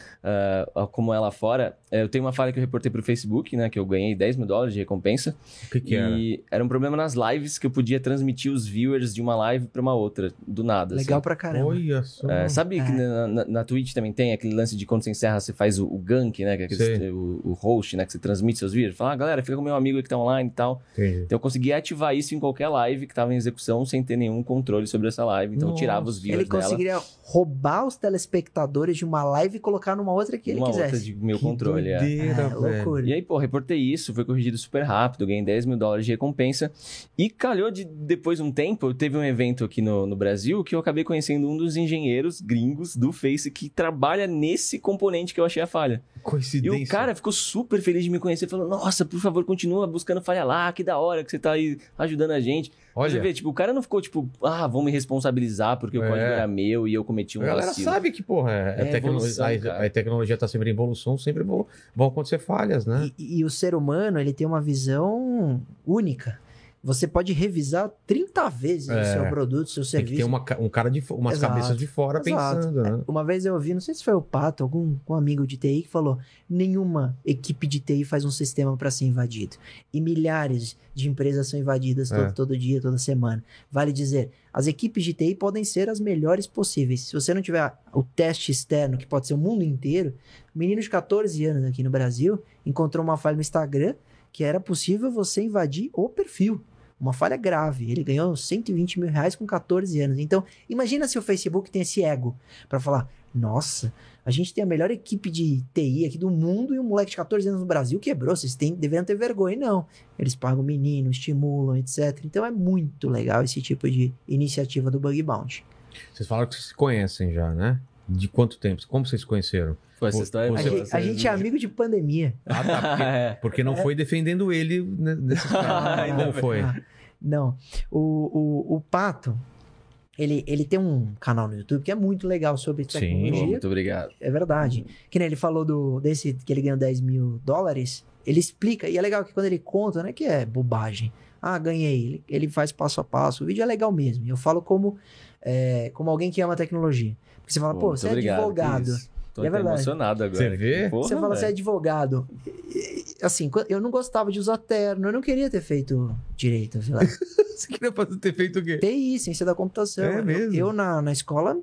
a- como é lá fora. É, Eu tenho uma falha que eu reportei para o Facebook, né? Que eu ganhei 10 mil dólares de recompensa. O que, que era? E era um problema nas lives que eu podia transmitir os viewers de uma live para uma outra, do nada. Legal assim. pra caramba. Olha só. É, sabe que É. na, na, na Twitch também tem aquele lance de quando você encerra, você faz o, o gank, né? Que é aquele- o, o host, né? Que você transmite seus vídeos. Fala, ah, galera, fica com meu amigo aí que tá online e tal. Entendi. Então eu conseguia ativar isso em qualquer live que tava em execução sem ter nenhum controle sobre essa live. Então eu tirava os Nossa. viewers Ele conseguiria roubar os telespectadores de uma live e colocar numa outra que ele uma outra quisesse. de meu Que controle. é. doideira, É, loucura. E aí, pô, reportei isso, foi corrigido super rápido, ganhei 10 mil dólares de recompensa. E calhou de, depois de um tempo, teve um evento aqui no, no Brasil que eu acabei conhecendo um dos engenheiros gringos do Face que trabalha nesse componente que eu achei a falha. E Coincidência. o cara ficou super feliz de me conhecer, falou: Nossa, por favor, continua buscando falha lá, que da hora que você tá aí ajudando a gente. Mas Você Olha, vê, tipo, o cara não ficou tipo, ah, vão me responsabilizar porque o É. código era meu e eu cometi um a galera vacilo. sabe que, porra, é, É a, tecno- evolução, a- a tecnologia tá sempre em evolução, sempre vão, vão acontecer falhas, né? E, e o ser humano, ele tem uma visão única. Você pode revisar 30 vezes É. o seu produto, o seu Tem serviço. que ter uma, um cara de umas Exato, cabeças de fora exato. pensando, né? Uma vez eu ouvi, não sei se foi o Pato, algum um amigo de TI que falou: nenhuma equipe de TI faz um sistema para ser invadido. E milhares de empresas são invadidas todo, É. todo dia, toda semana. Vale dizer, as equipes de TI podem ser as melhores possíveis. Se você não tiver o teste externo, que pode ser o mundo inteiro, um menino de 14 anos aqui no Brasil encontrou uma falha no Instagram que era possível você invadir o perfil. Uma falha grave. Ele ganhou 120 mil reais com 14 anos. Então, imagina se o Facebook tem esse ego para falar: nossa, a gente tem a melhor equipe de TI aqui do mundo e um moleque de 14 anos no Brasil quebrou. Vocês têm, deveriam ter vergonha. Não. Eles pagam o menino, estimulam, etc. Então é muito legal esse tipo de iniciativa do Bug Bounty. Vocês falaram que se conhecem já, né? De quanto tempo? Como vocês se conheceram? Pô, essa história A, Você- gente, a gente é amigo de pandemia. Ah, tá. Porque, É. porque não foi defendendo ele né. Ainda Como bem. foi? Não. O, o, o Pato, ele, ele tem um canal no YouTube que é muito legal sobre Sim. tecnologia. Pô, muito obrigado. É verdade. Que nem ele falou do, desse que ele ganhou 10 mil dólares. Ele explica, e é legal que quando ele conta, não é que é bobagem. Ah, ganhei. Ele, ele faz passo a passo. O vídeo é legal mesmo. Eu falo como, é, como alguém que ama tecnologia. Porque você fala, pô, muito você é obrigado, advogado. Tô É verdade. emocionado agora. Você vê? Porra, você fala, você é advogado. Assim, eu não gostava de usar terno. Eu não queria ter feito direito. sei lá. Você queria fazer- ter feito o quê? TI, ciência da computação. É Eu- mesmo? Eu, na, na escola,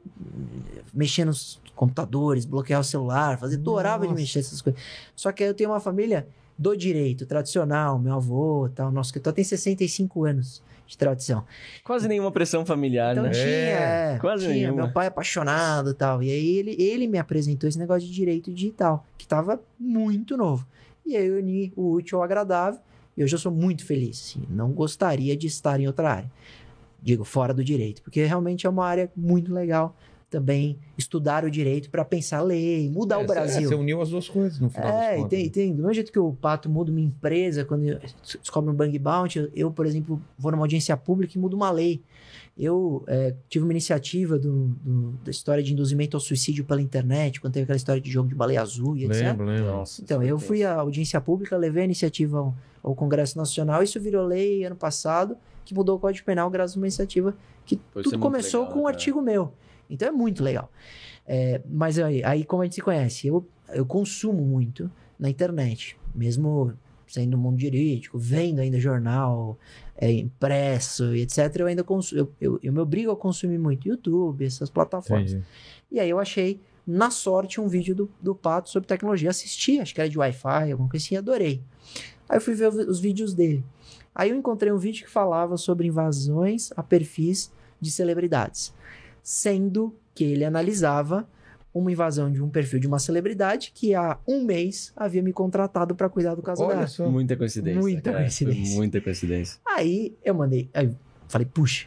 mexia nos computadores, bloquear o celular, fazer, adorava de mexer essas coisas. Só que aí eu tenho uma família do direito, tradicional, meu avô, tal, nosso escritor tem 65 anos de tradição. Quase nenhuma pressão familiar, Então né? tinha, É, quase tinha, nenhuma. meu pai é apaixonado e tal. E aí ele, ele me apresentou esse negócio de direito digital, que tava muito novo. E aí eu uni o útil ao agradável, e hoje eu sou muito feliz. assim, não gostaria de estar em outra área. Digo, fora do direito, porque realmente é uma área muito legal. Também estudar o direito para pensar lei, mudar É, o Brasil. Você uniu as duas coisas no final É, e tem, tem. Do mesmo jeito que o Pato muda uma empresa, quando eu- descobre um bang bounty, eu, eu, por exemplo, vou numa audiência pública e mudo uma lei. Eu é, tive uma iniciativa do, do- da história de induzimento ao suicídio pela internet, quando teve aquela história de jogo de baleia azul e etc. Lembro, lembro. Nossa, Então, eu fui à audiência pública, levei a iniciativa ao, ao Congresso Nacional, isso virou lei ano passado, que mudou o Código Penal graças a uma iniciativa que tudo começou legal, com um né? artigo meu. Então é muito legal. É, mas aí, aí, como a gente se conhece? Eu, eu consumo muito na internet, mesmo sendo mundo jurídico, vendo ainda jornal, é, impresso e etc. Eu ainda consumo, eu, eu, eu me obrigo a consumir muito YouTube, essas plataformas. Entendi. E aí eu achei, na sorte, um vídeo do, do Pato sobre tecnologia. Assisti, acho que era de Wi-Fi, alguma coisa assim, adorei. Aí eu fui ver os vídeos dele. Aí eu encontrei um vídeo que falava sobre invasões a perfis de celebridades. Sendo que ele analisava uma invasão de um perfil de uma celebridade que há um mês havia me contratado para cuidar do caso Olha dela. só. Muita coincidência. Muita cara. Coincidência. muita coincidência. Aí eu mandei, aí falei, puxa,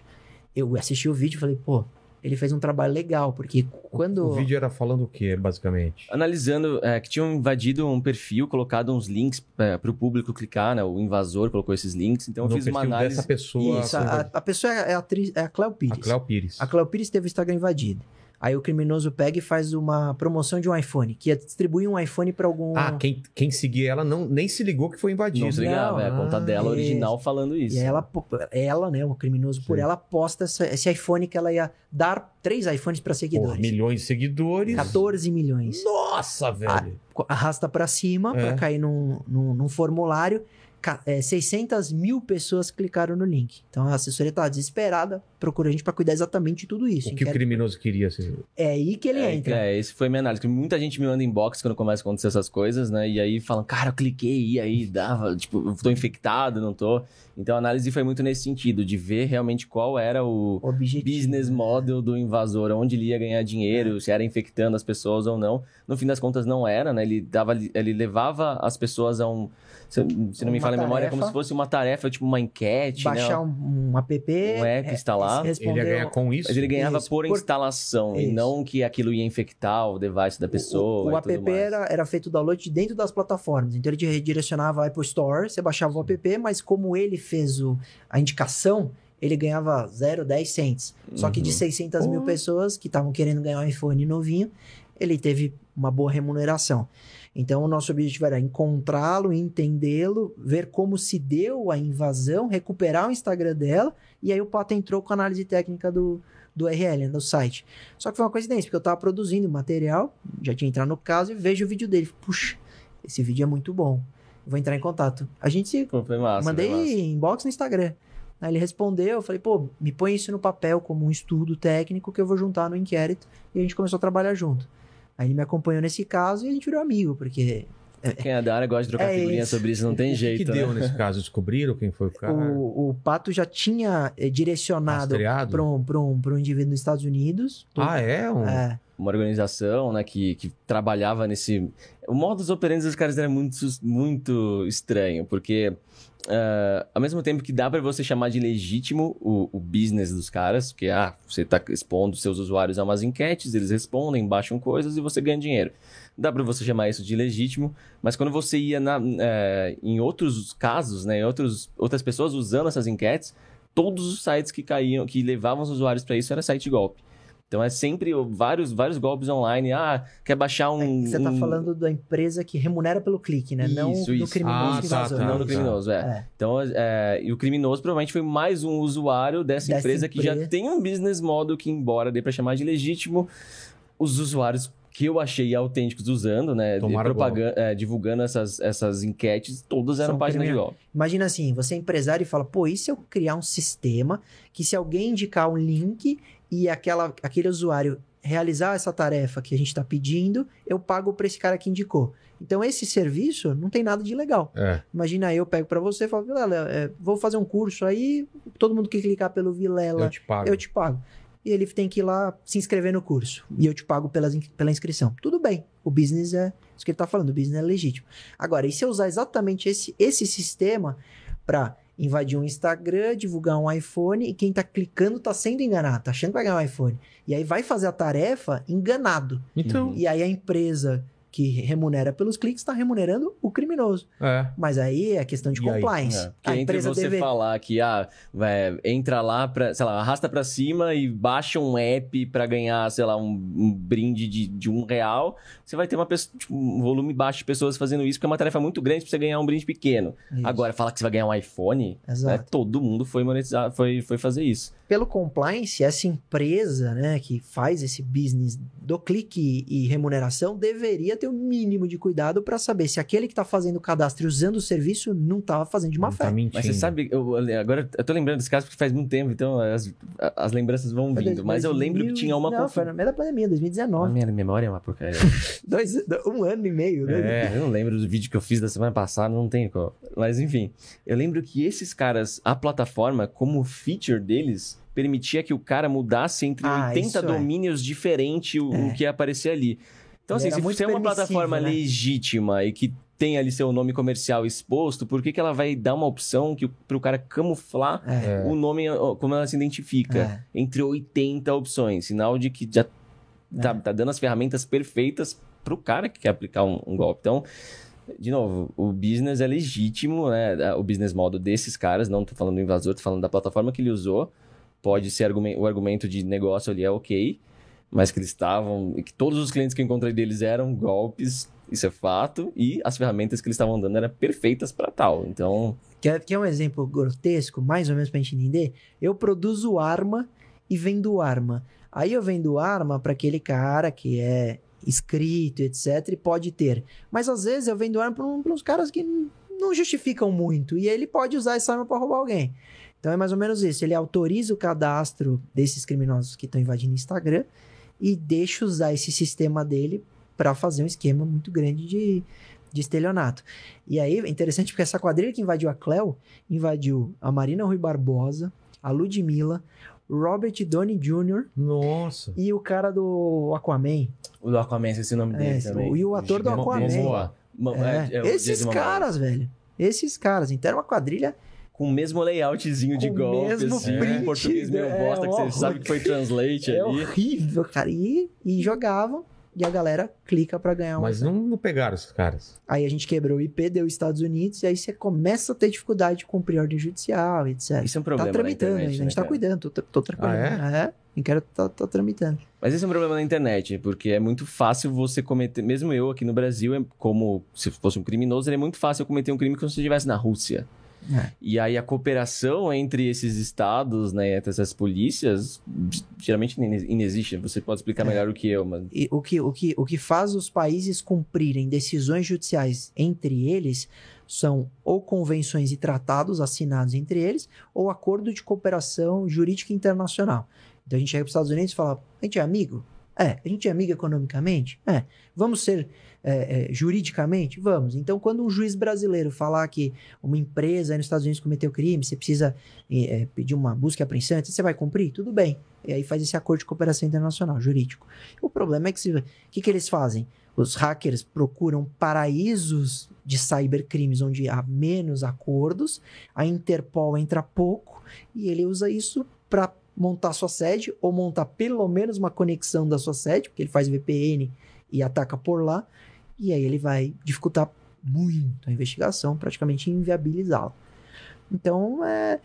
eu assisti o vídeo e falei, pô, ele fez um trabalho legal, porque quando. O vídeo era falando o quê, basicamente? Analisando é, que tinham invadido um perfil, colocado uns links para o público clicar, né? O invasor colocou esses links. Então eu no fiz uma análise. dessa pessoa. Isso, a, a pessoa é a, atriz, é a Cléo a Pires. Cléo Pires. A Cléo Pires teve o Instagram invadido. Aí o criminoso pega e faz uma promoção de um iPhone, que ia distribuir um iPhone para algum. Ah, quem, quem seguia ela não, nem se ligou que foi invadido. Não se ligava, é a conta Ah, dela isso. original falando isso. E ela, ela, né, o criminoso por Sim. ela, posta essa- esse iPhone que ela ia dar três iPhones para seguidores. milhões de seguidores. 14 milhões. Nossa, velho. Arrasta para cima É. para cair num, num, num formulário. Ca- é, 600 mil pessoas clicaram no link. Então a assessoria tá desesperada, procura a gente para cuidar exatamente de tudo isso. o que o criminoso queria? Assim, É aí que ele É, entra. é, esse foi minha análise. Muita gente me manda inbox quando começa a acontecer essas coisas, né? E aí falam, cara, eu cliquei, e aí dava, tipo, eu tô infectado, não tô. Então a análise foi muito nesse sentido, de ver realmente qual era o Objetivo. business model do invasor, onde ele ia ganhar dinheiro, se era infectando as pessoas ou não. No fim das contas, não era, né? Ele, dava, ele levava as pessoas a um. Se, se não me falha a memória, é como se fosse uma tarefa, tipo uma enquete, Baixar né? um, um app. Um app, é, instalar. responder ele ia ganhar com isso? Mas ele ganhava Isso, por por- instalação, e Isso. não que aquilo ia infectar o device da pessoa. O, o e app tudo mais. era, era feito o download de dentro das plataformas. Então ele redirecionava a Apple Store, você baixava o app, mas como ele fez o, a indicação, ele ganhava 0, 10 cents. Só que de Uhum. 600 mil Pô. pessoas que estavam querendo ganhar um iPhone novinho, ele teve uma boa remuneração. Então, o nosso objetivo era encontrá-lo, entendê-lo, ver como se deu a invasão, recuperar o Instagram dela, e aí o Pato entrou com a análise técnica do, do URL, do site. Só que foi uma coincidência, porque eu tava produzindo material, já tinha entrado no caso, e vejo o vídeo dele. Puxa, esse vídeo é muito bom. Vou entrar em contato. A gente se Pô, massa. Mandei inbox no Instagram. Aí ele respondeu, eu falei, pô, me põe isso no papel como um estudo técnico que eu vou juntar no inquérito. E a gente começou a trabalhar junto. Aí ele me acompanhou nesse caso e a gente virou amigo, porque Quem é da área gosta de trocar É figurinha isso. sobre isso, não tem O jeito. que, que né? deu nesse caso? Descobriram quem foi o cara? o, o Pato já tinha eh, direcionado Rastreado? para um, pra um, pra um indivíduo nos Estados Unidos. Ah, é? Um... É, Uma organização, né, que, que trabalhava nesse... O modus operandi dos caras era muito, muito estranho, porque... ah, ao mesmo tempo que dá pra você chamar de legítimo o, o business dos caras, que ah, você tá expondo seus usuários a umas enquetes, eles respondem, baixam coisas e você ganha dinheiro. Dá pra você chamar isso de legítimo, mas quando você ia na, eh, em outros casos, né, em outros, outras pessoas usando essas enquetes, todos os sites que caíam, que levavam os usuários pra isso era site golpe. Então é sempre o- vários, vários golpes online. Ah, quer baixar um. você tá um- falando da empresa que remunera pelo clique, né? não Isso, do isso. criminoso Ah, que tá, vazou. tá. Não do criminoso, é. É. Então, é, e o criminoso provavelmente foi mais um usuário dessa, Dessa empresa, que já empresa. tem um business model que, embora dê pra chamar de legítimo, os usuários que eu achei autênticos usando, né? é, divulgando essas, essas enquetes, todas eram São páginas de golpe. Imagina assim, você é empresário e fala, pô, e se eu criar um sistema que se alguém indicar um link e aquela, aquele usuário realizar essa tarefa que a gente está pedindo, eu pago para esse cara que indicou. Então esse serviço não tem nada de legal. É. Imagina eu pego para você e falo, Vilela, é, vou fazer um curso aí, todo mundo que clicar pelo Vilela, Eu te pago. eu te pago. E ele tem que ir lá se inscrever no curso. E eu te pago pelas in- pela inscrição. Tudo bem. O business é isso que ele tá falando. O business é legítimo. Agora, e se eu usar exatamente esse, esse sistema para invadir um Instagram, divulgar um iPhone e quem tá clicando tá sendo enganado, tá achando que vai ganhar um iPhone. E aí vai fazer a tarefa enganado. Então, E aí a empresa que remunera pelos cliques está remunerando o criminoso. é. Mas aí é questão de E aí? compliance. É, porque a entre empresa você deve... falar que ah, vai, entra lá pra, sei lá, arrasta pra cima e baixa um app pra ganhar, sei lá, um, um brinde de, de um real, você vai ter uma pessoa, tipo, um volume baixo de pessoas fazendo isso, porque é uma tarefa muito grande pra você ganhar um brinde pequeno. Isso. Agora, falar que você vai ganhar um iPhone, né, todo mundo foi monetizar, foi, foi fazer isso. Pelo compliance, essa empresa, né, que faz esse business do clique e remuneração deveria ter o mínimo de cuidado para saber se aquele que está fazendo o cadastro e usando o serviço não estava fazendo de má Não fé. Tá. Mas você sabe, eu, agora eu tô lembrando desse caso porque faz muito tempo, então as, as lembranças vão Foi vindo. Mas eu lembro que 2000 tinha uma Não, confu- foi no meio da pandemia, A 2019. minha memória é uma porcaria. Dois, um ano e meio, né? É, eu não lembro do vídeo que eu fiz da semana passada, não tem qual. Mas enfim, eu lembro que esses caras, a plataforma, como feature deles, permitia que o cara mudasse entre Ah, 80 isso é. domínios diferentes o, o que ia aparecer ali. Então, Ele assim, se você é uma plataforma né? legítima e que tem ali seu nome comercial exposto, por que, que ela vai dar uma opção que, pro cara camuflar É. o nome, como ela se identifica? É. Entre 80 opções. Sinal de que já tá, tá dando as ferramentas perfeitas pro cara que quer aplicar um, um golpe. Então, de novo, o business é legítimo, né? O business model desses caras, não tô falando do invasor, tô falando da plataforma que ele usou. Pode ser argumen- o argumento de negócio ali é ok, mas que eles estavam, que todos os clientes que eu encontrei deles eram golpes, isso é fato, e as ferramentas que eles estavam dando eram perfeitas para tal. Então, Quer, quer um exemplo grotesco, mais ou menos pra gente entender? Eu produzo arma e vendo arma. Aí eu vendo arma para aquele cara que é inscrito, etc, e pode ter. Mas às vezes eu vendo arma para uns caras que não justificam muito e ele pode usar essa arma para roubar alguém. Então é mais ou menos isso. Ele autoriza o cadastro desses criminosos que estão invadindo o Instagram e deixa usar esse sistema dele para fazer um esquema muito grande de, de estelionato. E aí é interessante porque essa quadrilha que invadiu a Cleo invadiu a Marina Rui Barbosa, a Ludmilla, Robert Downey Jr. Nossa. e o cara do Aquaman. o do Aquaman, esqueci o nome É, dele esse- também. e o ator do Aquaman. Momoa. É, é, é o esses Jason Momoa. caras, velho. Esses caras. Então era uma quadrilha Com o mesmo layoutzinho de Com golpe, mesmo assim, print, em português meio é, bosta, que você sabe que foi translate é ali. horrível, cara. E, e jogavam e a galera clica pra ganhar um. Mas não, não pegaram esses caras. Aí a gente quebrou o IP, deu Estados Unidos, e aí você começa a ter dificuldade de cumprir ordem judicial, etc. Isso é um tá problema na tramitando internet, ainda, a né, gente tá cara? cuidando, tô, tô tranquilo. Ah, é? inquérito tá, tá tramitando. Mas esse é um problema na internet, porque é muito fácil você cometer. Mesmo eu aqui no Brasil, é como se fosse um criminoso, ele é muito fácil eu cometer um crime como se eu estivesse na Rússia. É. E aí a cooperação entre esses estados, né, entre essas polícias, geralmente ine- inexiste. Você pode explicar É. melhor do que eu, mas. E o que, o, que, o que faz os países cumprirem decisões judiciais entre eles são ou convenções e tratados assinados entre eles, ou acordo de cooperação jurídica internacional. Então a gente chega para os Estados Unidos e fala: a gente é amigo? É. A gente é amigo economicamente? É. Vamos ser é, é, juridicamente? Vamos. Então, quando um juiz brasileiro falar que uma empresa nos Estados Unidos cometeu crime, você precisa é, é, pedir uma busca e apreensão, você vai cumprir? Tudo bem. E aí faz esse acordo de cooperação internacional, jurídico. O problema é que o que, que eles fazem? Os hackers procuram paraísos de cybercrimes onde há menos acordos, a Interpol entra pouco e ele usa isso para montar sua sede ou montar pelo menos uma conexão da sua sede, porque ele faz VPN e ataca por lá, e aí ele vai dificultar muito a investigação, praticamente inviabilizá-la. Então, é,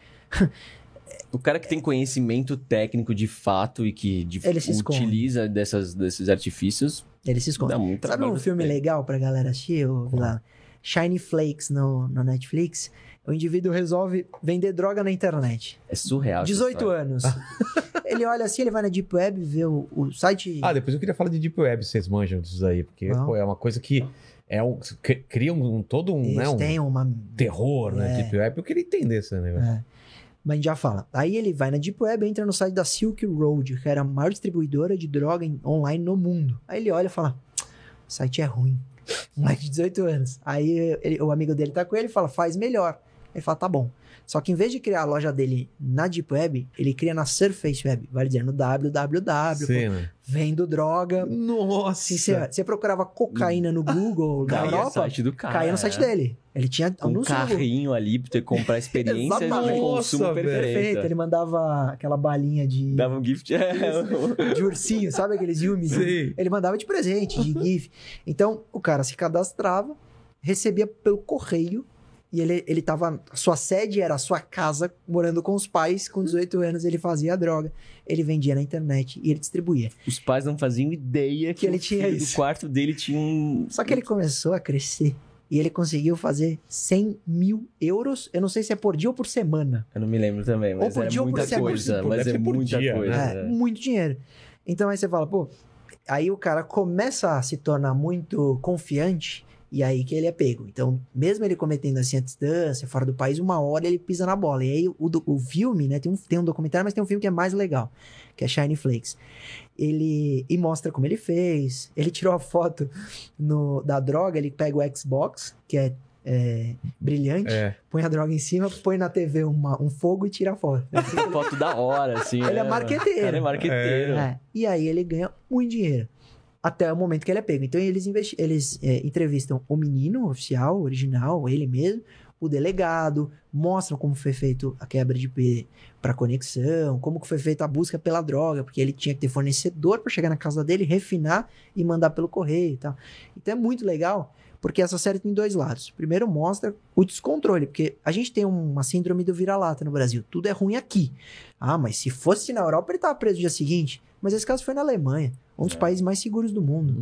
O cara que tem conhecimento técnico de fato e que de- utiliza dessas, desses artifícios, ele se esconde. dá muito Sabe um filme você. legal pra galera assistir, ô, Vilano? Shiny Flakes no, no Netflix. O indivíduo resolve vender droga na internet. É surreal. essa 18 história. anos. ele olha assim, ele vai na Deep Web, vê o, o site. Ah, depois eu queria falar de Deep Web, vocês manjam disso aí, porque pô, é uma coisa que é um, cri- cria um, um- todo um, eles né, um têm uma. terror, né? É. Deep Web. Eu queria entender esse negócio. É. Mas a gente já fala. Aí ele vai na Deep Web, entra no site da Silk Road, que era a maior distribuidora de droga online no mundo. Aí ele olha e fala: o site é ruim. Um moleque de 18 anos. Aí ele- o amigo dele tá com ele e fala: faz melhor. Ele fala: tá bom. Só que em vez de criar a loja dele na Deep Web, ele cria na Surface Web. Vale dizer, no www, Cena. vendo droga. Nossa! Se você, você procurava cocaína no Google da Caía no Europa, site do cara. caía no site é. dele. Ele tinha um carrinho ali pra você comprar experiência de Exatamente. consumo Nossa. Perfeito, ele mandava aquela balinha de, Dava um gift. É, de ursinho, sabe aqueles Yumis? Sim. Ele mandava de presente, de GIF. Então, o cara se cadastrava, recebia pelo correio, e ele, ele tava. Sua sede era a sua casa, morando com os pais, com 18 anos ele fazia droga. Ele vendia na internet e ele distribuía. Os pais não faziam ideia que, Que ele o tinha filho isso. do quarto dele tinha um. Só que ele começou a crescer. E ele conseguiu fazer 100 mil euros. Eu não sei se é por dia ou por semana. Eu não me lembro também, mas por é dia ou por muita semana. coisa. Pô, Mas é por muita dia, coisa. É, muito dinheiro. Então aí você fala, pô, aí o cara começa a se tornar muito confiante e aí que ele é pego. Então, mesmo ele cometendo assim a distância, fora do país, uma hora ele pisa na bola. E aí o, do- o filme, né, tem um, tem um documentário, mas tem um filme que é mais legal, que é Shiny Flakes. Ele e mostra como ele fez. Ele tirou a foto no, da droga, ele pega o Xbox, que é, é, brilhante, É. põe a droga em cima, põe na TV uma- um fogo e tira a foto. Foto da hora, assim. Ele é marqueteiro. O cara é marqueteiro. É, e aí ele ganha muito dinheiro. Até o momento que ele é pego. Então eles, eles é, entrevistam o menino oficial, original, ele mesmo, o delegado, mostram como foi feito a quebra de IP para conexão, como que foi feita a busca pela droga, porque ele tinha que ter fornecedor para chegar na casa dele, refinar e mandar pelo correio e tal. Então é muito legal, porque essa série tem dois lados. Primeiro mostra o descontrole, porque a gente tem uma síndrome do vira-lata no Brasil. Tudo é ruim aqui. Ah, mas se fosse na Europa ele tava preso no dia seguinte. Mas esse caso foi na Alemanha, um dos É. países mais seguros do mundo.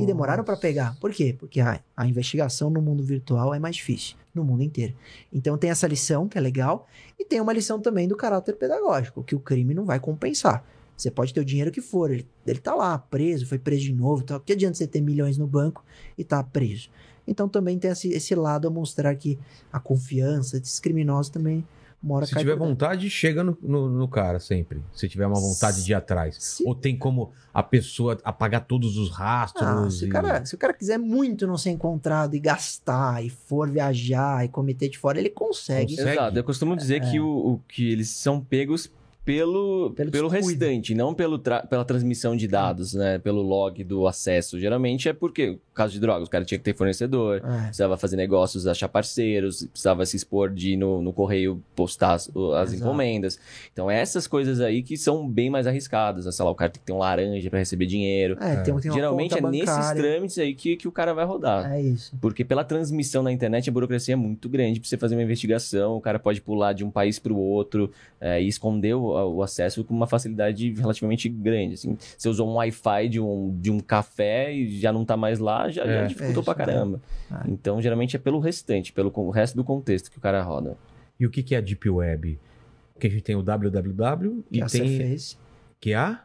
E demoraram para pegar. Por quê? Porque a, a investigação no mundo virtual é mais difícil, no mundo inteiro. Então tem essa lição que é legal, e tem uma lição também do caráter pedagógico, que o crime não vai compensar. Você pode ter o dinheiro que for, ele, ele tá lá, preso, foi preso de novo, tal. que adianta você ter milhões no banco e tá preso? Então também tem esse, esse lado a mostrar que a confiança desses criminosos também mora Se tiver vontade, chega no, no, no cara sempre. Se tiver uma vontade de ir atrás. Se- Ou tem como a pessoa apagar todos os rastros. Ah, se, o e- cara, se o cara quiser muito não ser encontrado e gastar, e for viajar e cometer de fora, ele consegue. Consegue? Exato. Eu costumo dizer É. que, o, o- que eles são pegos pelo, Pelo pelo, restante, não pelo tra- pela transmissão de dados, né? Pelo log do acesso. Geralmente é porque, caso de drogas, o cara tinha que ter fornecedor, É. precisava fazer negócios, achar parceiros, precisava se expor de ir no, no correio postar as, as encomendas. Então, essas coisas aí que são bem mais arriscadas. né? Sei lá, o cara tem que ter um laranja para receber dinheiro. É, tem, tem uma Geralmente é conta nesses bancária. trâmites aí que, que o cara vai rodar. É isso. Porque pela transmissão na internet, a burocracia é muito grande pra você fazer uma investigação. O cara pode pular de um país para o outro é, e esconder o, o acesso com uma facilidade relativamente grande. Assim. Você usou um Wi-Fi de um, de um café e já não tá mais lá, já, já É. dificultou É, pra caramba. é. Então, geralmente é pelo restante, pelo resto do contexto que o cara roda. E o que, que é a Deep Web? Porque a gente tem o www e Que é a tem. Surface. Que é a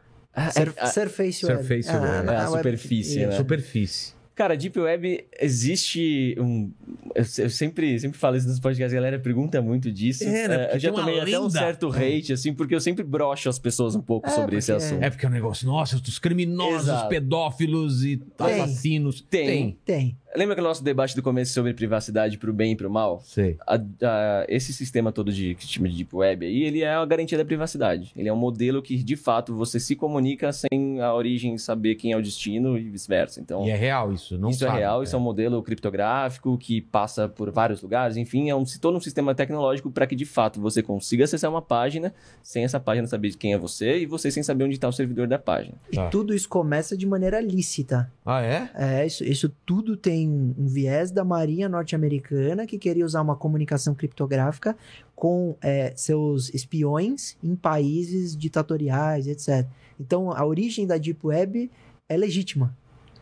Sur- É, é, Surface Web. Surface Ah, Web. É a web- superfície, isso. né? superfície. Cara, Deep Web existe um. Eu, eu sempre, sempre falo isso nos podcasts, a galera pergunta muito disso. É, né? Porque eu já tem tomei até um certo hate, assim, porque eu sempre broxo as pessoas um pouco É, sobre esse porque- assunto. É porque é um negócio, nossa, os criminosos, Exato. pedófilos e Tem. assassinos. Tem. Tem. Lembra que o nosso debate do começo sobre privacidade pro bem e pro mal? Sei. A- a- esse sistema todo de que se chama de Deep Web aí, ele é a garantia da privacidade. Ele é um modelo que, de fato, você se comunica sem a origem saber quem é o destino e vice-versa. Então, E é real isso, não isso sabe, é real, isso é um modelo criptográfico que passa por vários lugares. Enfim, é um, todo um sistema tecnológico para que, de fato, você consiga acessar uma página sem essa página saber quem é você e você sem saber onde está o servidor da página. E Tá. tudo isso começa de maneira lícita. Ah, é? É, isso, isso tudo tem um viés da Marinha norte-americana que queria usar uma comunicação criptográfica com é, seus espiões em países ditatoriais, etc. Então, a origem da Deep Web é legítima.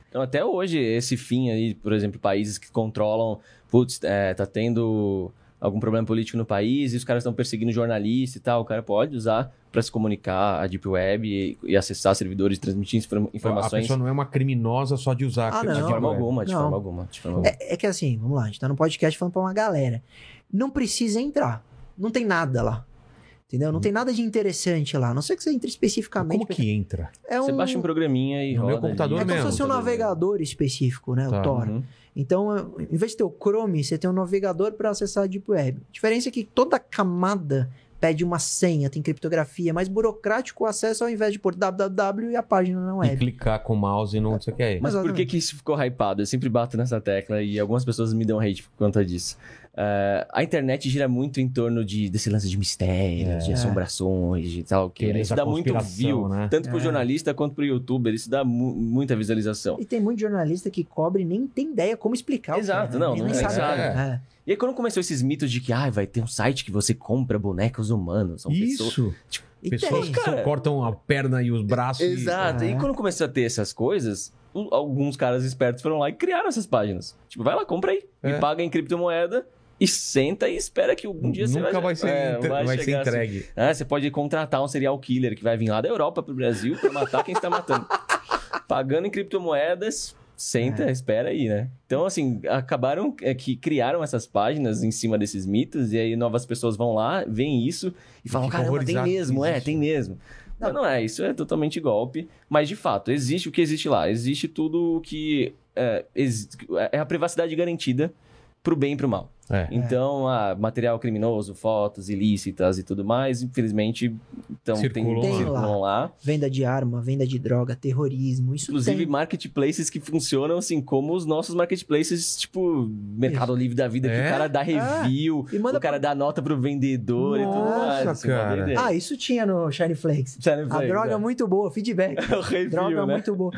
Então, até hoje, esse fim aí, por exemplo, países que controlam, putz, é, tá tendo algum problema político no país e os caras estão perseguindo jornalista e tal, o cara pode usar para se comunicar a Deep Web e, e acessar servidores, transmitir inform- A informações. pessoa não é uma criminosa só de usar Ah, a não. De forma alguma, de Não. forma alguma. De forma alguma. É, é que assim, vamos lá, a gente tá no podcast falando pra uma galera. Não precisa entrar. Não tem nada lá. Entendeu? Não tem nada de interessante lá. A não sei que você entre especificamente. Como que entra? é Você um... baixa um programinha e No meu roda computador É ali. como se fosse um navegador específico, né? Tá. O Tor. Uhum. Então, em vez de ter o Chrome, você tem um navegador para acessar a Deep Web. A diferença é que toda camada pede uma senha, tem criptografia, é mais burocrático o acesso ao invés de pôr www e a página na E web. clicar com o mouse e não sei o que é. Mas por que, que isso ficou hypado? Eu sempre bato nessa tecla e algumas pessoas me dão hate por conta disso. É, a internet gira muito em torno de, desse lance de mistérios, de É. assombrações, de tal. Que isso dá muito view, né? tanto pro É. jornalista quanto pro youtuber. Isso dá mu- muita visualização. E tem muito jornalista que cobre e nem tem ideia como explicar. o Exato, que é, né? não, não nem é, sabe. é. É. E aí quando começou esses mitos de que ah, vai ter um site que você compra bonecos humanos, são pessoas... Isso. E Pessoas tem. que só cara. cortam a perna e os braços. e- Exato. É. E quando começou a ter essas coisas, alguns caras espertos foram lá e criaram essas páginas. Tipo, vai lá, compra aí. É. E paga em criptomoeda e senta e espera que algum dia você Nunca vai... vai ser, é, entre- vai ser assim. entregue. Ah, você pode contratar um serial killer que vai vir lá da Europa pro Brasil pra matar quem está matando. Pagando em criptomoedas, senta, É. espera aí, né? Então, assim, acabaram é, que criaram essas páginas em cima desses mitos, e aí novas pessoas vão lá, veem isso e falam: caramba, tem mesmo, é, tem mesmo. Não, não é, isso é totalmente golpe, mas de fato, existe o que existe lá, existe tudo o que é, é a privacidade garantida pro bem e pro mal. É. Então, ah, material criminoso, fotos ilícitas e tudo mais, infelizmente, então, Circulam tem, lá. circulam lá. Venda de arma, venda de droga, terrorismo, isso Inclusive, tem. marketplaces que funcionam assim, como os nossos marketplaces, tipo, Mercado Livre da vida, que É? o cara dá review, E manda o cara dá nota pro vendedor e tudo Nossa, mais. assim, cara. Ah, isso tinha no Shine Flakes. Shine A Flakes, droga é muito boa, feedback. o review, droga né? muito boa.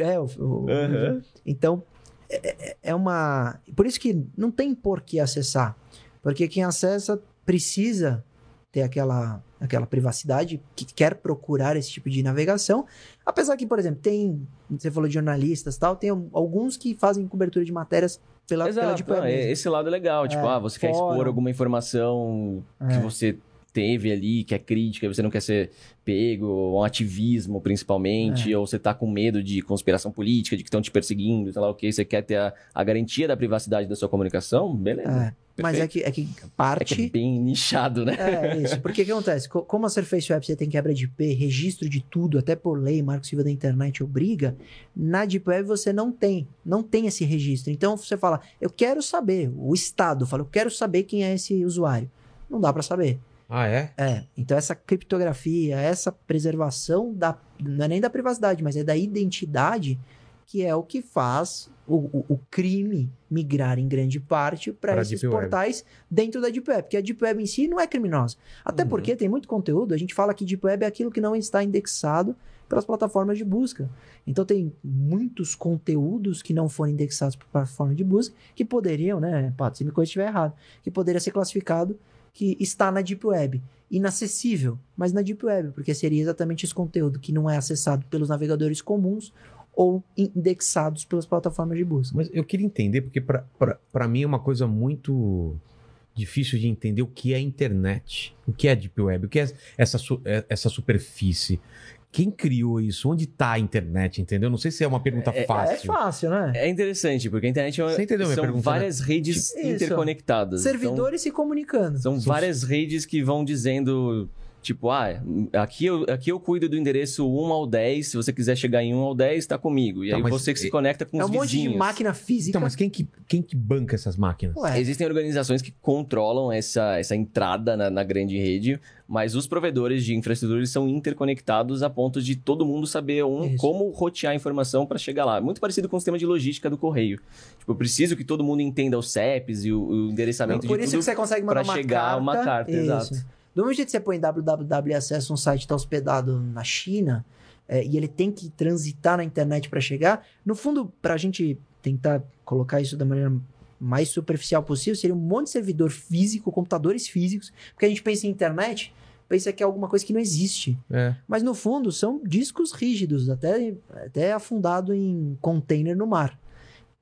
É, o, o- Aham. Então, é, é- é uma. Por isso que não tem por que acessar. Porque quem acessa precisa ter aquela, aquela privacidade, que quer procurar esse tipo de navegação. Apesar que, por exemplo, tem. Você falou de jornalistas e tal, tem alguns que fazem cobertura de matérias pela, pela Exato, Deep Web é- mesmo. esse lado é legal. Tipo, É, ah, você quer expor alguma informação que É. você teve ali, que é crítica, e você não quer ser pego, um ativismo principalmente, ou você tá com medo de conspiração política, de que estão te perseguindo, sei lá o que, você quer ter a, a garantia da privacidade da sua comunicação, beleza. É, mas é que, é que É que é parte. bem nichado, né? É, isso. Porque o que acontece? Co- Como a Surface Web você tem quebra de IP, registro de tudo, até por lei, Marco Civil da Internet obriga, na Deep Web você não tem. Não tem esse registro. Então você fala, eu quero saber, o Estado fala, eu quero saber quem é esse usuário. Não dá pra saber. Ah, é? É, então essa criptografia, essa preservação da, não é nem da privacidade, mas é da identidade, que é o que faz o, o, o crime migrar em grande parte para esses Web. portais dentro da Deep Web, porque a Deep Web em si não é criminosa. Até Uhum. porque tem muito conteúdo, a gente fala que Deep Web é aquilo que não está indexado pelas plataformas de busca. Então tem muitos conteúdos que não foram indexados por plataforma de busca que poderiam, né, Pato, se me coisa estiver errado, que poderia ser classificado que está na Deep Web. Inacessível, mas na Deep Web, porque seria exatamente esse conteúdo que não é acessado pelos navegadores comuns ou indexados pelas plataformas de busca. Mas eu queria entender, porque pra mim é uma coisa muito difícil de entender o que é internet, o que é Deep Web, o que é essa, é- essa superfície. Quem criou isso? Onde está a internet, entendeu? Não sei se é uma pergunta É- é fácil. É fácil, né? É interessante, porque a internet é uma- Você entendeu minha são pergunta, né? várias redes Isso. interconectadas. Então, Servidores se comunicando. São várias redes que vão dizendo, tipo, ah, aqui eu, aqui eu cuido do endereço 1 ao 10, se você quiser chegar em 1 ao 10, tá comigo. E Tá, aí você que se e- conecta com É os um monte vizinhos. de máquina física. Então, mas quem que, quem que banca essas máquinas? Ué, Existem organizações que controlam essa, essa entrada na, na grande rede, mas os provedores de infraestrutura eles são interconectados a ponto de todo mundo saber um, como rotear a informação para chegar lá. Muito parecido com o sistema de logística do correio. Tipo, eu preciso que todo mundo entenda os CEPs e o, o endereçamento por de isso tudo que você consegue mandar uma chegar carta. uma carta, Isso. exato. Do mesmo jeito que você põe www e acessa um site que está hospedado na China, é, e ele tem que transitar na internet para chegar, no fundo, para a gente tentar colocar isso da maneira mais superficial possível, seria um monte de servidor físico, computadores físicos, porque a gente pensa em internet, pensa que é alguma coisa que não existe. É. Mas no fundo são discos rígidos, até, até afundado em container no mar.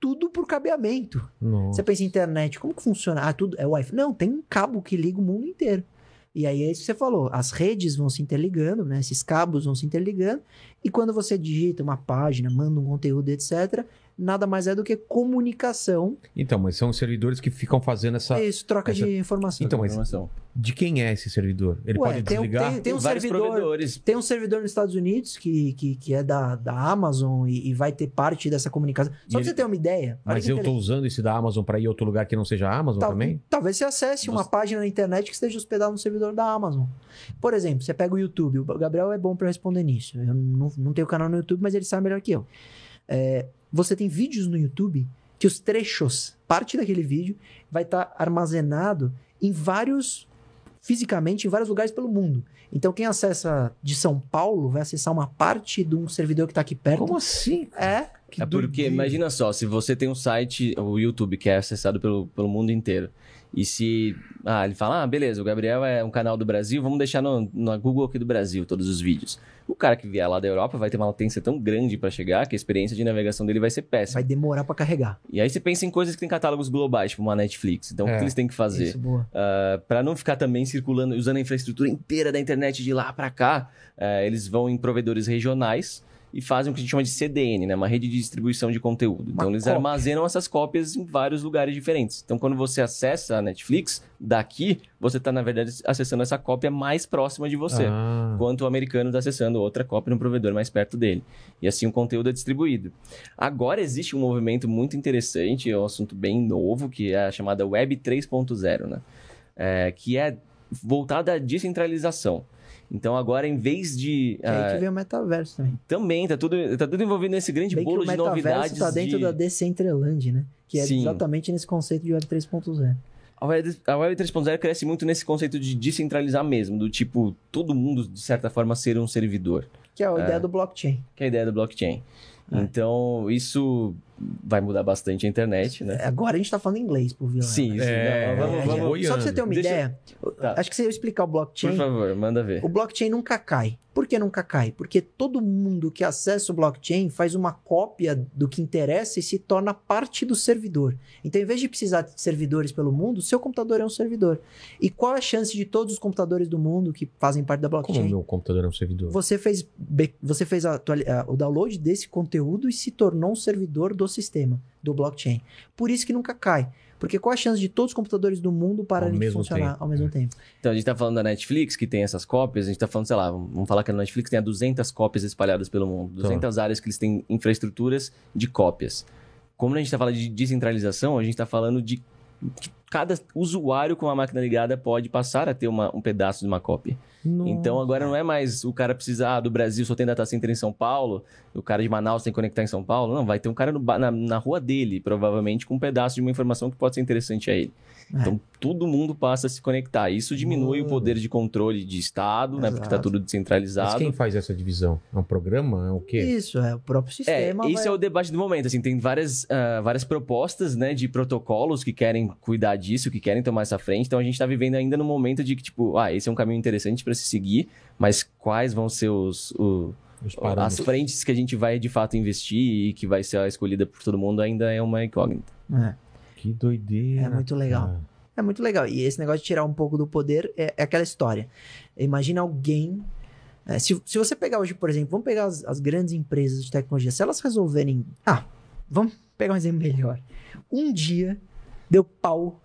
Tudo por cabeamento. Nossa. Você pensa em internet, como que funciona? Ah, tudo é Wi-Fi. Não, tem um cabo que liga o mundo inteiro. E aí é isso que você falou, as redes vão se interligando, né? Esses cabos vão se interligando, e quando você digita uma página, manda um conteúdo, etc., nada mais é do que comunicação. Então, mas são servidores que ficam fazendo essa. Isso, troca essa- de informação. Então, mas informação. de quem é esse servidor? Ele Ué, pode tem um- desligar? tem- tem um vários servidor- provedores. Tem um servidor nos Estados Unidos que, que, que é da, da Amazon e, e vai ter parte dessa comunicação. Só pra ele- você ter uma ideia. Mas eu tô interessante. usando esse da Amazon para ir a outro lugar que não seja a Amazon Tal- também? Talvez você acesse uma página na internet que esteja hospedada no servidor da Amazon. Por exemplo, você pega o YouTube. O Gabriel é bom para responder nisso. Eu não, não tenho canal no YouTube, mas ele sabe melhor que eu. É, você tem vídeos no YouTube que os trechos, parte daquele vídeo, vai estar armazenado em vários, fisicamente, em vários lugares pelo mundo. Então, quem acessa de São Paulo vai acessar uma parte de um servidor que está aqui perto. Como assim? É, Que é porque, imagina só, se você tem um site, o YouTube, que é acessado pelo, pelo mundo inteiro, e se. Ah, ele fala, ah, beleza, o Gabriel é um canal do Brasil, vamos deixar no, na Google aqui do Brasil todos os vídeos. O cara que vier lá da Europa vai ter uma latência tão grande pra chegar que a experiência de navegação dele vai ser péssima. vai demorar para carregar. E aí você pensa em coisas que tem catálogos globais, tipo uma Netflix. Então, o É. que eles têm que fazer? Isso, boa. Uh, para não ficar também circulando, usando a infraestrutura inteira da internet de lá para cá, uh, eles vão em provedores regionais e fazem o que a gente chama de CDN, né? Uma rede de distribuição de conteúdo. Então, eles cópia. armazenam essas cópias em vários lugares diferentes. Então, quando você acessa a Netflix, daqui, você está, na verdade, acessando essa cópia mais próxima de você. Ah. Enquanto o americano está acessando outra cópia no provedor mais perto dele. E assim o conteúdo é distribuído. Agora existe um movimento muito interessante, é um assunto bem novo, que é a chamada Web 3.0, né? É, que é voltada à descentralização. Então agora, em vez de. Que aí que vem o metaverso também. também, tá tudo, tá tudo envolvido nesse grande Bem que bolo o de novidades. está dentro de... da Decentraland, né? Que é Sim. exatamente nesse conceito de Web 3.0. A Web, a Web 3.0 cresce muito nesse conceito de descentralizar mesmo, do tipo, todo mundo, de certa forma, ser um servidor. Que é a ideia do blockchain. que é a ideia do blockchain. É. Então, isso vai mudar bastante a internet, né? Agora a gente tá falando inglês, por Vila. Sim, isso. É, não, vamos, é, vamos, boiando. Só pra você ter uma Deixa- ideia, Tá. acho que se eu explicar o Por blockchain, favor, manda ver. o blockchain nunca cai. Por que nunca cai? Porque todo mundo que acessa o blockchain faz uma cópia do que interessa e se torna parte do servidor. Então, em vez de precisar de servidores pelo mundo, seu computador é um servidor. E qual a chance de todos os computadores do mundo que fazem parte da Como blockchain? o meu computador é um servidor? Você fez, você fez a a- o download desse conteúdo e se tornou um servidor do sistema, do blockchain. Por isso que nunca cai. Porque qual a chance de todos os computadores do mundo pararem de funcionar tempo. ao mesmo tempo? Então, a gente tá falando da Netflix, que tem essas cópias. A gente tá falando, sei lá, vamos falar que a Netflix tem 200 cópias espalhadas pelo mundo. 200 áreas que eles têm infraestruturas de cópias. Como a gente tá falando de descentralização, a gente tá falando de que cada usuário com a máquina ligada pode passar a ter uma- um pedaço de uma cópia. Então agora não é mais o cara precisar ah, do Brasil só tem data center em São Paulo, o cara de Manaus tem que conectar em São Paulo. Não, vai ter um cara no na, na rua dele, provavelmente, com um pedaço de uma informação que pode ser interessante a ele. É. Então todo mundo passa a se conectar. Isso diminui Mano. o poder de controle de Estado, né? Porque tá Exato. tudo Mas descentralizado. quem faz essa divisão? É um programa? É o quê? Isso, é o próprio É, sistema. esse vai- é o debate do momento. Assim, tem várias, ah, várias propostas, né, de protocolos que querem cuidar disso, que querem tomar essa frente. Então a gente tá vivendo ainda no momento de que, tipo, ah, esse é um caminho interessante para se seguir, mas quais vão ser os, o- as frentes que a gente vai de fato investir e que vai ser a escolhida por todo mundo ainda é uma incógnita. É. Que doideira. É muito legal. cara. É muito legal. E esse negócio de tirar um pouco do poder é, é aquela história. Imagina alguém. é, se, se você pegar hoje, por exemplo, vamos pegar as, as grandes empresas de tecnologia, se elas resolverem. Ah, vamos pegar um exemplo melhor. Um dia deu pau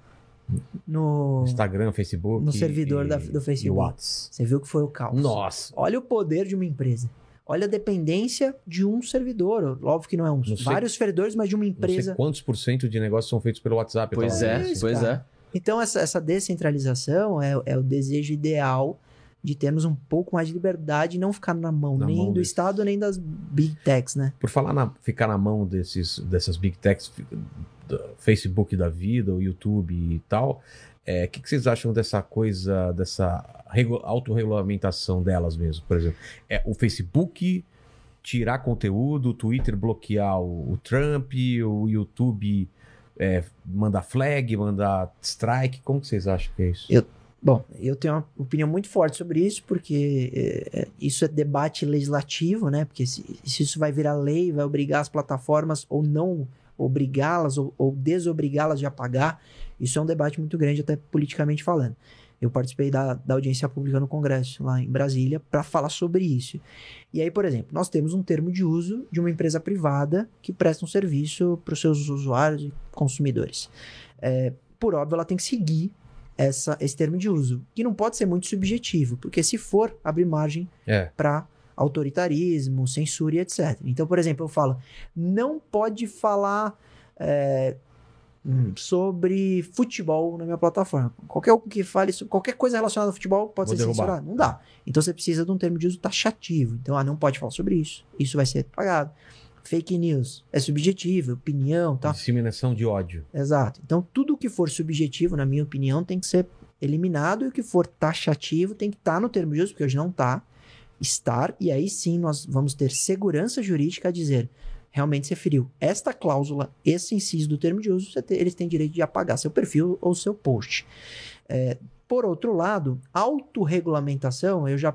no. Instagram, Facebook. No servidor e- da- do e Facebook. Whats. Você viu que foi o caos. Nossa. Olha o poder de uma empresa. Olha a dependência de um servidor. Óbvio que não é um. Não sei- vários servidores, mas de uma Não sei empresa. quantos por cento de negócios são feitos pelo WhatsApp. Pois talvez. é, isso, pois cara. é. Então, essa, essa descentralização é, é o desejo ideal de termos um pouco mais de liberdade e não ficar na mão Na nem mão do desse- Estado, nem das big techs, né? Por falar na, ficar na mão desses, dessas big techs, Facebook da vida, o YouTube e tal, é, o que, que vocês acham dessa coisa, dessa regu- autorregulamentação delas mesmo? Por exemplo, é o Facebook tirar conteúdo, o Twitter bloquear o, o Trump, o YouTube é, mandar flag, mandar strike. Como vocês acham que é isso? Eu- Bom, eu tenho uma opinião muito forte sobre isso, porque é, é, isso é debate legislativo, né? Porque se, se isso vai virar lei, vai obrigar as plataformas ou não obrigá-las ou, ou desobrigá-las de apagar, isso é um debate muito grande, até politicamente falando. Eu participei da, da audiência pública no Congresso, lá em Brasília, para falar sobre isso. E aí, por exemplo, nós temos um termo de uso de uma empresa privada que presta um serviço para os seus usuários e consumidores. É, por óbvio, ela tem que seguir essa, esse termo de uso, que não pode ser muito subjetivo, porque se for, abre margem É. para autoritarismo, censura e etc. Então, por exemplo, eu falo, não pode falar é, hum, sobre futebol na minha plataforma. Qualquer um que fale sobre qualquer coisa relacionada ao futebol pode Vou ser derrubar. censurado. Não dá. Então você precisa de um termo de uso taxativo. Então, ah, não pode falar sobre isso. Isso vai ser pagado. Fake news é subjetivo, opinião, tá? Disseminação de ódio. Exato. Então, tudo que for subjetivo, na minha opinião, tem que ser eliminado e o que for taxativo tem que estar no termo de uso, porque hoje não está. Estar, e aí sim nós vamos ter segurança jurídica a dizer realmente você feriu esta cláusula, esse inciso do termo de uso, eles têm direito de apagar seu perfil ou seu post. É, por outro lado, autorregulamentação, eu já,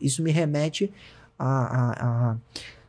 isso me remete a, a, a,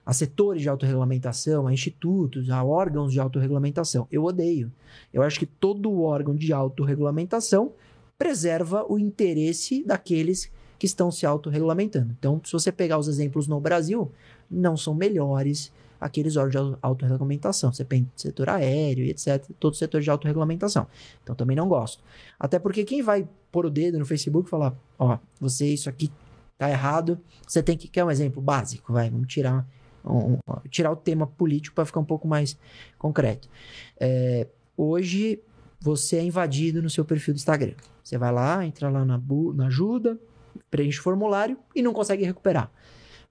a setores de autorregulamentação, a institutos, a órgãos de autorregulamentação. Eu odeio. Eu acho que todo órgão de autorregulamentação preserva o interesse daqueles que estão se autorregulamentando. Então, se você pegar os exemplos no Brasil, não são melhores aqueles órgãos de au- autorregulamentação. Setor aéreo e etc. Todo setor de autorregulamentação. Então, também não gosto. Até porque quem vai pôr o dedo no Facebook e falar, ó, você isso aqui tá errado, você tem que quer um exemplo básico, vai, vamos tirar um- um- tirar o tema político para ficar um pouco mais concreto. É, hoje você é invadido no seu perfil do Instagram. Você vai lá, entra lá na, na ajuda, preenche o formulário e não consegue recuperar.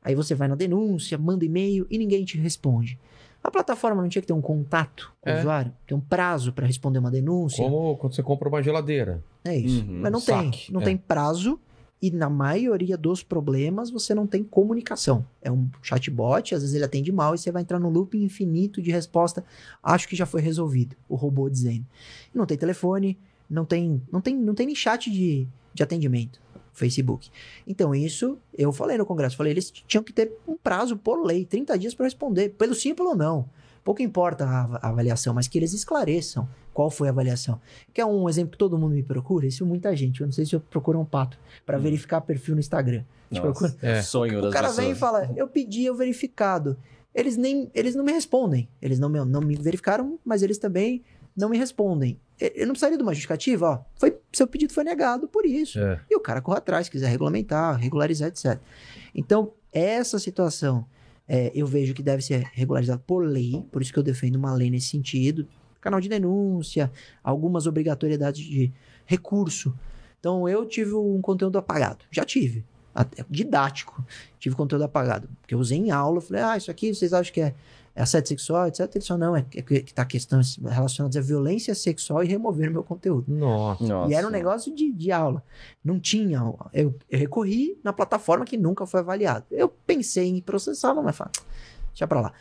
Aí você vai na denúncia, manda e-mail e ninguém te responde. A plataforma não tinha que ter um contato com É. o usuário? Ter um prazo para responder uma denúncia? Como quando você compra uma geladeira. É isso. Uhum, Mas não saque, tem. Não é. tem prazo. E na maioria dos problemas você não tem comunicação. É um chatbot, às vezes ele atende mal e você vai entrar no loop infinito de resposta. Acho que já foi resolvido. O robô dizendo. E não tem telefone, não tem, não tem, não tem nem chat de, de atendimento. Facebook. Então, isso eu falei no Congresso. Falei, eles tinham que ter um prazo por lei, 30 dias para responder, pelo sim ou não. Pouco importa a av- a avaliação, mas que eles esclareçam qual foi a avaliação. Que é um exemplo que todo mundo me procura, isso muita gente. Eu não sei se eu procuro um pato para verificar perfil no Instagram. Procura. Nossa, É. sonho O das cara pessoas. vem e fala, eu pedi o verificado. Eles nem, eles não me respondem. Eles não me, não me verificaram, mas eles também não me respondem. Eu não precisaria de uma justificativa, ó. Foi, seu pedido foi negado por isso. É. E o cara corre atrás, se quiser regulamentar, regularizar, etc. Então, essa situação é, eu vejo que deve ser regularizada por lei, por isso que eu defendo uma lei nesse sentido. canal de denúncia, algumas obrigatoriedades de recurso. Então eu tive um conteúdo apagado. Já tive. Até didático. Tive conteúdo apagado. Porque eu usei em aula. Falei, ah, isso aqui vocês acham que é, é assédio sexual, etc. Ele falou, não, é que que tá questões relacionadas à violência sexual e remover meu conteúdo. Nossa. Nossa. E era um negócio de, de aula. Não tinha. Eu, eu recorri na plataforma que nunca foi avaliada. Eu pensei em processar, mas falei, deixa pra lá.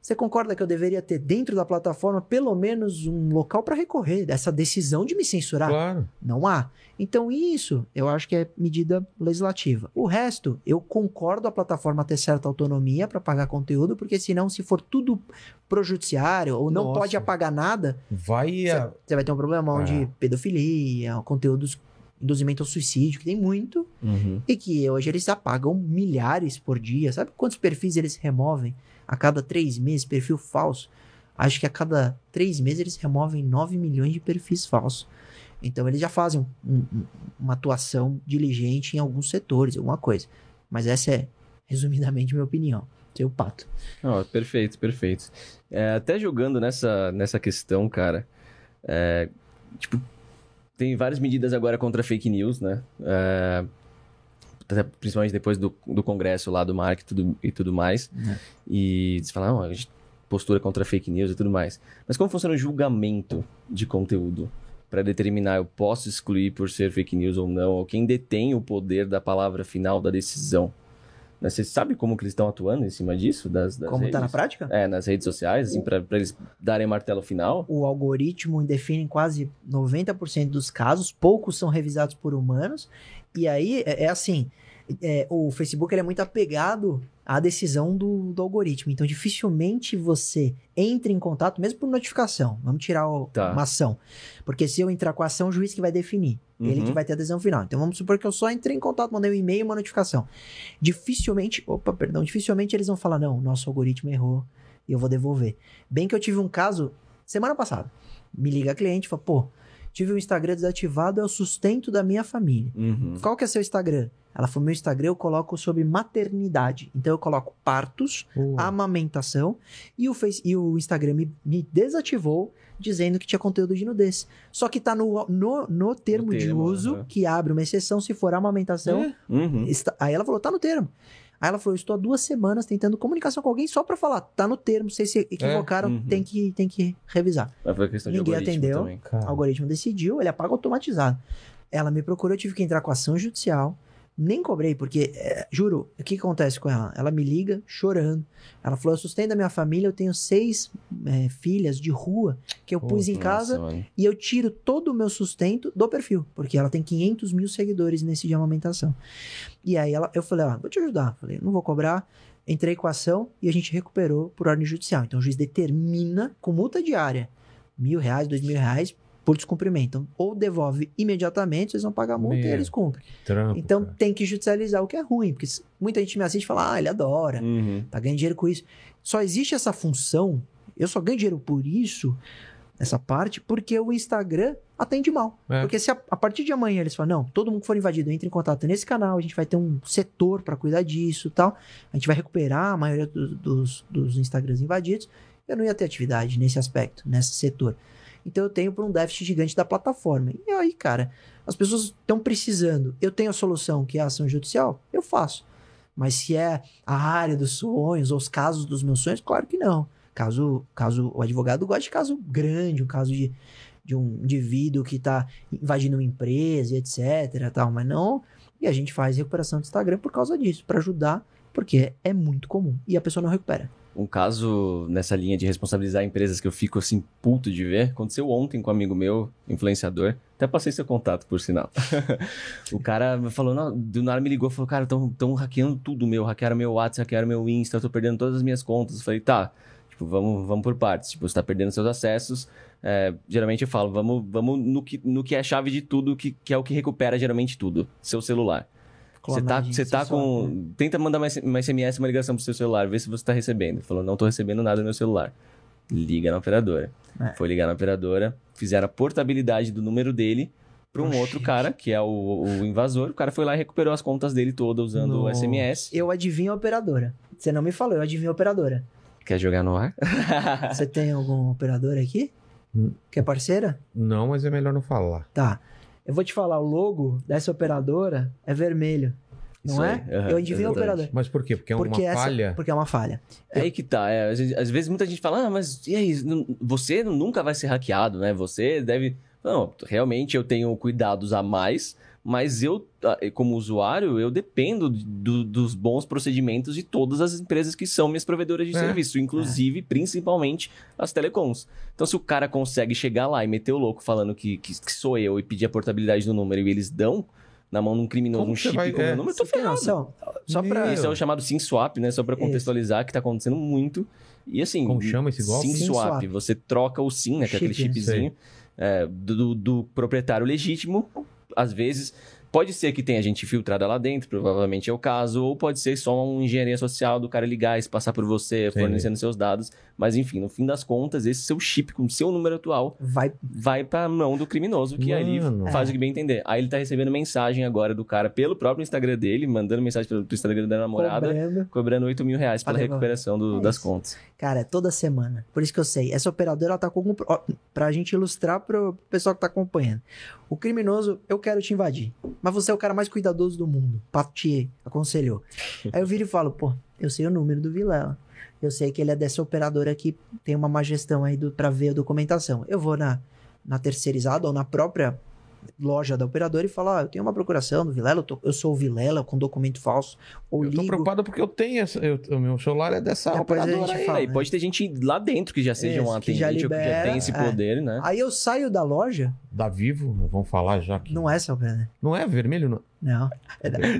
Você concorda que eu deveria ter dentro da plataforma pelo menos um local para recorrer dessa decisão de me censurar? Claro. Não há. Então, isso eu acho que é medida legislativa. O resto, eu concordo a plataforma ter certa autonomia para pagar conteúdo, porque senão, se for tudo pro judiciário ou não Nossa. pode apagar nada, Vai você vai ter um problema onde É. pedofilia, conteúdos, induzimento ao suicídio, que tem muito, Uhum. e que hoje eles apagam milhares por dia. Sabe quantos perfis eles removem a cada três meses? Perfil falso. Acho que a cada três meses eles removem 9 milhões de perfis falsos. Então eles já fazem um- um- uma atuação diligente em alguns setores, alguma coisa. Mas essa é, resumidamente, minha opinião. Seu pato. Ó, perfeito, perfeito. É, até jogando nessa, nessa questão, cara, é, tipo, tem várias medidas agora contra fake news, né? É, principalmente depois do, do congresso lá do Mark e tudo, e tudo mais. E você fala, não, a gente postura contra fake news e tudo mais. Mas como funciona o julgamento de conteúdo? Para determinar, eu posso excluir por ser fake news ou não? Ou quem detém o poder da palavra final da decisão? Né, Você sabe como que eles estão atuando em cima disso? Das, das Como tá na prática? É, nas redes sociais, assim, pra eles darem martelo final? o algoritmo define quase 90% dos casos, poucos são revisados por humanos, e aí é, é assim, é, o Facebook ele é muito apegado à decisão do, do algoritmo, então dificilmente você entra em contato, mesmo por notificação, vamos tirar o- Tá. uma ação, porque se eu entrar com a ação, o juiz que vai definir, ele Uhum. que vai ter a decisão final, então vamos supor que eu só entrei em contato, mandei um e-mail e uma notificação, dificilmente, opa, perdão, dificilmente eles vão falar, não, nosso algoritmo errou, e eu vou devolver. Bem que eu tive um caso semana passada. Me liga a cliente e fala, pô, tive o Instagram desativado, é o sustento da minha família. Uhum. Qual que é seu Instagram? Ela falou, meu Instagram eu coloco sobre maternidade. Então eu coloco partos, amamentação, e o, face, e o Instagram me, me desativou dizendo que tinha conteúdo de nudez. Só que tá no, no, no termo de termo, uso, que abre uma exceção se for amamentação, Uhum. Está- aí ela falou, tá no termo. Aí ela falou, estou há duas semanas tentando comunicação com alguém só pra falar, tá no termo, vocês se equivocaram, uhum. tem, que, tem que revisar. Mas foi questão de Ninguém algoritmo atendeu. também. Cara, O algoritmo decidiu, ele apaga automatizado. Ela me procurou, eu tive que entrar com ação judicial. Nem cobrei, porque, é, juro, o que acontece com ela? Ela me liga chorando. Ela falou: Eu sustento a minha família, eu tenho seis é, filhas de rua que eu pus em Nossa, casa mano. e eu tiro todo o meu sustento do perfil, porque ela tem 500 mil seguidores nesse de amamentação. E aí ela, eu falei, ah, vou te ajudar. Falei, não vou cobrar. Entrei com a ação e a gente recuperou por ordem judicial. Então o juiz determina com multa diária mil reais, dois mil reais por descumprimento. Então, ou devolve imediatamente, vocês vão pagar a multa e Meu. eles cumprem. trampo, Então cara. tem que judicializar o que é ruim, porque muita gente me assiste e fala, ah, ele adora Uhum. tá ganhando dinheiro com isso. Só existe essa função, eu só ganho dinheiro por isso, essa parte, porque o Instagram atende mal. É. Porque se a, a partir de amanhã eles falam, não, todo mundo que for invadido entra em contato nesse canal, a gente vai ter um setor pra cuidar disso e tal, a gente vai recuperar a maioria do- dos, dos Instagrams invadidos, eu não ia ter atividade nesse aspecto, nesse setor. Então eu tenho por um déficit gigante da plataforma. E aí, cara, as pessoas estão precisando. Eu tenho a solução, que é a ação judicial, eu faço. Mas se é a área dos sonhos ou os casos dos meus sonhos, claro que não. Caso, caso o advogado gosta de caso grande, um caso de, de um indivíduo que está invadindo uma empresa, etc. Tal, mas não. E a gente faz recuperação do Instagram por causa disso, para ajudar, porque é muito comum e a pessoa não recupera. Um caso nessa linha de responsabilizar empresas que eu fico assim puto de ver, aconteceu ontem com um amigo meu, influenciador. Até passei seu contato, por sinal. o cara falou, não, do nada me ligou e falou, cara, estão tão hackeando tudo meu, hackearam meu WhatsApp, hackearam meu Insta, eu tô perdendo todas as minhas contas. Eu falei, tá, tipo, vamos, vamos por partes. Tipo, você tá perdendo seus acessos. É, geralmente eu falo, vamos, vamos no, que, no que é a chave de tudo, que, que é o que recupera geralmente tudo, seu celular. Você tá, você tá com. Tenta mandar uma, SMS, uma ligação pro seu celular, vê se você tá recebendo. Ele falou, não tô recebendo nada no meu celular. Liga na operadora. É. Foi ligar na operadora, fizeram a portabilidade do número dele pra um Oxi. outro cara, que é o, o invasor. O cara foi lá e recuperou as contas dele toda usando o Nossa. SMS. Eu adivinho a operadora. Você não me falou, eu adivinho a operadora. Quer jogar no ar? Você tem algum operador aqui? Hum. Que é parceira? Não, mas é melhor não falar. Tá. Eu vou te falar, o logo dessa operadora é vermelho. Não Isso é? aí, aham, eu adivinho a exatamente. operadora. Mas por quê? Porque é porque uma essa, falha? Porque é uma falha. É aí que tá. é, às, vezes, às vezes muita gente fala, ah, mas e aí? Você nunca vai ser hackeado, né? Você deve. Não, realmente eu tenho cuidados a mais, mas eu, ah, como usuário, eu dependo do- dos bons procedimentos de todas as empresas que são minhas provedoras de É. serviço, inclusive, principalmente, as telecoms. Então, se o cara consegue chegar lá e meter o louco falando que, que, que sou eu e pedir a portabilidade do número e eles dão na mão de um criminoso Como um chip vai- com o meu é. número, eu tô ferrado. Só pra. Isso é o chamado SimSwap, né? Só pra Isso. contextualizar, que tá acontecendo muito. E assim. Como chama esse golpe? SimSwap. SimSwap. Você troca o SIM, né? Que é aquele Chip, chipzinho é, do, do proprietário legítimo. Às vezes, pode ser que tenha gente infiltrada lá dentro, provavelmente é o caso, ou pode ser só uma engenharia social do cara ligar e passar por você, fornecendo seus dados. Mas enfim, no fim das contas, esse seu chip com o seu número atual Vai. vai pra mão do criminoso, que ali Mano. faz o que bem entender. Aí ele tá recebendo mensagem agora do cara pelo próprio Instagram dele, mandando mensagem pelo Instagram da namorada, Cobrando. cobrando 8 mil reais pela recuperação do- É das isso. contas. Cara, é toda semana. Por isso que eu sei. Essa operadora ela tá com algum. pro- Ó, pra gente ilustrar pro pessoal que tá acompanhando. O criminoso, eu quero te invadir. Mas você é o cara mais cuidadoso do mundo. Pato te aconselhou. Aí eu viro e falo, pô, eu sei o número do Vilela. Eu sei que ele é dessa operadora que tem uma má gestão aí pra ver a documentação. Eu vou na, na terceirizada ou na própria loja da operadora e falo, ah, eu tenho uma procuração do Vilela, eu, tô- eu sou o Vilela com documento falso. Ou Eu tô ligo. preocupado porque eu tenho essa, eu- o meu celular é dessa Depois a operadora gente aí. fala. É, e pode ter gente lá dentro que já seja um Isso, que já atendente ou que já libera, tem esse é. poder, né? Aí eu saio da loja, Da Vivo, vamos falar já que não é essa operadora. não é vermelho não. Não.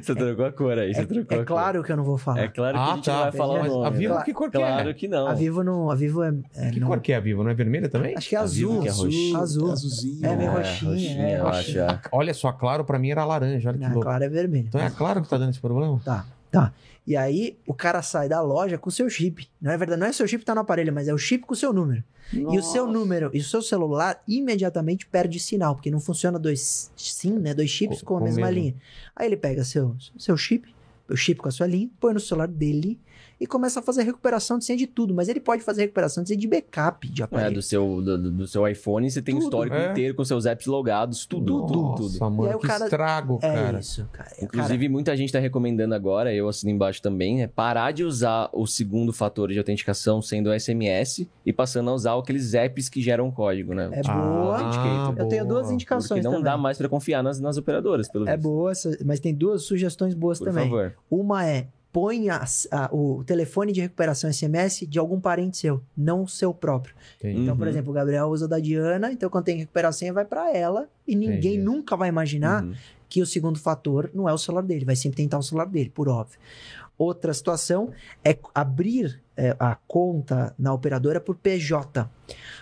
Você trocou a cor aí, você trocou É a cor. claro que eu não vou falar. É claro que a Ah, gente tá. não vai falar o nome. a Vivo que cor que Claro é? que não. A Vivo não. A Vivo é. é Que não- cor que é a Vivo? Não é vermelha também? Acho que é A azul. que é roxinha. Azul. Azulzinho. É, meio É, roxinha, é, roxinha. acho. é. Olha só, a Claro pra mim era laranja, olha que Não, louco. claro, é vermelho. Então é a Claro que tá dando esse problema? Tá, tá. E aí, o cara sai da loja com o seu chip. Não é verdade, não é o seu chip que tá no aparelho, mas é o chip com o seu número. E o seu Nossa. número e o seu celular imediatamente perde sinal, porque não funciona dois SIM, né? Dois chips Com- com, a mesma mesmo. linha. Aí ele pega seu, seu chip, o chip com a sua linha, põe no celular dele e começa a fazer recuperação de senha de tudo. Mas ele pode fazer recuperação de senha de backup de É, aparelho. do seu, do, do- seu iPhone, você tem o Tudo. histórico É. inteiro com seus apps logados, tudo, tudo, Nossa, tudo. mano, E aí o que cara- estrago, É cara. isso, cara. É, Inclusive, muita gente tá recomendando agora, eu assino embaixo também, é parar de usar o segundo fator de autenticação sendo o SMS e passando a usar aqueles apps que geram código, né? É boa. Ah, Eu tenho duas boa. indicações Porque não também. dá mais pra confiar nas, nas operadoras, pelo É visto. boa, mas tem duas sugestões boas Por também. favor. Uma é põe a- a- o telefone de recuperação SMS de algum parente seu, não seu próprio. Entendi. Então, por Uhum. exemplo, o Gabriel usa da Diana, então quando tem que recuperar a senha, vai pra ela e ninguém Entendi. nunca vai imaginar Uhum. que o segundo fator não é o celular dele, vai sempre tentar o celular dele, por óbvio. Outra situação é abrir é, a conta na operadora por PJ.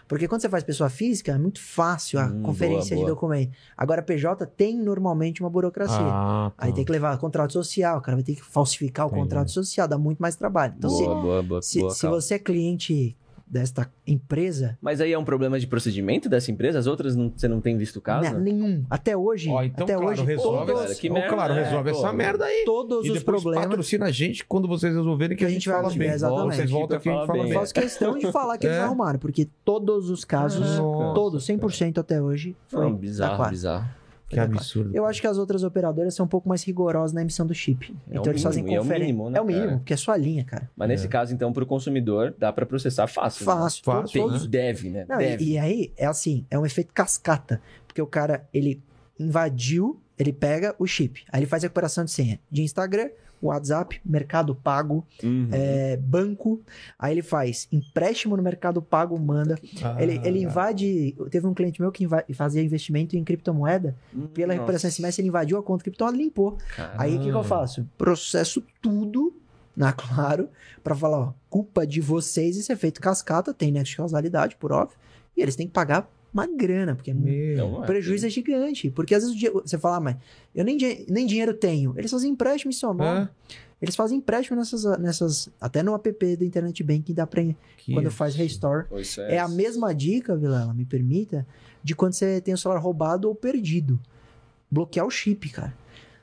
Porque quando você faz pessoa física, é muito fácil a Hum, conferência boa, de boa. documento. Agora, PJ tem normalmente uma burocracia. Ah, tá. Aí tem que levar contrato social, o cara vai ter que falsificar o Entendi. contrato social, dá muito mais trabalho. Então, se, boa, se, boa, se calma. você é cliente desta empresa, Mas aí é um problema de procedimento dessa empresa? As outras não- você não tem visto caso? né, nenhum. Até hoje, Ó, então, até claro, hoje, resolve, todos, cara, que merda, claro, é, resolve pô. essa merda aí. todos E os problemas. patrocina a gente quando vocês resolverem que, Que a gente, gente vai fala bem. exatamente. Vocês voltam aqui e a gente Fala fala bem. bem. Faço questão de falar que eles É. arrumaram, porque todos os casos, Nossa, todos, 100% até hoje, foi Não, bizarro, bizarro. Que absurdo. Eu acho que as outras operadoras são um pouco mais rigorosas na emissão do chip. É então o eles fazem mínimo, e é o conferência. mínimo, né, É o mínimo, cara? porque é sua linha, cara. Mas nesse caso, então, pro consumidor, dá pra processar fácil. né? Fácil. Fácil, todos- né? Deve, né? Não, Deve. e, e aí, é assim, é um efeito cascata. Porque o cara, ele invadiu, ele pega o chip. Aí ele faz a recuperação de senha de Instagram, WhatsApp, Mercado Pago, Uhum. é, banco. Aí ele faz empréstimo no Mercado Pago, manda. Ah, Ele, ele invade. Teve um cliente meu que fazia investimento em criptomoeda. Pela Nossa, recuperação SMS, ele invadiu a conta criptomoeda e limpou. cara. Aí o que, que eu faço? Processo tudo na Claro pra falar, ó, culpa de vocês, esse efeito cascata tem nexo de causalidade, por óbvio. E eles têm que pagar uma grana, porque Meu. Então, o é, prejuízo é gigante. Porque às vezes o dia- você fala, ah, mas eu nem, nem dinheiro tenho. Eles fazem empréstimo em seu nome. É? Eles fazem empréstimo nessas, nessas. Até no app do Internet Banking dá pra. Que quando faz restore. Isso É a mesma dica, Vilela, me permita, de quando você tem o celular roubado ou perdido. Bloquear o chip, cara.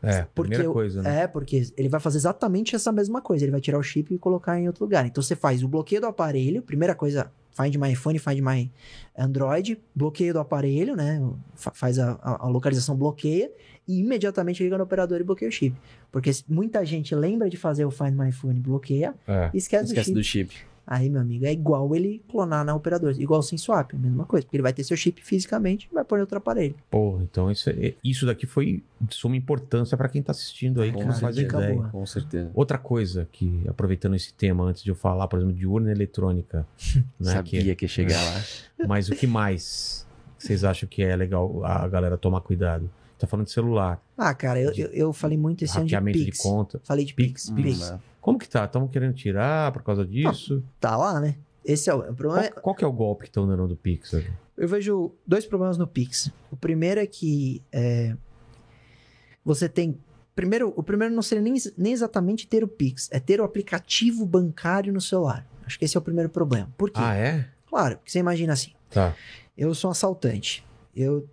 É, Porque coisa, né? É, porque ele vai fazer exatamente essa mesma coisa. Ele vai tirar o chip e colocar em outro lugar. Então você faz o bloqueio do aparelho, primeira coisa Find My iPhone, Find My Android, bloqueio do aparelho, né? Fa- Faz a, a- localização, bloqueia e imediatamente liga no operador e bloqueia o chip. Porque muita gente lembra de fazer o Find My iPhone, bloqueia É. e esquece, Esquece do do chip. Aí, meu amigo, é igual ele clonar na operadora, igual sem swap, a mesma coisa, porque ele vai ter seu chip fisicamente e vai pôr em outro aparelho. Porra, então isso, é- isso daqui foi de suma importância pra quem tá assistindo aí, dica ideia. boa. Com certeza. Outra coisa que, aproveitando esse tema, antes de eu falar, por exemplo, de urna eletrônica, né, Sabia que- que ia chegar lá. mas o que mais vocês acham que é legal a galera tomar cuidado? Tá falando de celular, Ah, cara, eu, eu, eu falei muito esse ano de hackeamento de, Pix. conta. Falei de Pix, Pix. Pix. Pix. Como que tá? Estão querendo tirar por causa disso? Tá lá, né? Esse é o, o problema. Qual, qual que é o golpe que estão dando do Pix? Eu vejo dois problemas no Pix. O primeiro é que é, você tem. Primeiro, o primeiro não seria nem, nem exatamente ter o Pix, é ter o aplicativo bancário no celular. Acho que esse é o primeiro problema. Por quê? Ah, é? Claro, porque você imagina assim: Tá. eu sou um assaltante. Eu,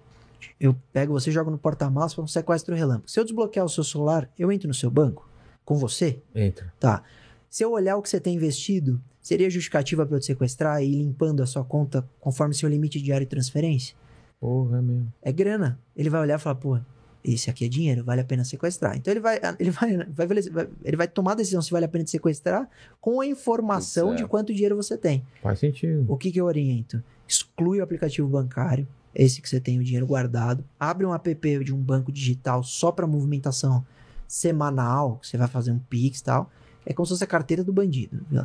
eu pego você jogo no porta-malas para um sequestro relâmpago. Se eu desbloquear o seu celular, eu entro no seu banco com você? Entra. Tá. Se eu olhar o que você tem investido, seria justificativa para eu te sequestrar e ir limpando a sua conta conforme seu limite diário de transferência? Porra, é mesmo. É grana. Ele vai olhar e falar, pô, esse aqui é dinheiro, vale a pena sequestrar. Então ele vai, ele vai, vai, vai- ele vai tomar a decisão se vale a pena te sequestrar com a informação de quanto dinheiro você tem. Faz sentido. O que, que eu oriento? Exclui o aplicativo bancário, esse que você tem o dinheiro guardado. Abre um app de um banco digital só para movimentação semanal, que você vai fazer um Pix e tal. É como se fosse a carteira do bandido. viu?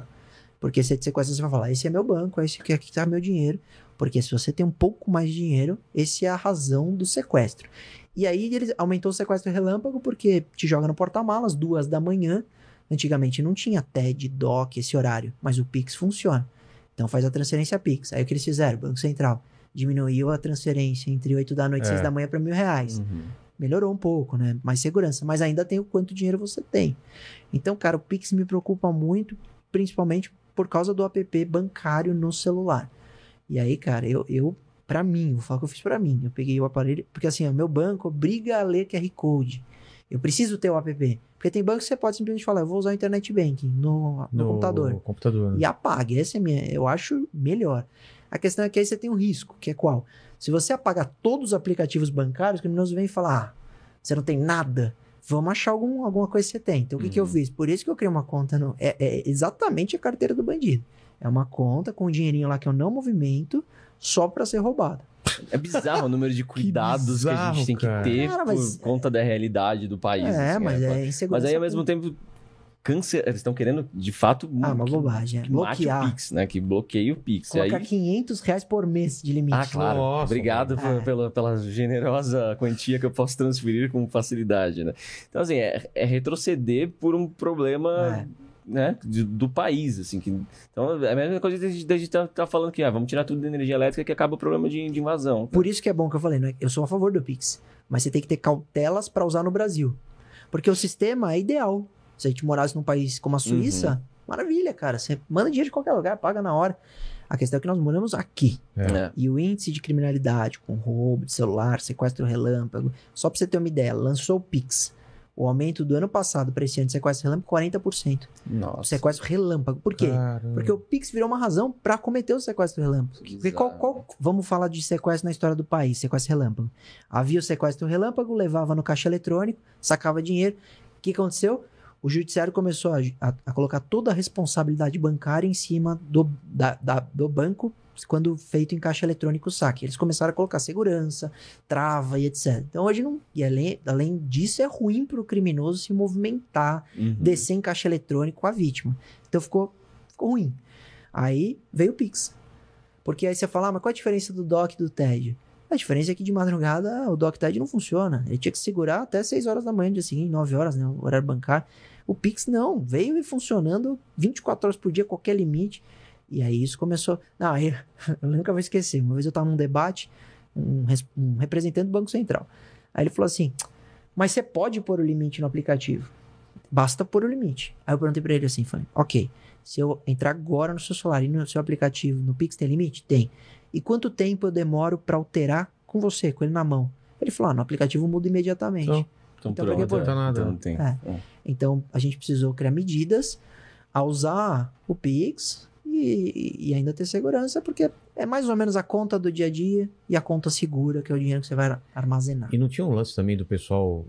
Porque você te sequestra, você vai falar, esse é meu banco, esse aqui, aqui tá meu dinheiro. Porque se você tem um pouco mais de dinheiro, esse é a razão do sequestro. E aí ele aumentou o sequestro relâmpago porque te joga no porta-malas, duas da manhã. Antigamente não tinha TED, DOC, esse horário, mas o Pix funciona. Então faz a transferência Pix. Aí o que eles fizeram? Banco Central diminuiu a transferência entre 8 da noite e É. 6 da manhã para mil reais. Uhum. Melhorou um pouco, né? Mais segurança. Mas ainda tem o quanto dinheiro você tem. Então, cara, o Pix me preocupa muito, principalmente por causa do app bancário no celular. E aí, cara, eu, eu para mim, vou falar o que eu fiz pra mim. Eu peguei o aparelho, porque assim, o meu banco obriga a ler QR Code. Eu preciso ter o app. Porque tem banco que você pode simplesmente falar, eu vou usar o internet banking no, no, computador computador. né? e apague. Essa é minha, eu acho melhor. A questão é que aí você tem um risco, que é qual? Se você apagar todos os aplicativos bancários, o criminoso vem e fala: ah, você não tem nada. Vamos achar algum, alguma coisa que você tem. Então, o que, que eu Uhum. fiz? Por isso que eu criei uma conta. No, é, é exatamente a carteira do bandido. É uma conta com um dinheirinho lá que eu não movimento, só pra ser roubada. É bizarro o número de cuidados que, a bizarro, gente tem que cara. ter Cara, por conta da realidade do país. é, assim, mas é, é insegurança. Mas aí, ao mesmo tempo, câncer, eles estão querendo, de fato, Ah, uma que- bobagem. É. que mate o Bloquear. Pix, né? Que bloqueie o Pix. Colocar aí... 500 reais por mês de limite. Ah, claro. Nossa, Obrigado por- pela, pela generosa quantia que eu posso transferir com facilidade, né? Então, assim, é, é retroceder por um problema, É. né, de- do país, assim. Que, então, é a mesma coisa da gente, gente tá, tá falando que, ah, vamos tirar tudo da energia elétrica que acaba o problema de, de invasão. Por isso que é bom que eu falei, né? Eu sou a favor do Pix. Mas você tem que ter cautelas pra usar no Brasil. Porque o sistema é ideal. Se a gente morasse num país como a Suíça, maravilha, cara. Você manda dinheiro de qualquer lugar, paga na hora. A questão é que nós moramos aqui. É. É. E o índice de criminalidade com roubo de celular, sequestro relâmpago, só pra você ter uma ideia, lançou o Pix. O aumento do ano passado para esse ano de sequestro relâmpago, 40%. Nossa. Sequestro relâmpago. Por quê? Caramba. Porque o Pix virou uma razão pra cometer o sequestro relâmpago. Porque qual, qual- vamos falar de sequestro na história do país, sequestro relâmpago. Havia o sequestro relâmpago, levava no caixa eletrônico, sacava dinheiro. O que aconteceu? O judiciário começou a, a- a colocar toda a responsabilidade bancária em cima do, da- da- do banco quando feito em caixa eletrônico o saque. Eles começaram a colocar segurança, trava e etc. Então hoje não. E além, além disso, é ruim para o criminoso se movimentar, Uhum. descer em caixa eletrônico com a vítima. Então ficou, ficou ruim. Aí veio o Pix. Porque aí você fala, ah, mas qual a diferença do DOC e do TED? A diferença é que de madrugada o DOC TED não funciona. Ele tinha que segurar até 6 horas da manhã, dia seguinte, 9 horas, né? O horário bancário. O Pix não, veio e funcionando 24 horas por dia, qualquer limite. E aí isso começou. Não, aí, eu nunca vou esquecer. Uma vez eu tava num debate, um, um representante do Banco Central. Aí ele falou assim: Mas você pode pôr o limite no aplicativo. Basta pôr o limite. Aí eu perguntei pra ele assim: falei, Ok, se eu entrar agora no seu celular e no seu aplicativo, no Pix tem limite? Tem. E quanto tempo eu demoro pra alterar com você, com ele na mão? Ele falou: ah, no aplicativo muda imediatamente. Então, Então, Então, pra que pronto, pôr? é. Tá nada. Então, não tem. É. Então a gente precisou criar medidas a usar o Pix e, e ainda ter segurança, porque é mais ou menos a conta do dia a dia e a conta segura, que é o dinheiro que você vai armazenar. E não tinha um lance também do pessoal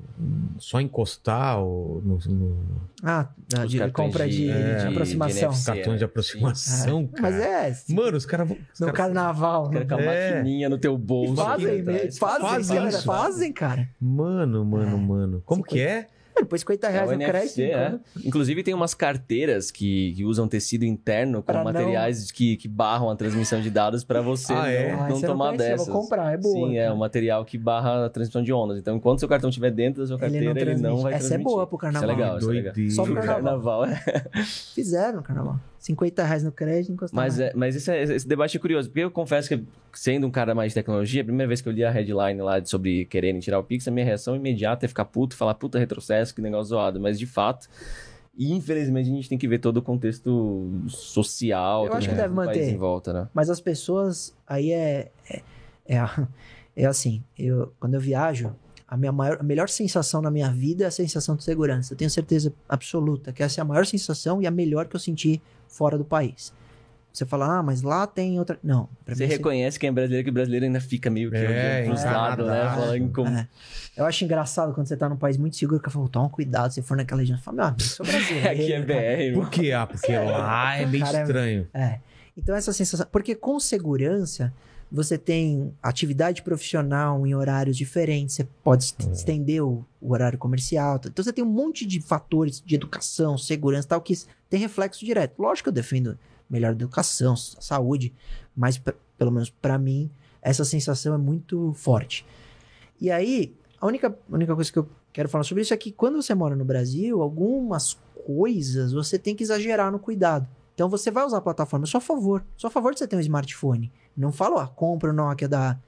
só encostar o, no, no Ah, Os de cartões compra de, de- de aproximação. NFC. cartões de Sim. aproximação, Mas cara. é, Mano, os caras vão. os no cara- carnaval. Cara, no- com a É. maquininha no teu bolso. Fazem, aqui mesmo, atrás. fazem, Fazem cara, isso. fazem, cara. Mano, mano, É. mano. Como que é? Depois 50 É reais o no crédito. NFC, é. então- Inclusive tem umas carteiras que, que usam tecido interno com Pra não- materiais que, que barram a transmissão de dados para você Ah, é? não, Ah, não eu tomar conhecia, dessas. Vou comprar, é boa. Sim, é cara. um material que barra a transmissão de ondas. Então, enquanto seu cartão estiver dentro da sua carteira, ele não, transmite. vai Essa é transmitir. boa pro carnaval. Isso é legal, isso é legal. Só pro Pro carnaval. carnaval, é. Fizeram no carnaval. 50 reais no crédito, encostar Mas, é, mas esse, é- esse debate é curioso, porque eu confesso que, sendo um cara mais de tecnologia, a primeira vez que eu li a headline lá sobre quererem tirar o Pix, a minha reação imediata é ficar puto, falar puta retrocesso, que negócio zoado. Mas, de fato, e infelizmente, a gente tem que ver todo o contexto social, Eu acho que deve manter. em volta, né? Mas as pessoas, aí é. É, é, é assim, eu, quando eu viajo, a, minha maior, a melhor sensação na minha vida é a sensação de segurança. Eu tenho certeza absoluta que essa é a maior sensação e a melhor que eu senti fora do país. Você fala, ah, mas lá tem outra. Não, pra Você mim. é reconhece quem é brasileiro, que o brasileiro ainda fica meio que É, lados, né? Falando como... É. Eu acho engraçado quando você tá num país muito seguro que eu falo, toma cuidado, se for naquela região. Você fala, meu amigo, eu sou brasileiro. Aqui é cara." BR. Por quê? Ah, porque lá é bem Cara, é- estranho. É. Então essa sensação, porque com segurança você tem atividade profissional em horários diferentes, você pode est- estender o, o horário comercial. Então você tem um monte de fatores de educação, segurança, e tal que tem reflexo direto. Lógico que eu defendo melhor educação, saúde, mas pelo menos pra mim essa sensação é muito forte. E aí, a única, única coisa que eu quero falar sobre isso é que quando você mora no Brasil, algumas coisas você tem que exagerar no cuidado. Então você vai usar a plataforma, sou a favor. Sou a favor de você ter um smartphone. Não falo, ah, compra o Nokia da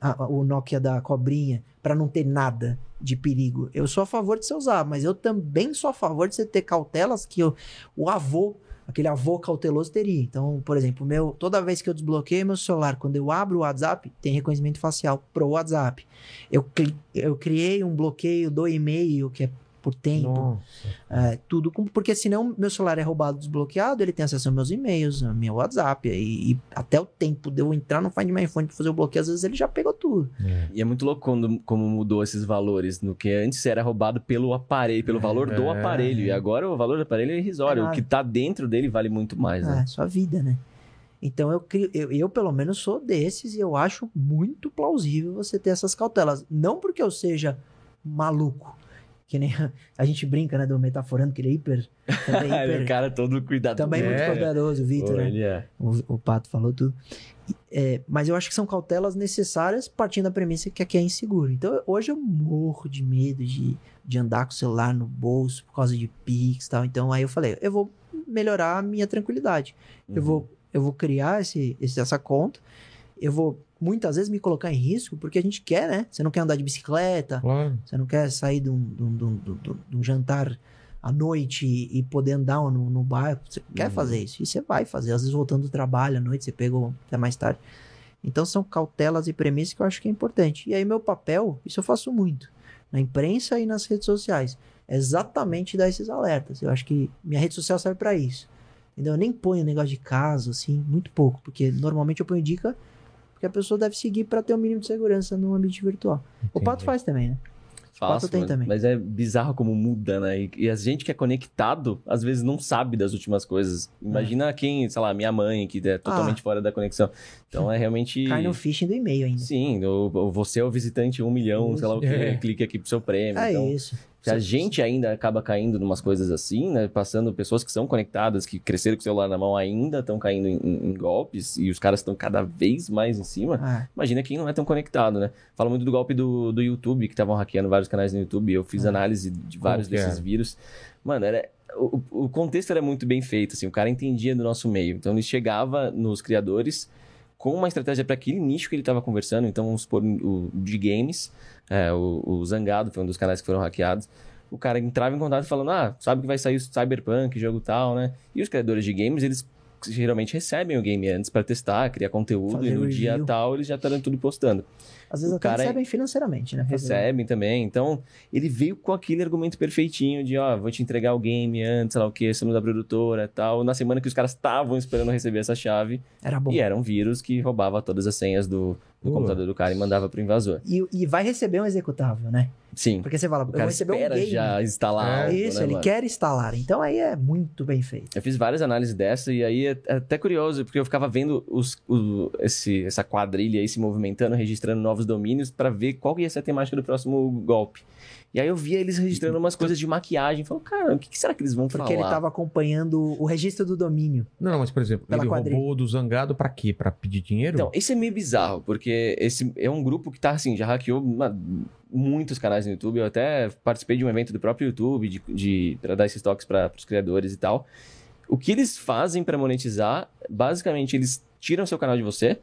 a- o Nokia da cobrinha para não ter nada de perigo. Eu sou a favor de você usar, mas eu também sou a favor de você ter cautelas que eu- o avô, aquele avô cauteloso teria. Então, por exemplo, meu, toda vez que eu desbloqueio meu celular, quando eu abro o WhatsApp, tem reconhecimento facial pro WhatsApp. Eu, eu criei um bloqueio do e-mail que é por tempo. É, tudo com, porque senão meu celular é roubado, desbloqueado, ele tem acesso aos meus e-mails, ao meu WhatsApp, e, e até o tempo de eu entrar no Find My Phone pra fazer o bloqueio, às vezes ele já pegou tudo. E é muito louco quando, como mudou esses valores, no que antes era roubado pelo aparelho, pelo valor do É. aparelho, e agora o valor do aparelho é irrisório, É o que tá dentro dele vale muito mais, né? É, sua vida, né? Então eu, crio, eu, eu, pelo menos, sou desses e eu acho muito plausível você ter essas cautelas. Não porque eu seja maluco, que nem a, a gente brinca, né, do metaforando, que ele é hiper. Também é hiper um cara todo cuidado. também É. muito poderoso, o Vitor, né? é. O, o Pato falou tudo. É, mas eu acho que são cautelas necessárias partindo da premissa que aqui é inseguro. Então hoje eu morro de medo de, de andar com o celular no bolso por causa de Pix e tal. Então aí eu falei, eu vou melhorar a minha tranquilidade. Eu, Uhum. vou, eu vou criar esse, esse- essa conta. Eu vou muitas vezes me colocar em risco porque a gente quer, né? Você não quer andar de bicicleta, Claro. você não quer sair de um, de um- de um- de um- jantar à noite e, e poder andar no, no bairro. Você quer Uhum. fazer isso. E você vai fazer. Às vezes voltando do trabalho à noite, você pegou até mais tarde. Então são cautelas e premissas que eu acho que é importante. E aí meu papel, isso eu faço muito. Na imprensa e nas redes sociais. É exatamente dar esses alertas. Eu acho que minha rede social serve para isso. Entendeu? Eu nem ponho negócio de caso, assim, muito pouco. Porque normalmente eu ponho dica porque a pessoa deve seguir para ter um mínimo de segurança no ambiente virtual. O Pato Entendi. faz também, né? Faço, tem mas, também. mas é bizarro como muda, né? E, e a gente que é conectado, às vezes não sabe das últimas coisas. Imagina quem, sei lá, minha mãe, que é totalmente fora da conexão. Então é realmente. Ah. Cai no phishing do e-mail ainda. Sim, o, o- você é o visitante um milhão, sei lá o que, É. clique aqui pro seu prêmio. É então, isso. Se a gente ainda acaba caindo em umas coisas assim, né? Passando pessoas que são conectadas, que cresceram com o celular na mão, ainda estão caindo em, em- golpes e os caras estão cada vez mais em cima. Ah, Imagina quem não é tão conectado, né? Fala muito do golpe do, do YouTube, que estavam hackeando vários canais no YouTube. Eu fiz Ah. análise de vários que desses era? vírus. Mano, era, o, o contexto era muito bem feito, assim. O cara entendia do nosso meio. Então, ele chegava nos criadores com uma estratégia para aquele nicho que ele estava conversando. Então, vamos supor, o de games, é, o, o Zangado foi um dos canais que foram hackeados. O cara entrava em contato falando, ah, sabe que vai sair o Cyberpunk, jogo tal, né? E os criadores de games, eles geralmente recebem o game antes pra testar, criar conteúdo Fazer e no dia review. tal eles já estão tudo postando. Às vezes O até cara- recebem financeiramente, né? Fazer- Recebem também. Então, ele veio com aquele argumento perfeitinho de, ó, vou te entregar o game antes, sei lá o que, somos da produtora e tal. Na semana que os caras estavam esperando receber essa chave. Era bom. E era um vírus que roubava todas as senhas do, do Pô. computador do cara e mandava pro invasor. E, e vai receber um executável, né? Sim. Porque você fala, O eu vou cara receber um espera game. já instalar É. Isso, né, ele mano? quer instalar. Então aí é muito bem feito. Eu fiz várias análises dessa e aí é é até curioso, porque eu ficava vendo os, o- esse, essa quadrilha aí se movimentando, registrando novos domínios pra ver qual que ia ser a temática do próximo golpe. E aí eu via eles registrando umas coisas de maquiagem. Falei, cara, o que, que será que eles vão Porque falar? ele tava acompanhando o registro do domínio. Não, mas, por exemplo, ele quadrilha. roubou do Zangado pra quê? Pra pedir dinheiro? Então, esse é meio bizarro, porque esse é um grupo que tá assim, já hackeou uma- muitos canais no YouTube. Eu até participei de um evento do próprio YouTube de, de pra dar esses toques para os criadores e tal. O que eles fazem para monetizar, basicamente, eles tiram seu canal de você,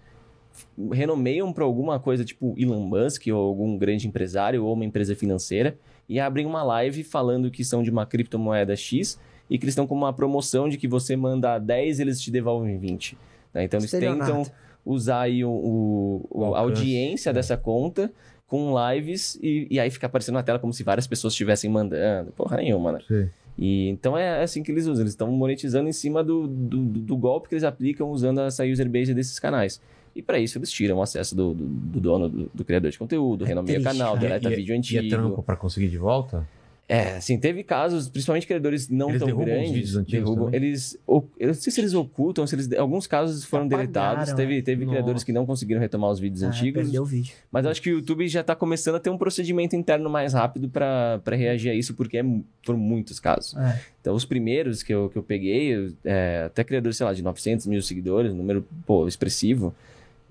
renomeiam para alguma coisa tipo Elon Musk ou algum grande empresário ou uma empresa financeira e abrem uma live falando que são de uma criptomoeda X e que eles estão com uma promoção de que você manda 10 eles te devolvem 20. né? Então eles tentam usar aí o, o- o- a audiência é. dessa conta com lives e, e aí fica aparecendo na tela como se várias pessoas estivessem mandando. Porra nenhuma, né? Sei. E, então é assim que eles usam. Eles estão monetizando em cima do, do, do golpe que eles aplicam usando essa user base desses canais. E para isso eles tiram o acesso do, do, do dono, do, do criador de conteúdo, É renomeia o canal, né? deleta E é- vídeo E é antigo. trampo pra conseguir de volta? É, assim, teve casos, principalmente criadores não Eles tão derrubam os grandes. vídeos antigos derrubam, também? eles. Eu não sei se eles ocultam, se eles. Alguns casos foram Apagaram, deletados. Teve, teve Nossa. criadores que não conseguiram retomar os vídeos Ah, antigos. perdeu o vídeo. Mas eu acho que o YouTube já tá começando a ter um procedimento interno mais rápido para reagir a isso, porque é, foram muitos casos. É. Então, os primeiros que eu, que eu peguei, é, até criadores, sei lá, de 900 mil seguidores, um número, pô, expressivo.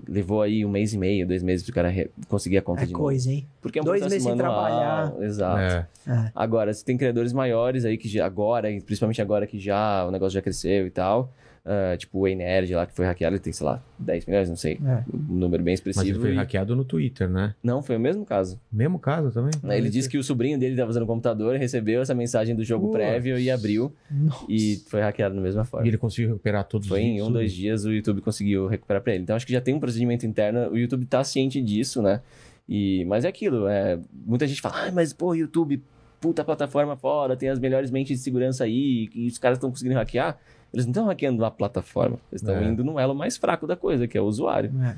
Levou aí um mês e meio, dois meses pro cara conseguir a conta É de novo. coisa, hein? Porque é um Dois meses sem trabalhar. Exato. É. É. Agora, se tem criadores maiores aí que já, agora, e principalmente agora que já o negócio já cresceu e tal, ah, tipo o Nerd lá que foi hackeado, ele tem, sei lá, 10 milhões, não sei, É. um número bem Mas ele expressivo. foi e- hackeado no Twitter, né? Não, foi o mesmo caso. Mesmo caso também? Ele disse que o sobrinho dele estava usando o computador, recebeu essa mensagem do jogo prévio e abriu Nossa. e foi hackeado da mesma forma. E ele conseguiu recuperar todos Foi os em vídeos, um, dois dias o YouTube conseguiu recuperar pra ele. Então acho que já tem um procedimento interno, o YouTube tá ciente disso, né? E, mas é aquilo, é, muita gente fala, ah, mas pô, YouTube, puta plataforma fora, tem as melhores mentes de segurança aí, e os caras estão conseguindo hackear. Eles não estão hackeando a plataforma, eles estão É. indo no elo mais fraco da coisa, que é o usuário. É.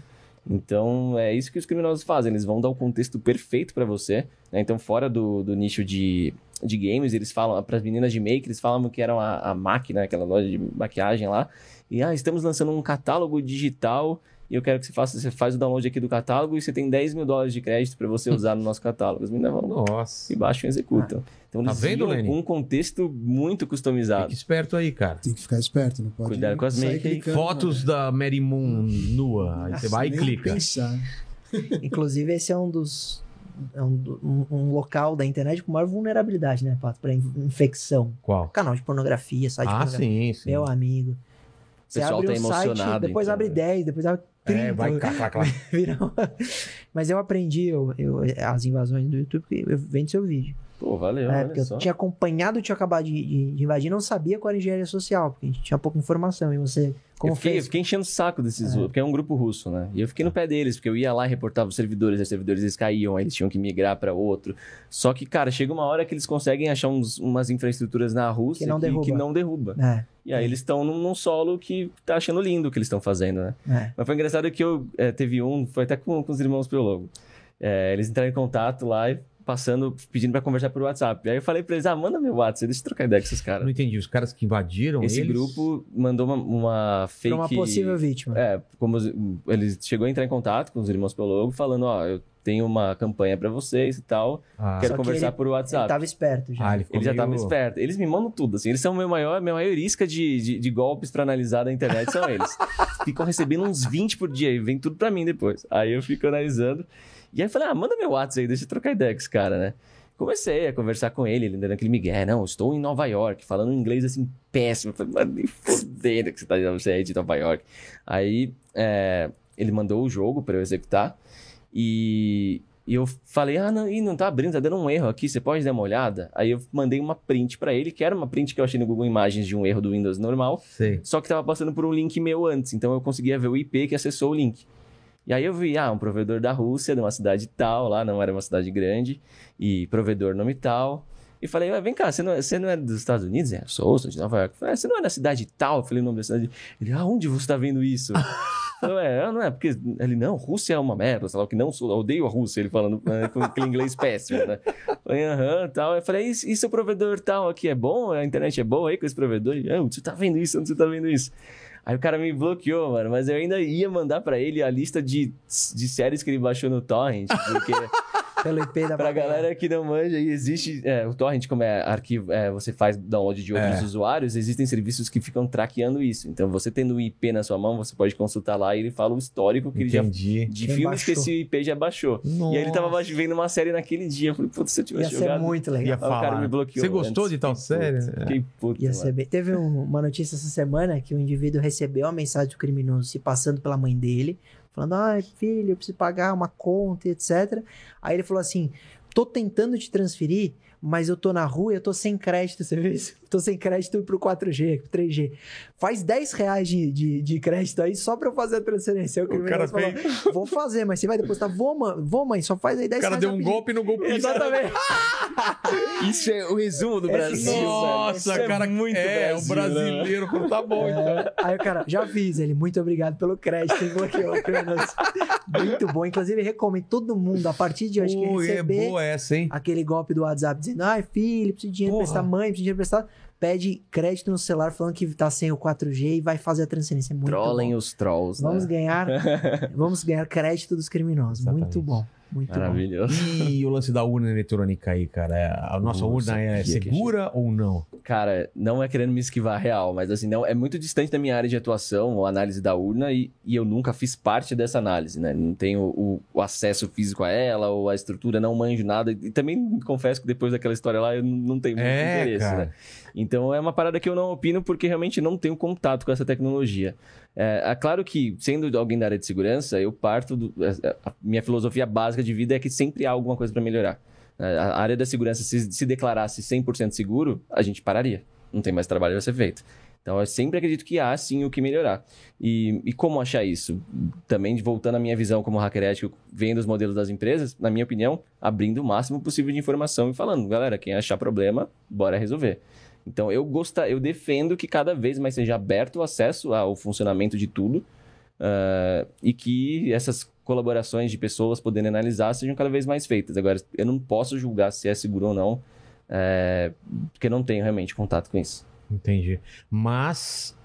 Então, é isso que os criminosos fazem. Eles vão dar o contexto perfeito pra você. né? Então, fora do, do nicho de, de games, eles falam, para as meninas de make, eles falam que eram a, a MAC, né? aquela loja de maquiagem lá. E, ah, estamos lançando um catálogo digital e eu quero que você faça, você faz o download aqui do catálogo e você tem 10 mil dólares de crédito pra você usar no nosso catálogo. As meninas vão Nossa. e baixam e executam. Então, Tá vendo, Lenny? um contexto muito customizado. Fique esperto aí, cara. Tem que ficar esperto, não pode. Cuidado com as make Fotos da Mary Moon nua. Aí você vai e clica. Pensar. Inclusive, esse é um dos. É um, um- um local da internet com maior vulnerabilidade, né, Pato? Pra in- infecção. Qual? Canal de pornografia, site de Ah, pornografia. sim, sim. Meu amigo. Você pessoal abre tá um site, emocionado, depois então, abre né? 10, depois abre 30. É, vai cá, cá, cá. vira uma- Mas eu aprendi eu, eu- as invasões do YouTube porque eu vendo seu vídeo. Pô, valeu, É, olha porque só. eu tinha acompanhado, tinha acabado de, de- de invadir, não sabia qual era a engenharia social, porque a gente tinha pouca informação. E você, como eu fiquei, eu fez? fiquei enchendo o saco desses, porque é um grupo russo, né? E eu fiquei no pé deles, porque eu ia lá e reportava os servidores, os servidores eles caíam, aí eles tinham que migrar para outro. Só que, cara, chega uma hora que eles conseguem achar uns- umas infraestruturas na Rússia Que não derruba. que não derruba. É, E aí eles estão num, num solo que tá achando lindo o que eles estão fazendo, né? é. Mas foi engraçado que eu eh, teve um, foi até com, com os irmãos Piologo. É, eles entraram em contato lá e passando, pedindo pra conversar por WhatsApp. Aí eu falei pra eles, ah, manda meu WhatsApp, deixa eu trocar ideia com esses caras. não entendi. Os caras que invadiram Esse eles... grupo mandou uma, uma fake... Pra uma possível vítima. É, como ele chegou a entrar em contato com os irmãos Piologo, falando, ó, eu tenho uma campanha pra vocês e tal, Ah, quero Só que conversar ele- por Ele WhatsApp. tava esperto já. ah, ele ficou Ele já meio... tava esperto. Eles me mandam tudo, assim. Eles são meu maior, minha maior isca de, de, de golpes pra analisar da internet, são eles. Ficam recebendo uns 20 por dia e vem tudo pra mim depois. Aí eu fico analisando. E aí eu falei, ah, manda meu WhatsApp aí, deixa eu trocar ideia com esse cara, né? Comecei a conversar com ele, ele dando aquele migué. Não, estou em Nova York, falando inglês assim péssimo. Eu falei, mano, nem fodendo que você, tá, você é de Nova York. Aí é, ele mandou o jogo pra eu executar. E, E eu falei, ah, não, não tá abrindo, tá dando um erro aqui, você pode dar uma olhada? Aí eu mandei uma print pra ele, que era uma print que eu achei no Google Imagens de um erro do Windows normal, Sei. só que tava passando por um link meu antes, então eu conseguia ver o IP que acessou o link. E aí eu vi, ah, um provedor da Rússia, de uma cidade tal, lá não era uma cidade grande, e provedor nome tal. E falei, "Ué, vem cá, você não, é, você não é dos Estados Unidos? É, sou, sou de Nova York. Falei, "Ah, você não é da cidade tal? Eu falei o nome da cidade. Ele, aonde você tá vendo isso? "Ué, ah, não é, porque ele, não, Rússia é uma merda, sei lá, que não, sou, odeio a Rússia, ele falando né, com aquele inglês péssimo, né? Falei, aham, tal. Eu falei, e, e seu provedor tal aqui é bom? A internet é boa aí com esse provedor? Ele, ah, onde você tá vendo isso? Onde você tá vendo isso? Aí o cara me bloqueou, mano, mas eu ainda ia mandar pra ele a lista de, de séries que ele baixou no Torrent, porque Pelo IP da pra galera que não manja, existe. é, o Torrent, como é arquivo, é, você faz download de outros É. usuários, existem serviços que ficam traqueando isso. Então, você tendo o IP na sua mão, você pode consultar lá e ele fala o histórico que ele já. Entendi. De Quem filmes que baixou. esse IP já baixou. E aí ele tava vendo uma série naquele dia. Eu falei, putz, se eu Ia tivesse ser jogado. muito Ia legal. Aí o cara falar. me bloqueou. Você gostou antes. de tal série? puto, Fiquei puto. Ia ser bem. Teve um- uma notícia essa semana que o indivíduo recebeu uma mensagem do criminoso se passando pela mãe dele, falando: ai, filho, eu preciso pagar uma conta, etc. Aí ele falou assim: tô tentando te transferir, mas eu tô na rua e eu tô sem crédito, você viu isso? Tô sem crédito pro 4G, pro 3G. Faz 10 reais de, de, de crédito aí só pra eu fazer a transferência. Aí O, cara falou, vou fazer, mas você vai depositar. Vou, mãe, vou, mãe, só faz aí 10 O cara reais. deu um rapidinho." golpe no golpe. Exatamente. Isso é o resumo do Brasil. sim, Nossa, Isso é cara, muito é, Brasil, o brasileiro. falou, Tá bom, então. É, aí o cara, já fiz ele, muito obrigado pelo crédito, e bloqueou criminoso. Muito bom. Inclusive, recomendo todo mundo, a partir de hoje, que é receber boa essa, hein? aquele golpe do WhatsApp dizendo, ai, filho, preciso de dinheiro Porra. emprestar, mãe, preciso de dinheiro emprestado, pede crédito no celular falando que tá sem o 4G e vai fazer a transferência. É Muito Trolem bom. os trolls. Vamos né? ganhar, vamos ganhar crédito dos criminosos. Exatamente. Muito bom, muito bom. Maravilhoso. E o lance da urna eletrônica aí, cara? é- A nossa Nossa, urna é que- que- segura ou não? Cara, não é querendo me esquivar real, mas assim, não, é muito distante da minha área de atuação, a análise da urna, e, e eu nunca fiz parte dessa análise, né? Não tenho o, o acesso físico a ela, ou a estrutura, não manjo nada. E também confesso que depois daquela história lá, eu não tenho muito É, interesse, cara. né? Então é uma parada que eu não opino porque realmente não tenho contato com essa tecnologia. É, é claro que, sendo alguém da área de segurança, eu parto do. A a minha filosofia básica de vida é que sempre há alguma coisa para melhorar. A a área da segurança, se se declarasse 100% seguro, a gente pararia. Não tem mais trabalho a ser feito. Então, eu sempre acredito que há, sim, o que melhorar. E, e como achar isso? Também, voltando à minha visão como hacker ético, vendo os modelos das empresas, na minha opinião, abrindo o máximo possível de informação e falando, galera, quem achar problema, bora resolver. Então, eu gosto, eu defendo que cada vez mais seja aberto o acesso ao funcionamento de tudo ah, e que essas colaborações de pessoas podendo analisar sejam cada vez mais feitas. Agora, eu não posso julgar se é seguro ou não, é, porque eu não tenho realmente contato com isso. Entendi. Mas,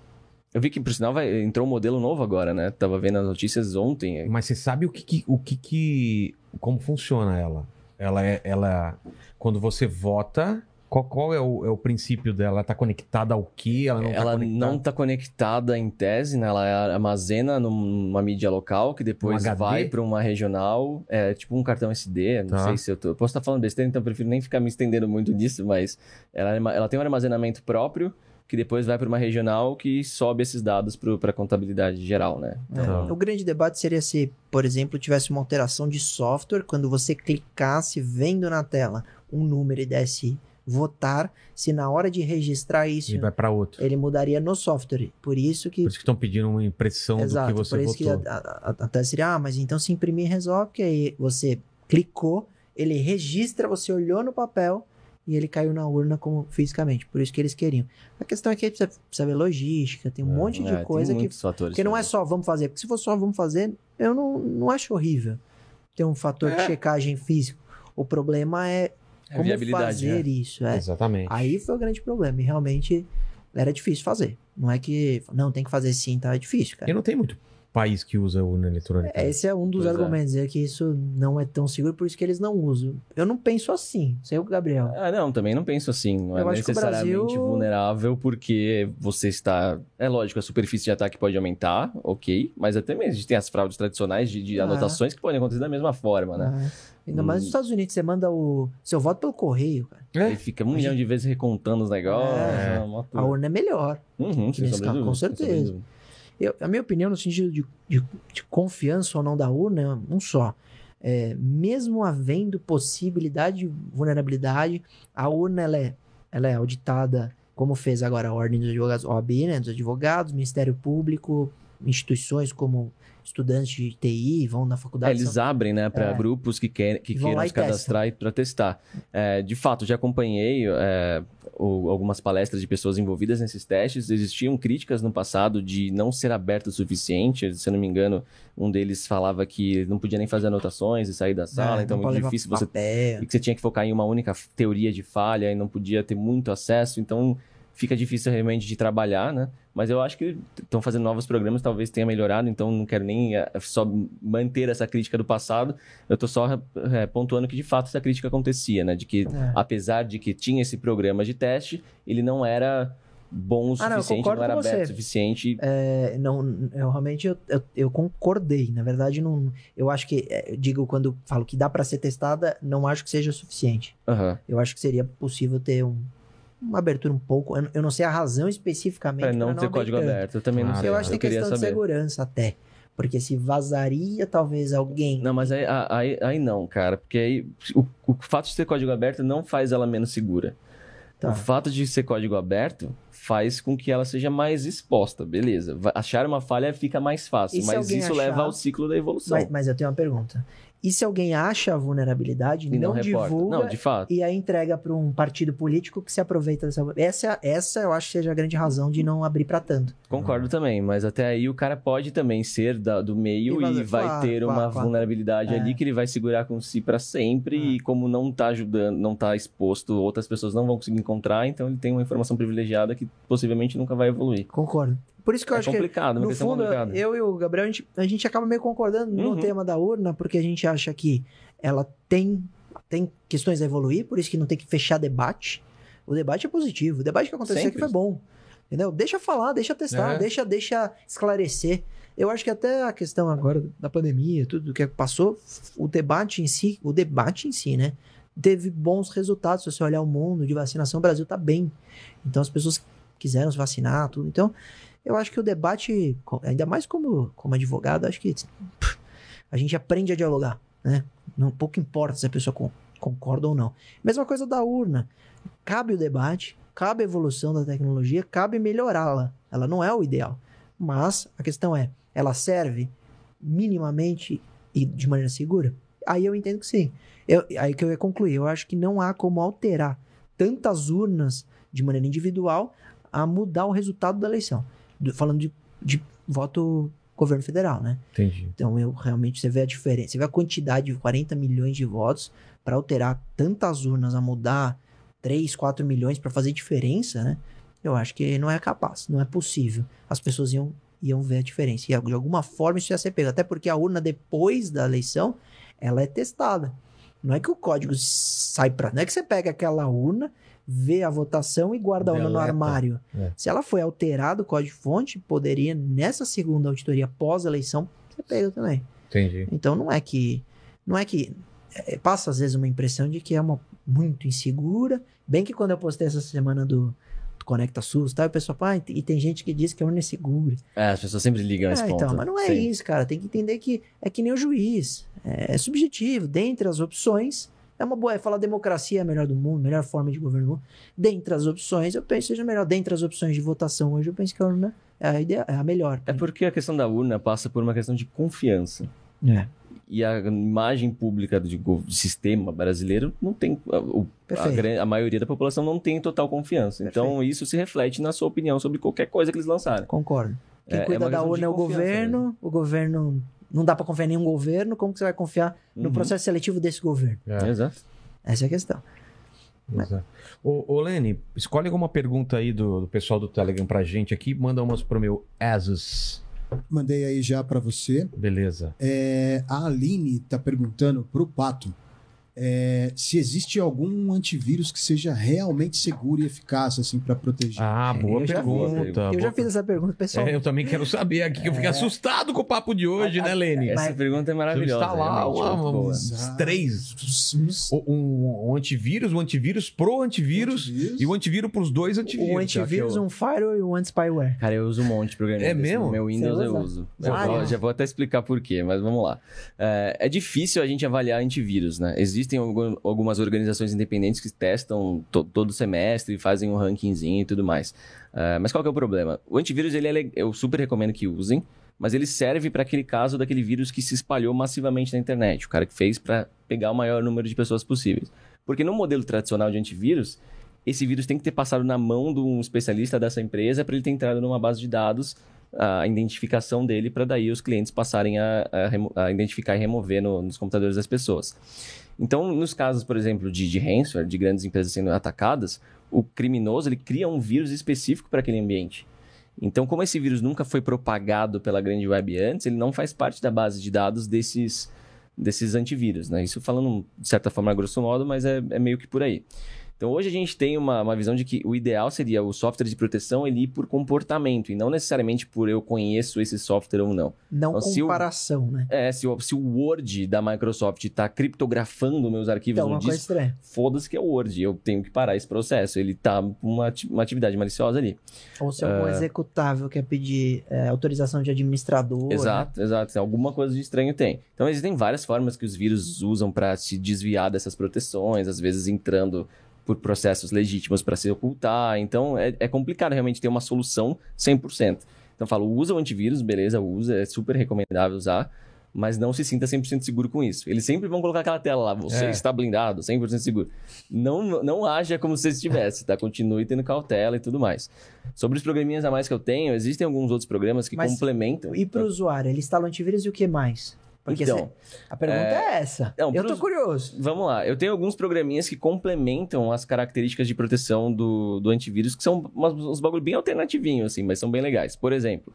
Eu vi que, por sinal, vai, entrou um modelo novo agora, né? Tava vendo as notícias ontem. mas você sabe o que, que- o que, que como funciona ela? Ela é, ela, quando você vota, qual, qual é, o, é o princípio dela? Ela tá conectada ao quê? Ela não tá ela conectada? está conectada em tese, né? Ela armazena numa mídia local que depois Um vai para uma regional. É tipo um cartão SD. Não Tá. sei se eu tô. eu Posso estar falando besteira, então eu prefiro nem ficar me estendendo muito nisso, mas ela, arma- ela tem um armazenamento próprio que depois vai para uma regional que sobe esses dados para a contabilidade geral, né? Tá. O grande debate seria se, por exemplo, tivesse uma alteração de software, quando você clicasse vendo na tela um número e desse votar, se na hora de registrar isso E vai pra outro. ele mudaria no software. Por isso que. Por isso que estão pedindo uma impressão Exato, do que você por isso votou. que a, a, a, a tese seria, ah, mas então se imprimir resolve, porque aí você clicou, ele registra, você olhou no papel e ele caiu na urna como fisicamente. Por isso que eles queriam. A questão é que precisa, precisa ver logística, tem um monte de É, tem coisa que muitos fatores porque não é só vamos fazer. Porque se for só vamos fazer, eu não, não acho horrível ter um fator de checagem físico. O problema é É como viabilidade, fazer né? isso. É. Exatamente. Aí foi o grande problema. E realmente era difícil fazer. Não é que. Não, tem que fazer sim, tá? É difícil, cara. E não tem muito país que usa urna eletrônica. É, Esse é um dos Pois é. argumentos, é. que isso não é tão seguro, por isso que eles não usam. Eu não penso assim, sei o Gabriel. Ah, não, também não penso assim. Não Eu é que o necessariamente Brasil- vulnerável porque você está. É lógico, a superfície de ataque pode aumentar, ok. Mas até mesmo a gente tem as fraudes tradicionais de, de Ah. anotações que podem acontecer da mesma forma, né? Ah, Ainda mais nos Hum. Estados Unidos, você manda o seu voto pelo correio, cara. É? Ele fica um milhão de vezes recontando os negócios. É. A urna é melhor. Uhum, sem nesse com certeza. Eu- a minha opinião, no sentido de, de- de confiança ou não da urna, é um só. é, mesmo havendo possibilidade de vulnerabilidade, a urna ela é, ela é auditada, como fez agora a Ordem dos Advogados, OAB, né, dos advogados, Ministério Público, instituições como estudantes de TI vão na É, faculdade. eles são- abrem, né, para É. grupos que, quer, que Vão queiram e se cadastrar para testar. É, de fato, já acompanhei é, o- algumas palestras de pessoas envolvidas nesses testes. Existiam críticas no passado de não ser aberto o suficiente. Se eu não me engano, um deles falava que não podia nem fazer anotações e sair da sala, É, então é pode muito difícil você papel. e que você tinha que focar em uma única teoria de falha e não podia ter muito acesso, então fica difícil realmente de trabalhar, né? Mas eu acho que estão fazendo novos programas, talvez tenha melhorado, então não quero nem eh, só manter essa crítica do passado, eu tô só eh, pontuando que de fato essa crítica acontecia, né? De que É. apesar de que tinha esse programa de teste, ele não era bom o Ah, não, suficiente, não era aberto o suficiente. É, não, eu realmente eu, eu, eu concordei. Na verdade, não, eu acho que, é, eu digo quando falo que dá para ser testada, não acho que seja suficiente. Aham. Eu acho que seria possível ter um, uma abertura um pouco. Eu, não sei a razão especificamente. Para não pra ter código tanto. aberto, eu também não Claro, sei. Eu acho que tem queria questão de saber. segurança até. Porque se vazaria, talvez alguém. Não, mas aí, aí, aí não, cara. Porque aí o, o fato de ser código aberto não faz ela menos segura. Tá. O fato de ser código aberto faz com que ela seja mais exposta, beleza. Achar uma falha fica mais fácil, mas isso achar- leva ao ciclo da evolução. mas, mas eu tenho uma pergunta. E se alguém acha a vulnerabilidade, e não, não, divulga Não, de fato. e aí entrega para um partido político que se aproveita dessa. Essa, essa eu acho que seja a grande razão de não abrir para tanto. Concordo também, mas até aí o cara pode também ser da- do meio E e, vai claro, ter claro, uma claro. vulnerabilidade É. ali que ele vai segurar com si pra sempre É. e como não tá ajudando, não tá exposto, outras pessoas não vão conseguir encontrar, então ele tem uma informação privilegiada que possivelmente nunca vai evoluir. Concordo. Por isso que eu é acho que complicado, uma No fundo, complicada. eu e o Gabriel, a gente, a gente acaba meio concordando Uhum. no tema da urna, porque a gente acha que ela tem, tem questões a evoluir, por isso que não tem que fechar debate. O debate é positivo. O debate que aconteceu Sempre. aqui foi bom. Entendeu? Deixa falar, deixa testar, É. deixa, deixa esclarecer. Eu acho que até a questão agora da pandemia, tudo que passou, o debate em si, o debate em si, né? Teve bons resultados. Se você olhar o mundo de vacinação, o Brasil tá bem. Então as pessoas quiseram se vacinar, tudo. Então, eu acho que o debate, ainda mais como, como advogado, acho que a gente aprende a dialogar, né? Não pouco importa se a pessoa con- concorda ou não. Mesma coisa da urna. Cabe o debate, cabe a evolução da tecnologia, cabe melhorá-la. Ela não é o ideal. Mas a questão é, ela serve minimamente e de maneira segura? Aí eu entendo que sim. Eu, aí que eu ia concluir. Eu acho que não há como alterar tantas urnas de maneira individual a mudar o resultado da eleição. Do- falando de, de voto governo federal, né? Entendi. Então, eu realmente, você vê a diferença, você vê a quantidade de 40 milhões de votos para alterar tantas urnas, a mudar 3, 4 milhões para fazer diferença, né? Eu acho que não é capaz, não é possível. As pessoas iam, iam ver a diferença. E de alguma forma isso ia ser pego. Até porque a urna, depois da eleição, ela é testada. Não é que o código sai para. Não é que você pega aquela urna, vê a votação e guarda a urna no Deleta. armário. É. Se ela foi alterada, o código-fonte poderia, nessa segunda auditoria pós-eleição, ser pego também. Entendi. Então não é que. Não é que. é, passa às vezes uma impressão de que é uma muito insegura. Bem que quando eu postei essa semana do, Conecta SUS, tá? o pessoal ah, e tem gente que diz que a urna é segura. É, as pessoas sempre ligam a esse É, ponto. então, mas não é Sim. isso, cara. Tem que entender que é que nem o juiz. É, é subjetivo. Dentre as opções, é uma boa. É falar democracia é a melhor do mundo, melhor forma de governo do mundo. Dentre as opções, eu penso que seja melhor. Dentre as opções de votação hoje, eu penso que a urna é a, ideia, é a melhor. É porque a questão da urna passa por uma questão de confiança. É, E a imagem pública do, sistema brasileiro não tem. a- a, Perfeito. a maioria da população não tem total confiança. Então, isso se reflete na sua opinião sobre qualquer coisa que eles lançarem. Concordo. Quem É- é cuida uma da urna é o confiança governo. O governo. Não dá pra confiar em nenhum governo. Como que você vai confiar no Uhum. processo seletivo desse governo? É, Exato. Essa é a questão. exato. Ô, ô, Lene, escolhe alguma pergunta aí do, do pessoal do Telegram pra gente aqui. Manda umas pro meu Asus. Mandei aí já para você. Beleza. É, a Aline tá perguntando pro Pato é, se existe algum antivírus que seja realmente seguro e eficaz, assim, para proteger. Ah, boa Eu já pergunta. Eu já Boa- fiz essa pergunta, pessoal. É, eu também quero saber aqui, que eu fiquei assustado com o papo de hoje, né, Lene? Essa Mas- pergunta é maravilhosa. muito boa. uns três. O- Um, um antivírus, um antivírus pro antivírus, antivírus. e o antivírus pros dois antivírus. Um antivírus, eu- um firewall e um anti-spyware. Cara, eu uso um monte de programinha. É mesmo? No meu Windows eu uso. Já Ah, vou, é. já vou até explicar por quê, mas vamos lá. É, é difícil a gente avaliar antivírus, né? Existem algum- algumas organizações independentes que testam to- todo semestre, fazem um rankingzinho e tudo mais. É, mas qual que é o problema? O antivírus, ele é eu super recomendo que usem, mas ele serve para aquele caso daquele vírus que se espalhou massivamente na internet. O cara que fez para pegar o maior número de pessoas possíveis. Porque no modelo tradicional de antivírus, esse vírus tem que ter passado na mão de um especialista dessa empresa para ele ter entrado numa base de dados, a identificação dele, para daí os clientes passarem a, a a identificar e remover no- nos computadores das pessoas. Então, nos casos, por exemplo, de, de ransomware, de grandes empresas sendo atacadas, o criminoso ele cria um vírus específico para aquele ambiente. Então, como esse vírus nunca foi propagado pela grande web antes, ele não faz parte da base de dados desses, desses antivírus, né? Isso falando de certa forma grosso modo, mas é, é meio que por aí. Então, hoje a gente tem uma, uma visão de que o ideal seria o software de proteção ele ir por comportamento e não necessariamente por eu conheço esse software ou não. Não Então, se o- comparação, né? É, se o, se o Word da Microsoft está criptografando meus arquivos Então, no disco, foda-se que é o Word. Eu tenho que parar esse processo. Ele tá com uma, uma atividade maliciosa ali. Ou se algum executável quer pedir é, autorização de administrador. né? Exato, exato. Alguma coisa de estranho tem. Então existem várias formas que os vírus usam para se desviar dessas proteções, às vezes entrando por processos legítimos para se ocultar. Então é, é complicado realmente ter uma solução 100%. Então eu falo, usa o antivírus, beleza, usa, é super recomendável usar, mas não se sinta 100% seguro com isso. Eles sempre vão colocar aquela tela lá, você É. está blindado, 100% seguro. Não, não haja como se estivesse, tá? Continue tendo cautela e tudo mais. Sobre os programinhas a mais que eu tenho, existem alguns outros programas que Mas complementam. E para o usuário, ele instala o antivírus e o que mais? Porque Então, cê- a pergunta é, essa. não, eu tô pros- curioso. Vamos lá, eu tenho alguns programinhas que complementam as características de proteção do, do antivírus, que são umas- uns bagulho bem alternativinhos, assim, mas são bem legais. Por exemplo,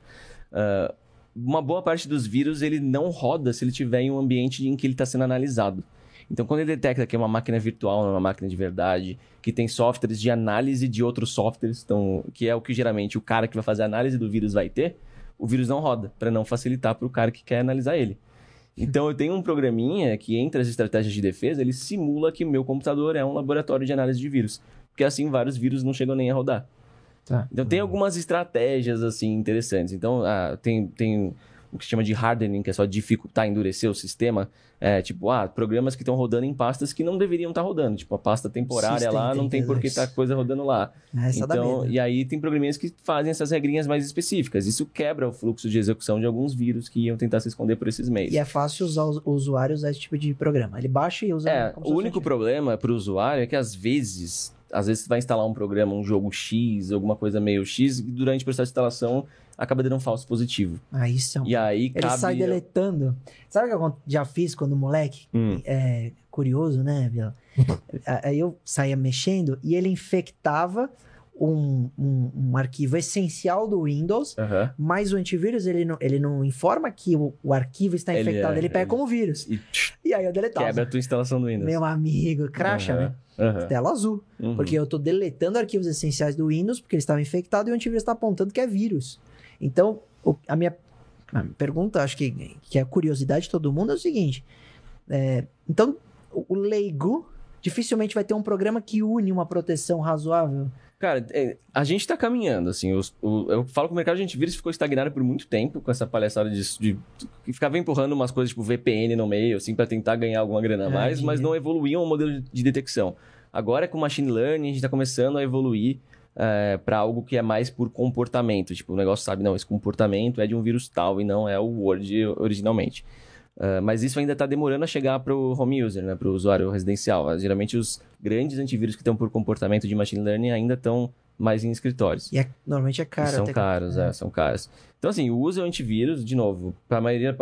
ah, uma boa parte dos vírus ele não roda se ele estiver em um ambiente em que ele está sendo analisado. Então, quando ele detecta que é uma máquina virtual, não é uma máquina de verdade, que tem softwares de análise de outros softwares, então, que é o que geralmente o cara que vai fazer a análise do vírus vai ter, o vírus não roda, para não facilitar para o cara que quer analisar ele. Então eu tenho um programinha que, entre as estratégias de defesa, ele simula que meu computador é um laboratório de análise de vírus. Porque assim vários vírus não chegam nem a rodar. Tá. Então tem algumas estratégias assim interessantes. Então ah, tem, tem o que se chama de hardening, que é só dificultar, endurecer o sistema. É, tipo, ah, programas que estão rodando em pastas que não deveriam estar rodando. Tipo, a pasta temporária lá, não tem por que estar coisa rodando lá. Essa dá então, e aí tem programinhas que fazem essas regrinhas mais específicas. Isso quebra o fluxo de execução de alguns vírus que iam tentar se esconder por esses meios. E é fácil usar os- o usuário usar esse tipo de programa. Ele baixa e usa. É, o único problema para o usuário é que às vezes, às vezes você vai instalar um programa, um jogo X, alguma coisa meio X, e durante o processo de instalação acaba dando um falso positivo. Ah, isso é um... E aí Ele cabe... sai deletando. Sabe o que eu já fiz quando moleque? Hum, É curioso, né, Vila? Aí eu saía mexendo e ele infectava um, um, um arquivo essencial do Windows, aham. mas o antivírus ele não, ele não informa que o, o arquivo está Ele infectado, é- ele pega ele- como vírus. E E aí eu deletava. quebra a tua instalação do Windows. Meu amigo, cracha, Aham, né? aham. Tela azul. Uhum. Porque eu tô deletando arquivos essenciais do Windows porque ele estava infectado e o antivírus está apontando que é vírus. Então, o- a, minha, a pergunta, acho que, que é a curiosidade de todo mundo, é o seguinte. é, então, o, o leigo dificilmente vai ter um programa que une uma proteção razoável. Cara, é, a gente tá caminhando, assim. o- eu falo que o mercado de antivírus ficou estagnado por muito tempo com essa palhaçada de, de que ficava empurrando umas coisas tipo VPN no meio, assim, pra tentar ganhar alguma grana a Ah, mais, mas dinheiro. não evoluíam o modelo de detecção. Agora, com machine learning, a gente tá começando a evoluir é, para algo que é mais por comportamento. Tipo, o negócio sabe, não, esse comportamento é de um vírus tal e não é o Word originalmente. Uh, mas isso ainda está demorando a chegar para o home user, né, para o usuário residencial. Uh, Geralmente os grandes antivírus que estão por comportamento de machine learning ainda estão mais em escritórios. E é- normalmente é E caro. são até- caros, é, são caros. Então, assim, o antivírus, de novo, para a maioria,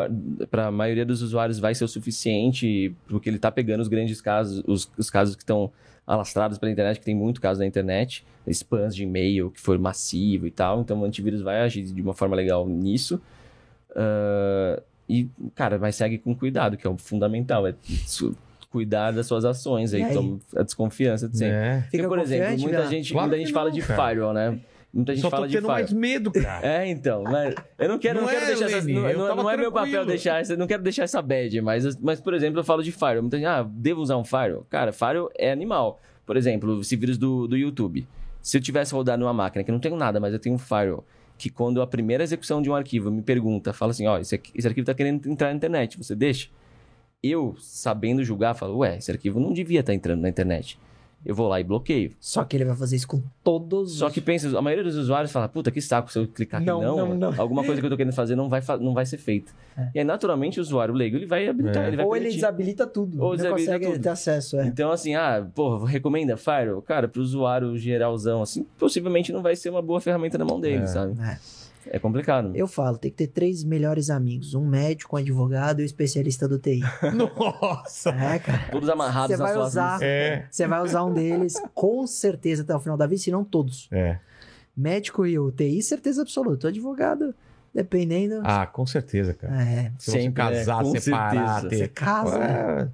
pra maioria dos usuários vai ser o suficiente, porque ele está pegando os grandes casos, os, os casos que estão alastrados pela internet, que tem muito caso na internet, spams de e-mail que for massivo e tal, então o antivírus vai agir de uma forma legal nisso. Ah, e, cara, mas segue com cuidado, que é o fundamental. É, cuidar das suas ações aí, E aí? toma a desconfiança de sempre. É. Porque, Fica por exemplo, muita Vilela? gente, Claro muita gente fala não, de cara. firewall, né? Muita gente Só tô fala de tendo firewall. mais medo, cara. É, então, mas eu não quero, Não não quero é, deixar essa, Lene, não, eu não- é meu papel deixar essa, não quero deixar essa bad, mas, mas por exemplo, eu falo de firewall. Muita gente, ah, devo usar um firewall? Cara, firewall é animal. Por exemplo, esse vírus do, do YouTube. Se eu tivesse rodado numa máquina que eu não tenho nada, mas eu tenho um firewall, que quando a primeira execução de um arquivo me pergunta, fala assim, ó, esse, aqui- esse arquivo tá querendo entrar na internet, você deixa? Eu, sabendo julgar, falo, ué, esse arquivo não devia estar entrando na internet. Eu vou lá e bloqueio. Só que ele vai fazer isso com todos Só os... que pensa, a maioria dos usuários fala, puta, que saco, se eu clicar aqui Não, não, não, não. alguma coisa que eu tô querendo fazer não vai, fa- não vai ser feita. É. E aí, naturalmente, o usuário leigo, ele vai habilitar, É. ele vai Ou ele permitir. desabilita tudo. Ou não desabilita consegue tudo. ter acesso, é. Então, assim, ah, pô, recomenda Firewall? Cara, pro usuário geralzão, assim, possivelmente não vai ser uma boa ferramenta na mão dele, É. sabe? É. É complicado. Eu falo, tem que ter três melhores amigos. Um médico, um advogado e um especialista do TI. Nossa! É, cara. Todos amarrados Você vai suas usar, É. você vai usar um deles com certeza até o final da vida, se não todos. É. Médico e o TI, certeza absoluta. O advogado, dependendo. Ah, com certeza, cara. É, Se Sempre, né? casar, Com separar, certeza. ter... você casa. né? É. O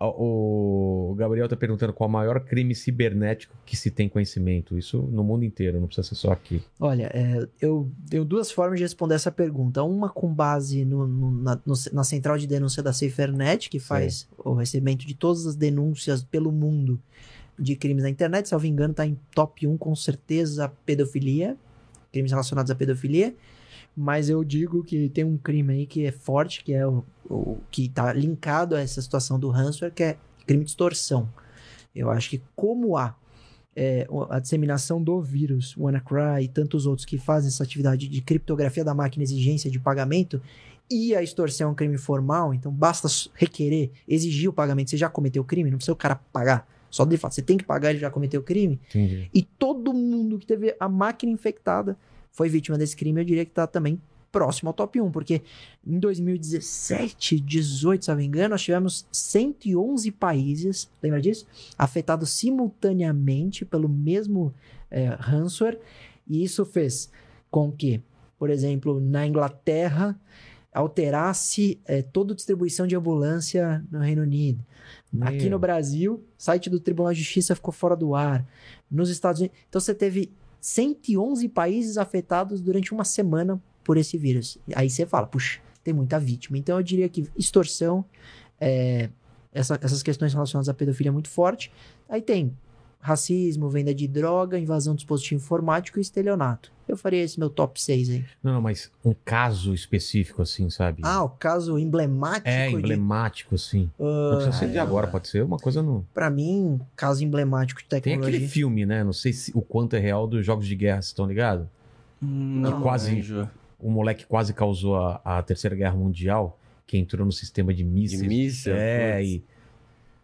o Gabriel tá perguntando qual o maior crime cibernético que se tem conhecimento. Isso no mundo inteiro, não precisa ser só aqui. Olha, é, eu tenho duas formas de responder essa pergunta. Uma com base no- no- na, no- na central de denúncia da SaferNet, que faz o recebimento de todas as denúncias pelo mundo de crimes na internet. Se eu não me engano, está em top 1 com certeza pedofilia, crimes relacionados à pedofilia. Mas eu digo que tem um crime aí que é forte, que é o, o que está linkado a essa situação do ransomware, que é crime de extorsão. Eu acho que como há é, a disseminação do vírus, WannaCry e tantos outros que fazem essa atividade de criptografia da máquina, exigência de pagamento, e a extorsão é um crime formal, então basta requerer, exigir o pagamento. Você já cometeu o crime, não precisa o cara pagar. Só de fato, você tem que pagar, ele já cometeu o crime. Entendi. E todo mundo que teve a máquina infectada foi vítima desse crime, eu diria que tá também próximo ao top 1, porque em 2017, 18, se não me engano, nós tivemos 111 países, lembra disso? Afetados simultaneamente pelo mesmo é, ransomware, e isso fez com que, por exemplo, na Inglaterra, alterasse é, toda a distribuição de ambulância no Reino Unido. Aqui Meu. no Brasil, site do Tribunal de Justiça ficou fora do ar. Nos Estados Unidos. Então você teve 111 países afetados durante uma semana por esse vírus. Aí você fala, puxa, tem muita vítima. Então eu diria que extorsão, é, essa- essas questões relacionadas à pedofilia é muito forte. Aí tem racismo, venda de droga, invasão do dispositivo informático e estelionato. Eu faria esse meu top 6 aí. Não, não, mas um caso específico, assim, sabe? Ah, o caso emblemático é de emblemático, assim. Não precisa ser de agora, pode ser uma coisa no. Pra mim, caso emblemático de Tem tecnologia. aquele filme, né? Não sei se, o quanto é real dos jogos de guerra, vocês estão ligados? Não, quase- manjo. O moleque quase causou a, a Terceira Guerra Mundial, que entrou no sistema de De mísseis. É, e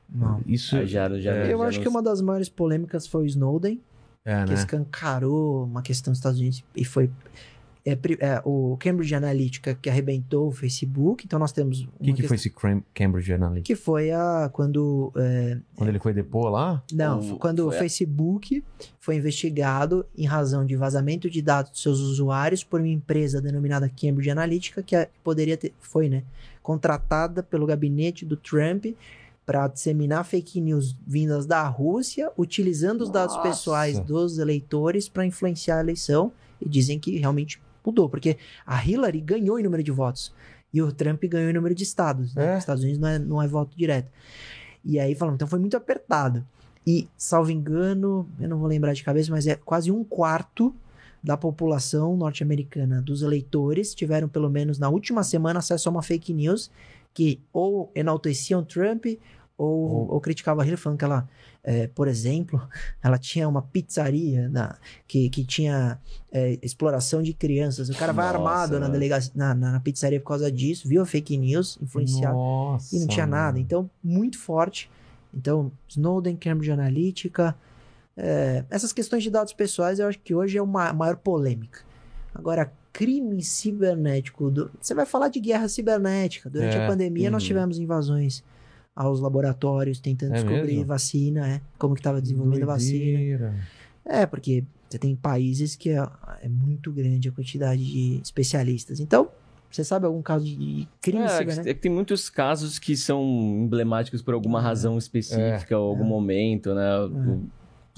Não. isso Ah, já, já, É, Eu já acho não- que uma das maiores polêmicas foi o Snowden, é, que né? escancarou uma questão dos Estados Unidos e foi é, é, o Cambridge Analytica que arrebentou o Facebook. Então nós temos O que, que foi esse Cambridge Analytica? que foi a quando é, Quando ele foi depor lá? não O- foi quando o foi a- Facebook foi investigado em razão de vazamento de dados dos seus usuários por uma empresa denominada Cambridge Analytica que a- que poderia ter foi né contratada pelo gabinete do Trump para disseminar fake news vindas da Rússia, utilizando os dados Nossa. pessoais dos eleitores para influenciar a eleição. E dizem que realmente mudou, porque a Hillary ganhou em número de votos e o Trump ganhou em número de estados. Né? É? Os Estados Unidos não é, não é voto direto. E aí falam, então foi muito apertado. E, salvo engano, eu não vou lembrar de cabeça, mas é quase um quarto da população norte-americana, dos eleitores, tiveram pelo menos na última semana acesso a uma fake news que ou enalteciam Trump ou, Ou- criticavam a Hillary, falando que ela, é, por exemplo, ela tinha uma pizzaria na- que, que tinha é, exploração de crianças. O cara vai Nossa, armado na, delegacia, na, na, na pizzaria por causa disso, viu a fake news, influenciado Nossa. e não tinha nada. Então, muito forte. Então, Snowden, Cambridge Analytica, é, essas questões de dados pessoais eu acho que hoje é uma a maior polêmica. Agora, crime cibernético, do- você vai falar de guerra cibernética. Durante É, a pandemia nós uhum. tivemos invasões aos laboratórios tentando É descobrir mesmo? vacina, é, como que estava desenvolvendo a vacina. Doideira. É, porque você tem países que é, é muito grande a quantidade de especialistas. Então, Você sabe algum caso de crime É, ciber, é né? que tem muitos casos que são emblemáticos por alguma razão específica, ou algum momento, né?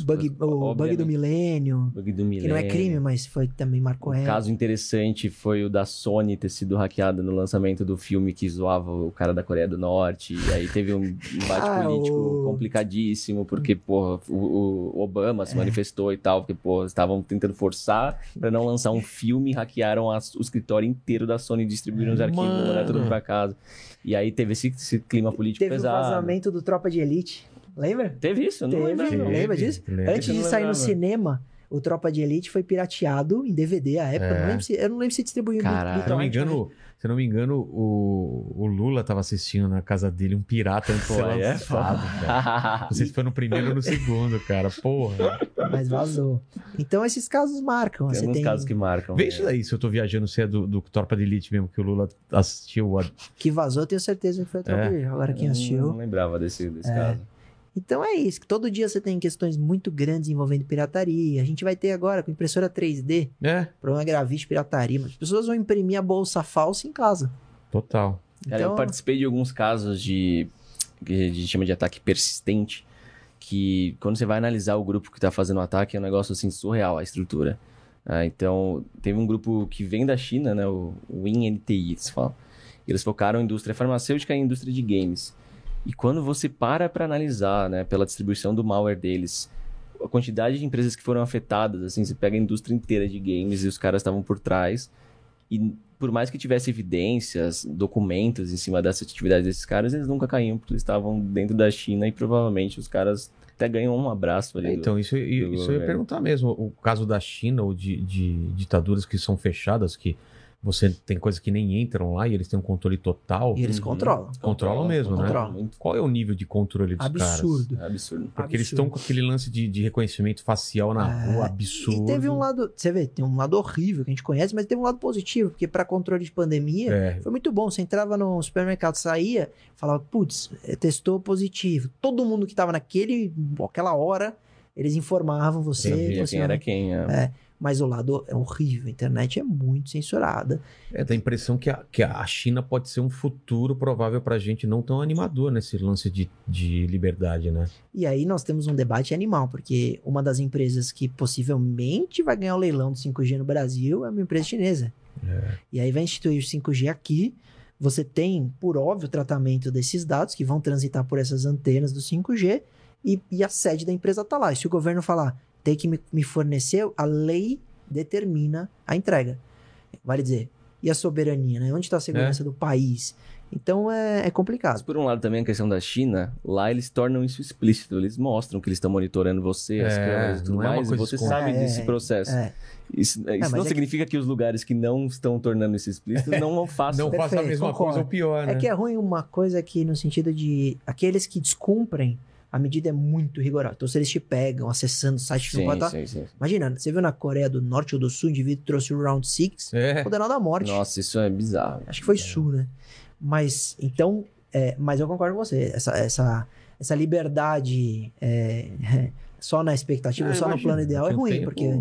O Bug, o bug do milênio, bug do que não é milênio. crime, mas foi também marcou Um caso interessante foi o da Sony ter sido hackeada no lançamento do filme que zoava o cara da Coreia do Norte. E aí teve um embate Ah, político o- complicadíssimo, porque, porra, o, o Obama É. se manifestou e tal, porque, porra, estavam tentando forçar pra não lançar um filme e hackearam as- o escritório inteiro da Sony, distribuíram os arquivos, mandaram tudo pra casa. E aí teve esse, esse clima político Teve o pesado. vazamento do Tropa de Elite. Lembra? Teve isso? Eu Não Teve, lembro. lembra disso? Lembro. Antes Eu de sair no cinema, o Tropa de Elite foi pirateado em DVD à época. É. Eu, não lembro se, eu não lembro se distribuiu Caralho. Se não me engano, se não me engano, o, o Lula tava assistindo na casa dele um pirata aí é lançado, cara. Não sei se foi no primeiro ou no segundo, cara. Porra. mas vazou. Então esses casos marcam. Tem alguns tem casos que marcam. Vê né? isso daí, se eu tô viajando, se é do, do Tropa de Elite mesmo, que o Lula assistiu. A... que vazou, eu tenho certeza que foi o Tropa É. de Elite. Agora quem Eu assistiu. Não lembrava desse, desse caso. Então é isso, que todo dia você tem questões muito grandes envolvendo pirataria. A gente vai ter agora com impressora 3D, É, problema gravista de pirataria. Mas as pessoas vão imprimir a bolsa falsa em casa. total. Cara, Então, eu participei de alguns casos de que a gente chama de ataque persistente, que quando você vai analisar o grupo que tá fazendo o ataque, é um negócio assim surreal a estrutura. Ah, então, teve um grupo que vem da China, né, o WinNTI, eles falam. Eles focaram em indústria farmacêutica e indústria de games. E quando você para para analisar, né, pela distribuição do malware deles, a quantidade de empresas que foram afetadas, assim, você pega a indústria inteira de games e os caras estavam por trás. E por mais que tivesse evidências, documentos em cima dessa atividade desses caras, eles nunca caíam, porque eles estavam dentro da China e provavelmente os caras até ganham um abraço ali. do- Então, isso, isso eu ia perguntar mesmo. O caso da China ou de, de ditaduras que são fechadas, que você tem coisas que nem entram lá e eles têm um controle total. E eles Uhum. controlam. Controlam mesmo, né? Controlam. Muito Qual é o nível de controle dos caras? Absurdo. é absurdo. Porque eles Absurdo. estão com aquele lance de, de reconhecimento facial na É, rua absurdo. E teve um lado, você vê, tem um lado horrível que a gente conhece, mas teve um lado positivo, porque para controle de pandemia É, foi muito bom. Você entrava no supermercado, saía, falava, putz, eh, testou positivo. Todo mundo que tava naquele, aquela hora, eles informavam você. Via quem era quem. é. Mas o lado é horrível. A internet é muito censurada. é, dá a impressão que a, que a China pode ser um futuro provável pra gente não tão animador nesse lance de, de liberdade, né? E aí nós temos um debate animal, porque uma das empresas que possivelmente vai ganhar o leilão do 5G no Brasil é uma empresa chinesa. E aí vai instituir o 5G aqui. Você tem, por óbvio, o tratamento desses dados que vão transitar por essas antenas do 5G e, e a sede da empresa tá lá. E se o governo falar, tem que me, me fornecer, a lei determina a entrega. Vale dizer, e a soberania, né? Onde está a segurança do país? Então é, é Mas complicado. por um lado também a questão da China, lá eles tornam isso explícito, eles mostram que eles estão monitorando você, as É, câmeras e tudo não é mais, e você escondida. sabe É, desse processo. É, Isso, isso mas não é que- significa que... os lugares que não estão tornando isso explícito não façam. Não faça a mesma concordo. coisa ou pior, né? É que é ruim uma coisa que, no sentido de aqueles que descumprem, a medida é muito rigorosa. Então, se eles te pegam acessando o site que não Sim, pode estar. sim, sim. Imagina, você viu na Coreia do Norte ou do Sul, o indivíduo trouxe o Round 6, É. condenado à morte. Nossa, isso é bizarro. Acho que foi Sul, né? Mas, então, é, mas eu concordo com você. Essa, essa, essa liberdade é, só na expectativa, Ah, só no imagina, plano ideal é ruim, tempo- porque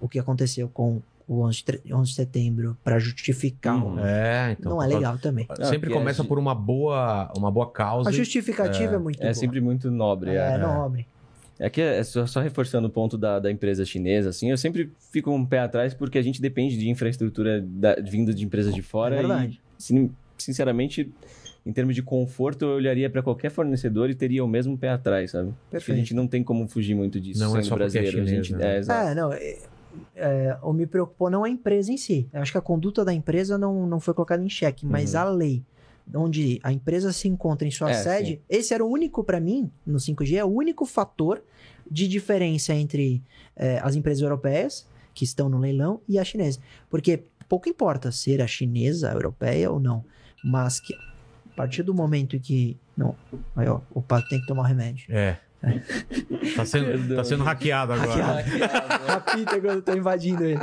o que aconteceu com o 11 de, tre- 11 de setembro para justificar Uhum. É, então. não é legal também. Sempre Não, que começa é- por uma boa, uma boa causa. A justificativa é, muito É boa. sempre muito nobre. é, É, nobre. é que é só, só reforçando o ponto da, da empresa chinesa, assim, eu sempre fico um pé atrás porque a gente depende de infraestrutura da, vinda de empresas de fora É verdade. e, sin- sinceramente, em termos de conforto, eu olharia para qualquer fornecedor e teria o mesmo pé atrás, sabe? Acho que a Perfeito. gente não tem como fugir muito disso Não é só porque é brasileiro. a gente, né? é, exato. É, não. É, é, o me preocupou não a empresa em si. Eu acho que a conduta da empresa não, não foi colocada em xeque, mas Uhum. a lei. Onde a empresa se encontra em sua É, sede, sim. esse era o único, para mim, no 5G, é o único fator de diferença entre é, as empresas europeias, que estão no leilão, e a chinesa. Porque pouco importa ser a chinesa, a europeia ou não, mas que a partir do momento que. Não, aí, ó, o pato tem que tomar remédio. É. Tá sendo, tá sendo hackeado agora. Rapita quando eu tô invadindo ele.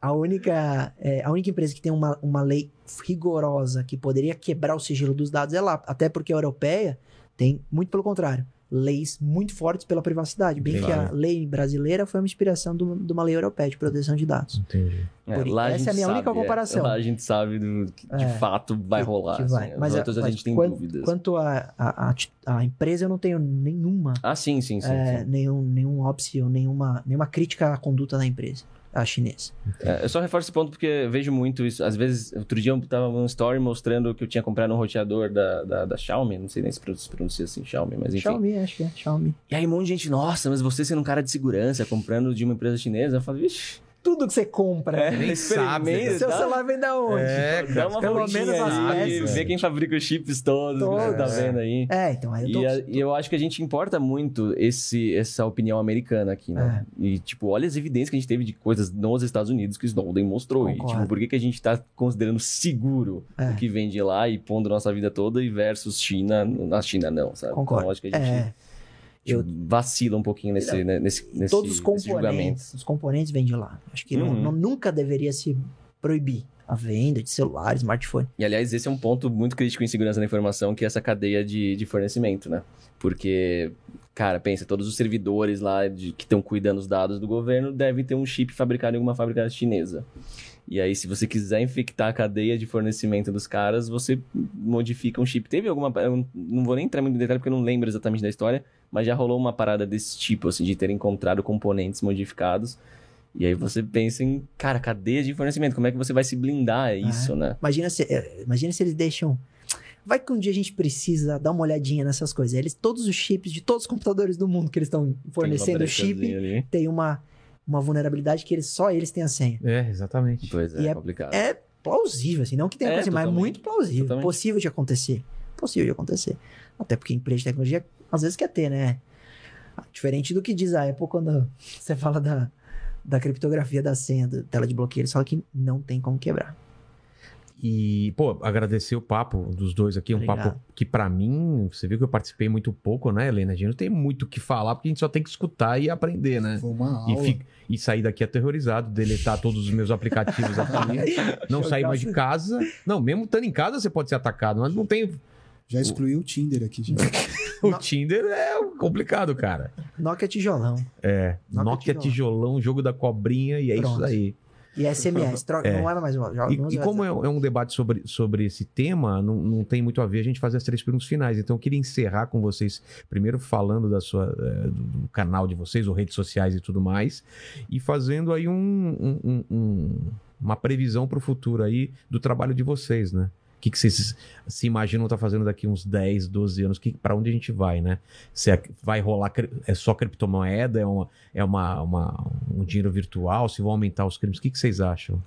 A única, é, a única empresa que tem uma, uma lei rigorosa que poderia quebrar o sigilo dos dados é lá. Até porque a europeia tem, muito pelo contrário, leis muito fortes pela privacidade. Bem Entendi. que a lei brasileira foi uma inspiração do- de uma lei europeia de proteção de dados. Entendi. É, Por- lá a essa gente é a minha única sabe, comparação. Lá a gente sabe do, que de É, fato vai que- rolar. que assim. vai. Os Mas, outros a mas gente tem quan- dúvidas. Quanto a, a, a, a empresa, eu não tenho nenhuma, Ah, sim, sim, sim. é, sim. nenhum, nenhum óbice ou nenhuma, nenhuma crítica à conduta da empresa, a chinesa. É, eu só reforço esse ponto porque vejo muito isso. Às vezes, outro dia eu tava num story mostrando que eu tinha comprado um roteador da, da, da Xiaomi. Não sei nem se pron- se pronuncia assim, Xiaomi, mas enfim. Xiaomi, acho que é, Xiaomi. E aí um monte de gente, nossa, mas você sendo um cara de segurança, comprando de uma empresa chinesa, eu falo, vixe, Tudo que você compra, é, nem sabe, experimenta, seu celular vem da onde? É, dá uma pelo menos as peças. vê quem fabrica os chips todos, que você tá Todos. vendo aí. É, então aí eu tô... E, a- e eu acho que a gente importa muito esse, essa opinião americana aqui, né? É. E, tipo, olha as evidências que a gente teve de coisas nos Estados Unidos que o Snowden mostrou. E, Concordo. tipo, por que, que a gente tá considerando seguro É. o que vem de lá e pondo nossa vida toda e versus China, na China não, sabe? Concordo. Então, acho que a gente É, tipo, vacila um pouquinho nesse, né, nesse, nesse, todos os componentes, os componentes vêm de lá. Acho que não- Uhum. não- nunca deveria se proibir a venda de celular, smartphone. E, aliás, esse é um ponto muito crítico em segurança da informação, que é essa cadeia de, de fornecimento, né? Porque, cara, pensa, todos os servidores lá de- que estão cuidando dos dados do governo devem ter um chip fabricado em alguma fábrica chinesa. E aí, se você quiser infectar a cadeia de fornecimento dos caras, você modifica um chip. Teve alguma... Eu não vou nem entrar muito em detalhe, porque eu não lembro exatamente da história, mas já rolou uma parada desse tipo, assim, de ter encontrado componentes modificados. E aí você pensa em, cara, cadeia de fornecimento, como é que você vai se blindar a isso, né? Imagina se, é, imagina se eles deixam. Vai que um dia a gente precisa dar uma olhadinha nessas coisas. Eles, todos os chips de todos os computadores do mundo que eles estão fornecendo Tem chip, ali. tem uma, uma vulnerabilidade que eles, só eles têm a senha. É, exatamente. Pois é, E é- complicado. É plausível, assim, não que tenha É, coisa, mas é muito plausível. Totalmente. Possível de acontecer. Possível de acontecer. Até porque empresa de tecnologia às vezes quer ter, né? Diferente do que diz a Apple quando você fala da, da criptografia da senha, da tela de bloqueio, eles falam que não tem como quebrar. E, pô, agradecer o papo dos dois aqui, um Obrigado. papo que pra mim, você viu que eu participei muito pouco, né, Helena? A gente não tem muito o que falar, porque a gente só tem que escutar e aprender, né? Foi uma E, aula. fi- e sair daqui aterrorizado, deletar todos os meus aplicativos aqui, não sair mais de casa. Não, mesmo estando em casa você pode ser atacado, mas não tem. Já excluí o Tinder aqui. Já. O Não. Tinder é complicado, cara. Nokia tijolão. É, Nokia Nokia tijolão. tijolão, jogo da cobrinha e é Pronto. isso aí. E SMS, troca, não era mais uma. já- E, e como é, é um debate sobre, sobre esse tema, não, não tem muito a ver a gente fazer as três perguntas finais. Então eu queria encerrar com vocês, primeiro falando da sua, do, do canal de vocês, ou redes sociais e tudo mais, e fazendo aí um, um- um- um- uma previsão para o futuro aí do trabalho de vocês, né? O que, que vocês se imaginam estar fazendo daqui uns 10, 12 anos? Que, para onde a gente vai, né? Se é- vai rolar, é só criptomoeda, é, uma, é uma, uma- um dinheiro virtual, se vão aumentar os crimes? O que, que vocês acham?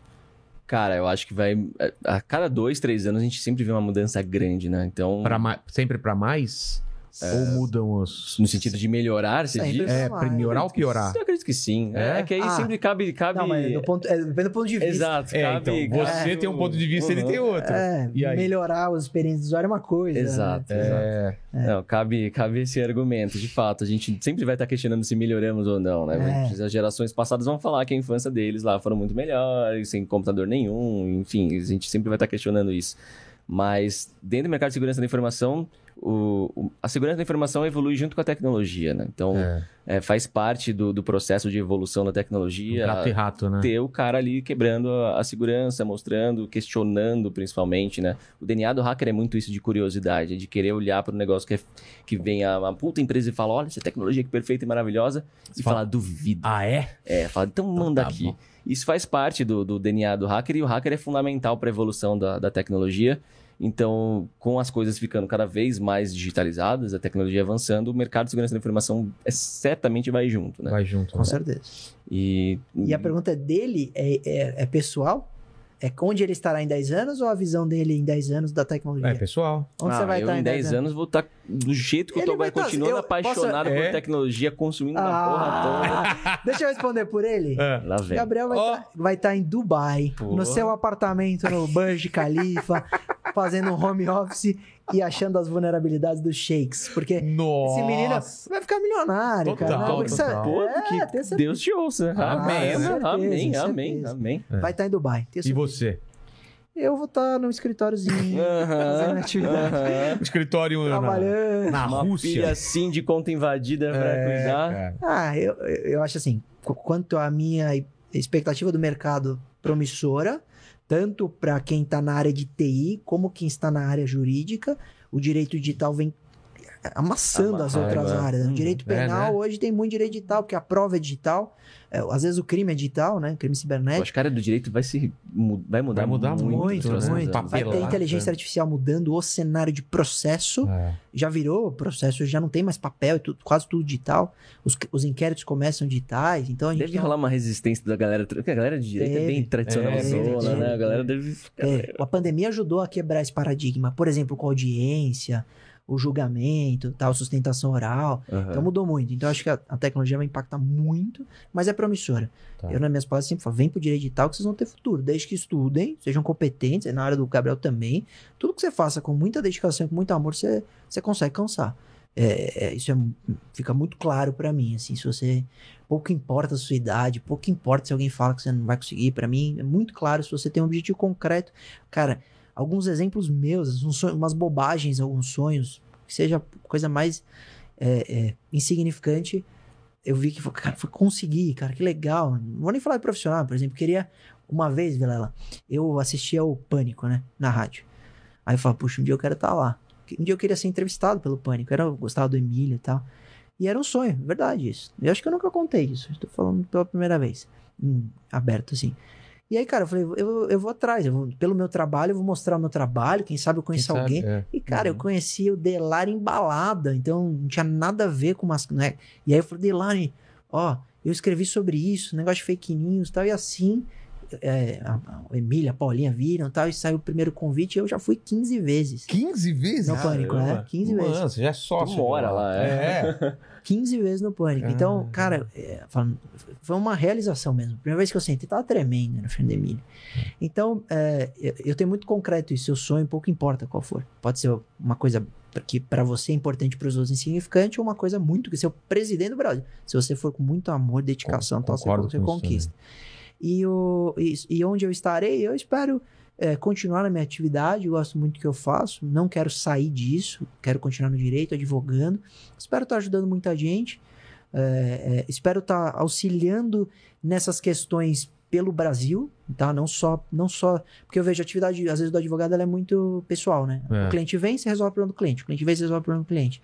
Cara, eu acho que vai. A cada dois, três anos a gente sempre vê uma mudança grande, né? Então. Pra ma- sempre para mais? Ou mudam os. No sentido de melhorar, você diz? É, melhorar ou piorar? Eu acredito que sim. É? É, que aí Ah. sempre cabe. cabe... Não, mas do ponto, é, depende do ponto de vista. Exato, É, cabe. então, você cabe tem um ponto de vista, ele Uhum. tem outro. É, E aí? melhorar as experiências do usuário é uma coisa. Exato, né? exato. É, Não, cabe, cabe esse argumento. De fato, a gente sempre vai estar questionando se melhoramos ou não, né? É. As gerações passadas vão falar que a infância deles lá foram muito melhores, sem computador nenhum, enfim, a gente sempre vai estar questionando isso. Mas dentro do mercado de segurança da informação, o- o- a segurança da informação evolui junto com a tecnologia, né? Então, é. é, faz parte do, do processo de evolução da Um tecnologia. gato e rato, né? ter o cara ali quebrando a, a segurança, mostrando, questionando principalmente, né? O DNA do hacker é muito isso de curiosidade, de querer olhar para um negócio que, é, que vem a uma puta empresa e fala, olha, essa tecnologia que perfeita e maravilhosa, e Fala- falar, duvido. Ah, é? É, fala, então manda tá aqui. bom. Isso faz parte do, do DNA do hacker e o hacker é fundamental para a evolução da, da tecnologia. Então, com as coisas ficando cada vez mais digitalizadas, a tecnologia avançando, o mercado de segurança da informação é, certamente vai junto, né? Vai junto. Com né? certeza. E, E a pergunta dele é, é, é pessoal? É onde ele estará em 10 anos ou a visão dele em 10 anos da tecnologia? É, pessoal. Onde Ah, você vai eu estar em 10 anos vou estar do jeito que eu Ele tô, vai vai tá- continuando eu apaixonado posso- por É? tecnologia, consumindo uma porra Ah, deixa eu responder por ele. É. toda. Lá vem. Gabriel vai Ó. estar vai tá em Dubai, Pô. no seu apartamento no Burj Khalifa, fazendo um home office e achando as vulnerabilidades dos shakes. Porque Nossa. esse menino vai ficar milionário, Total, cara. Porque total. você- Pô, é, que. Deus te ouça. Ah, amém, certeza, amém, amém, amém. É. Vai estar em Dubai. E você? eu vou estar no escritóriozinho, fazendo atividade, aham. Escritório na, trabalhando. na Uma Rússia. pilha assim de conta invadida pra É, cuidar. cara. Ah, eu, eu acho assim, qu- quanto à minha expectativa do mercado promissora, tanto para quem está na área de TI, como quem está na área jurídica, o direito digital vem amassando as outras é. áreas. né? O Uhum. direito É, penal né? hoje tem muito direito digital, porque a prova é digital, é, às vezes o crime é digital, né? Crime cibernético. acho que a área do direito vai, se, vai mudar Vai mudar muito. muito, Muito, próximos muito. anos. Vai ter Papelada. inteligência artificial mudando o cenário de processo. É. já virou processo, já não tem mais papel, é tudo, quase tudo digital. Os, os inquéritos começam digitais, então a gente Deve tem rolar uma resistência da galera. Porque a galera de direito é bem tradicional, É, zona, né? A galera deve ficar. É, a pandemia ajudou a quebrar esse paradigma. Por exemplo, com audiência, o julgamento, tal, sustentação oral. Aham. Então mudou muito. Então acho que a, a tecnologia vai impactar muito, mas é promissora. Tá. Eu, nas minhas palestras, sempre falo: vem pro direito digital que vocês vão ter futuro. Desde que estudem, sejam competentes, na área do Gabriel também. Tudo que você faça com muita dedicação com muito amor, você, você consegue alcançar. É, é, isso é, fica muito claro pra mim, assim, se você pouco importa a sua idade, pouco importa se alguém fala que você não vai conseguir, Pra mim é muito claro se você tem um objetivo concreto. Cara, alguns exemplos meus, uns sonhos- umas bobagens, alguns sonhos, que seja coisa mais é, é, insignificante, eu vi que, cara, foi conseguir, cara, que legal. Não vou nem falar de profissional, por exemplo, queria, uma vez, Vilela, eu assistia o Pânico, né, na rádio. Aí eu falava, puxa, um dia eu quero estar lá. Um dia eu queria ser entrevistado pelo Pânico, eu gostava do Emílio e tal. E era um sonho, verdade isso. Eu acho que eu nunca contei isso, estou falando pela primeira vez, hum, aberto assim. E aí, cara, eu falei, eu, eu vou atrás, eu vou- pelo meu trabalho, eu vou mostrar o meu trabalho, quem sabe eu conheço sabe? alguém. É. E, cara, eu Uhum. conheci o Delari em balada, então não tinha nada a ver com umas. Né? E aí eu falei, Delari, ó, eu escrevi sobre isso, negócio de fake news e tal, e assim. é, a, a Emília, a Paulinha viram e tal, e saiu o primeiro convite e eu já fui 15 vezes. 15 vezes? No Pânico, né? 15 Mano, vezes. você já é sócio. Tu mora lá, é. 15 vezes no Pânico. Então, Ah. cara, é, foi uma realização mesmo. Primeira vez que eu sentei, tava tremendo na frente da Emília. Então, é, eu- eu tenho muito concreto isso. Seu sonho, pouco importa qual for. Pode ser uma coisa que para você é importante, para os outros insignificante, ou uma coisa muito que ser o presidente do Brasil. Se você for com muito amor, dedicação, Con- tal, você, você isso conquista. E, o, e, e onde eu estarei, eu espero é, continuar na minha atividade, gosto muito do que eu faço, não quero sair disso, quero continuar no direito, advogando. Espero estar ajudando muita gente, é, é, espero estar auxiliando nessas questões pelo Brasil, tá? Não só, não só, porque eu vejo a atividade, às vezes, do advogado, ela é muito pessoal, né? É. O cliente vem, você resolve o problema do cliente, o cliente vem, você resolve o problema do cliente.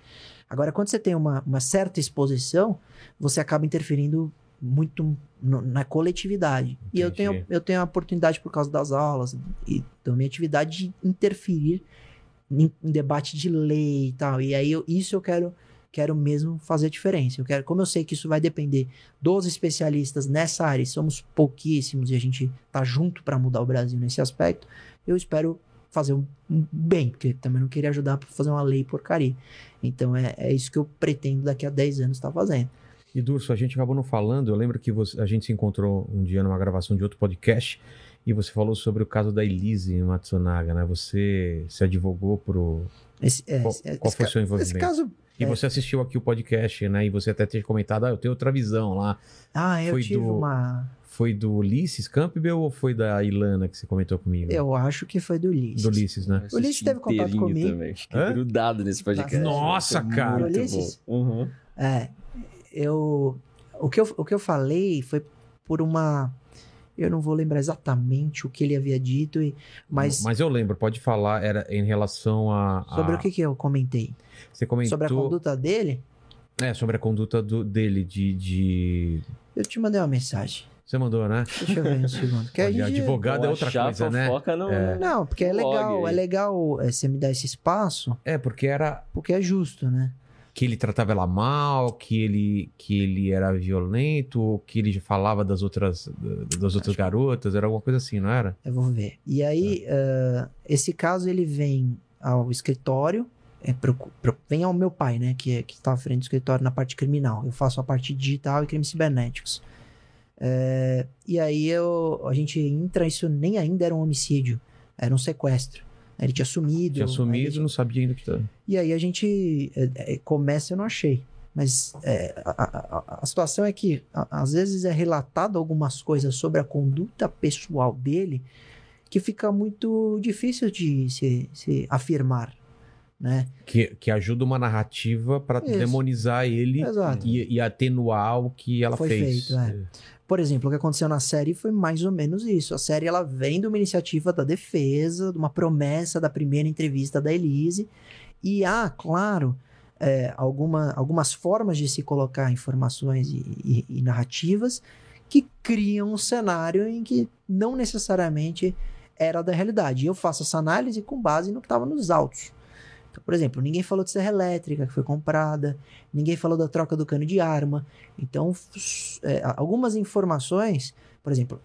Agora, quando você tem uma, uma certa exposição, você acaba interferindo muito no- na coletividade. E eu tenho, Entendi. eu tenho a oportunidade, por causa das aulas e da minha atividade, de interferir em, em debate de lei e tal. E aí, eu- isso eu quero quero mesmo fazer a diferença. Eu quero, como eu sei que isso vai depender dos especialistas nessa área, e somos pouquíssimos e a gente tá junto para mudar o Brasil nesse aspecto, eu espero fazer um, um bem, porque também não queria ajudar para fazer uma lei porcaria. Então é, é isso que eu pretendo daqui a 10 anos estar fazendo. E Durso, a gente acabou não falando. Eu lembro que você- a gente se encontrou um dia numa gravação de outro podcast e você falou sobre o caso da Elise Matsunaga, né? Você se advogou pro. Esse, é, Qual, esse- qual esse foi o seu Esse envolvimento? caso. E é. você assistiu aqui o podcast, né? E você até tinha comentado, ah, eu tenho outra visão lá. Ah, eu Foi tive do- uma. Foi do Ulisses Campbell ou foi da Ilana que você comentou comigo? Eu acho que foi do Ulisses. Do Ulisses, né? O Ulisses teve contato comigo. Também. Fiquei Hã? grudado nesse podcast. Nossa, cara. muito Ulisses? bom. Uhum. É, eu o que eu o que eu falei foi por uma eu não vou lembrar exatamente o que ele havia dito e mas, Mas eu lembro, pode falar, era em relação a. a- sobre o que que eu comentei? Você comentou. Sobre a conduta dele? É, sobre a conduta do- dele, de, de. Eu te mandei uma mensagem. Você mandou, né? Deixa eu ver um segundo. Que a Olha, gente- advogado é Ou outra coisa, né? não... É. Não, porque é Blog legal, é legal é, você me dar esse espaço, É, porque era porque é justo, né? Que ele tratava ela mal, que ele, que ele era violento, que ele falava das outras, das outras garotas, era alguma coisa assim, não era? Eu vou ver. E aí, ah, esse caso ele vem ao escritório, é, pro- pro- vem ao meu pai, né? Que, é- que tá à frente do escritório na parte criminal. Eu faço a parte digital e crimes cibernéticos. É, e aí eu, a gente entra, isso nem ainda era um homicídio, era um sequestro. Ele tinha sumido. Tinha sumido, gente- não sabia ainda o que tá. e aí a gente é, é, começa, eu não achei. Mas é, a, a- a- situação é que a- às vezes é relatado algumas coisas sobre a conduta pessoal dele que fica muito difícil de se, se afirmar, né? Que, que ajuda uma narrativa Isso. demonizar ele e, e atenuar o que ela Foi fez. feito, é. Por exemplo, o que aconteceu na série foi mais ou menos isso. A série ela vem de uma iniciativa da defesa, de uma promessa da primeira entrevista da Elise. E há, claro, é, alguma, algumas formas de se colocar informações e, e- e narrativas que criam um cenário em que não necessariamente era da realidade. E eu faço essa análise com base no que estava nos autos. Então, por exemplo, ninguém falou de serra elétrica que foi comprada, ninguém falou da troca do cano de arma. Então, é, algumas informações, por exemplo,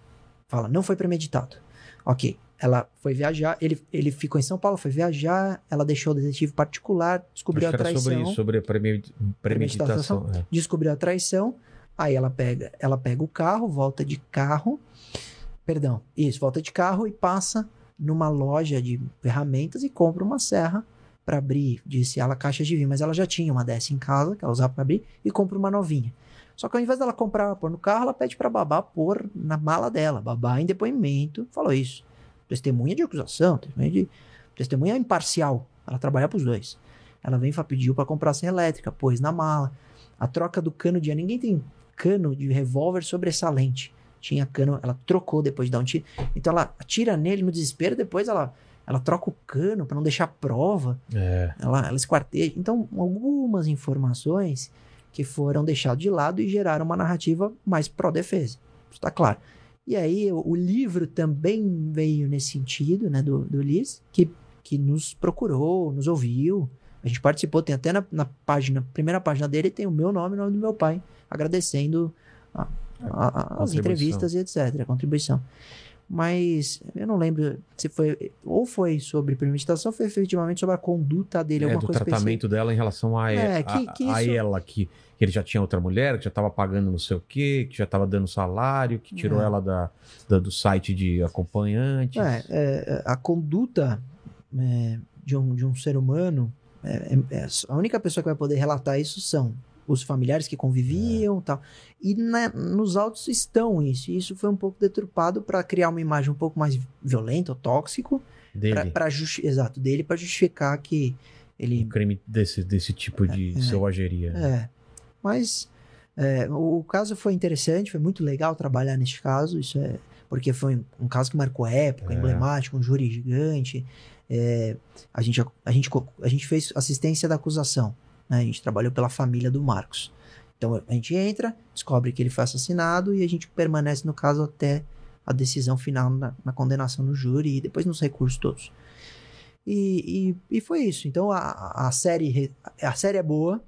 fala, não foi premeditado. Ok, ela foi viajar, ele, ele ficou em São Paulo, foi viajar, ela deixou o detetive particular, descobriu a traição, sobre isso, sobre a premedi- premeditação. é. descobriu a traição, aí ela pega, ela pega o carro, volta de carro, perdão, isso, volta de carro e passa numa loja de ferramentas e compra uma serra para abrir, disse ela, caixas de vinho, mas ela já tinha uma dessa em casa, que ela usava para abrir, e compra uma novinha. Só que ao invés dela comprar, pôr no carro, ela pede para babá pôr na mala dela. Babá, em depoimento, falou isso. Testemunha de acusação, testemunha, de, testemunha imparcial. Ela trabalha para os dois. Ela vem e pediu para comprar serra elétrica, pôs na mala. A troca do cano de. Ninguém tem cano de revólver sobressalente. Tinha cano, ela trocou depois de dar um tiro. Então ela atira nele no desespero, depois ela, ela troca o cano para não deixar prova. É. Ela, ela esquarteja. Então, algumas informações que foram deixadas de lado e geraram uma narrativa mais pró-defesa. Isso está claro. E aí, o, o livro também veio nesse sentido, né, do, do Liz, que, que nos procurou, nos ouviu. A gente participou, tem até na, na página, primeira página dele, tem o meu nome e o nome do meu pai, agradecendo a- a- a- as entrevistas e etc., a contribuição. Mas eu não lembro se foi, ou foi sobre premeditação, ou foi efetivamente sobre a conduta dele, É, alguma do coisa tratamento dela em relação a, É, a- que- que a isso- ela, que, que ele já tinha outra mulher, que já tava pagando não sei o quê, que já tava dando salário, que tirou É. ela da, da- do site de acompanhante. É, é, a conduta é, de, um, de um ser humano, é, é- é- a única pessoa que vai poder relatar isso são os familiares que conviviam e tal. E na- nos autos estão isso. E isso foi um pouco deturpado para criar uma imagem um pouco mais violenta ou tóxico. dele. Pra, pra exato, dele para justificar que ele Um crime desse, desse tipo de É. selvageria. É. Mas é, o, o caso foi interessante, foi muito legal trabalhar nesse caso, isso é porque foi um, um caso que marcou época, É. emblemático, um júri gigante. É, a, gente, a, gente, a gente fez assistência da acusação, né? A gente trabalhou pela família do Marcos. Então a gente entra, descobre que ele foi assassinado e a gente permanece no caso até a decisão final na, na condenação no júri e depois nos recursos todos. E, e, e foi isso. Então a, a série a série é boa,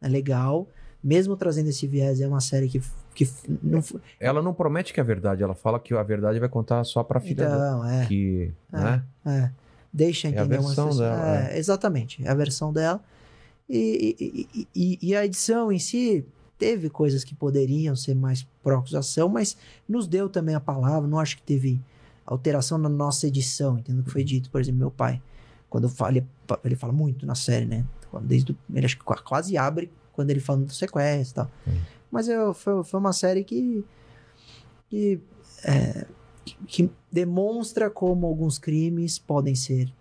é legal, mesmo trazendo esse viés, é uma série que, que não foi. Ela não promete que é verdade, ela fala que a verdade vai contar só pra filha. Então, é, Que, É. né? é. Deixa É a entender versão pessoas- dela, é, Exatamente, é a versão dela. E, e, e- e- a edição em si teve coisas que poderiam ser mais pró-acusação, mas nos deu também a palavra. Não acho que teve alteração na nossa edição, entendo o que foi dito. Por exemplo, meu pai, quando eu falo, ele, ele fala muito na série, né? Desde o- ele acho que qua- quase abre quando ele fala do sequestro e tal. Hum. Mas eu, foi, foi uma série que, que, é, que, que demonstra como alguns crimes podem ser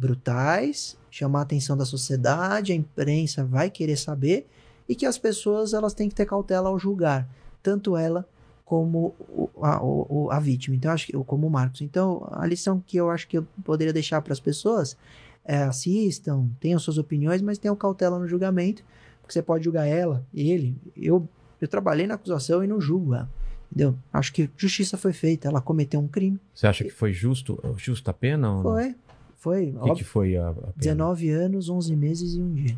brutais, chamar a atenção da sociedade, a imprensa vai querer saber e que as pessoas elas têm que ter cautela ao julgar, tanto ela como a, o- a vítima. Então, eu acho que como o Marcos. Então, a lição que eu acho que eu poderia deixar para as pessoas é assistam, tenham suas opiniões, mas tenham cautela no julgamento, porque você pode julgar ela, ele. Eu, eu trabalhei na acusação e não julgo ela. Entendeu? Acho que justiça foi feita, ela cometeu um crime. Você acha que foi justo, justa a pena? Ou não? Foi. O que, que foi a, a pena? 19 anos, 11 meses e um dia.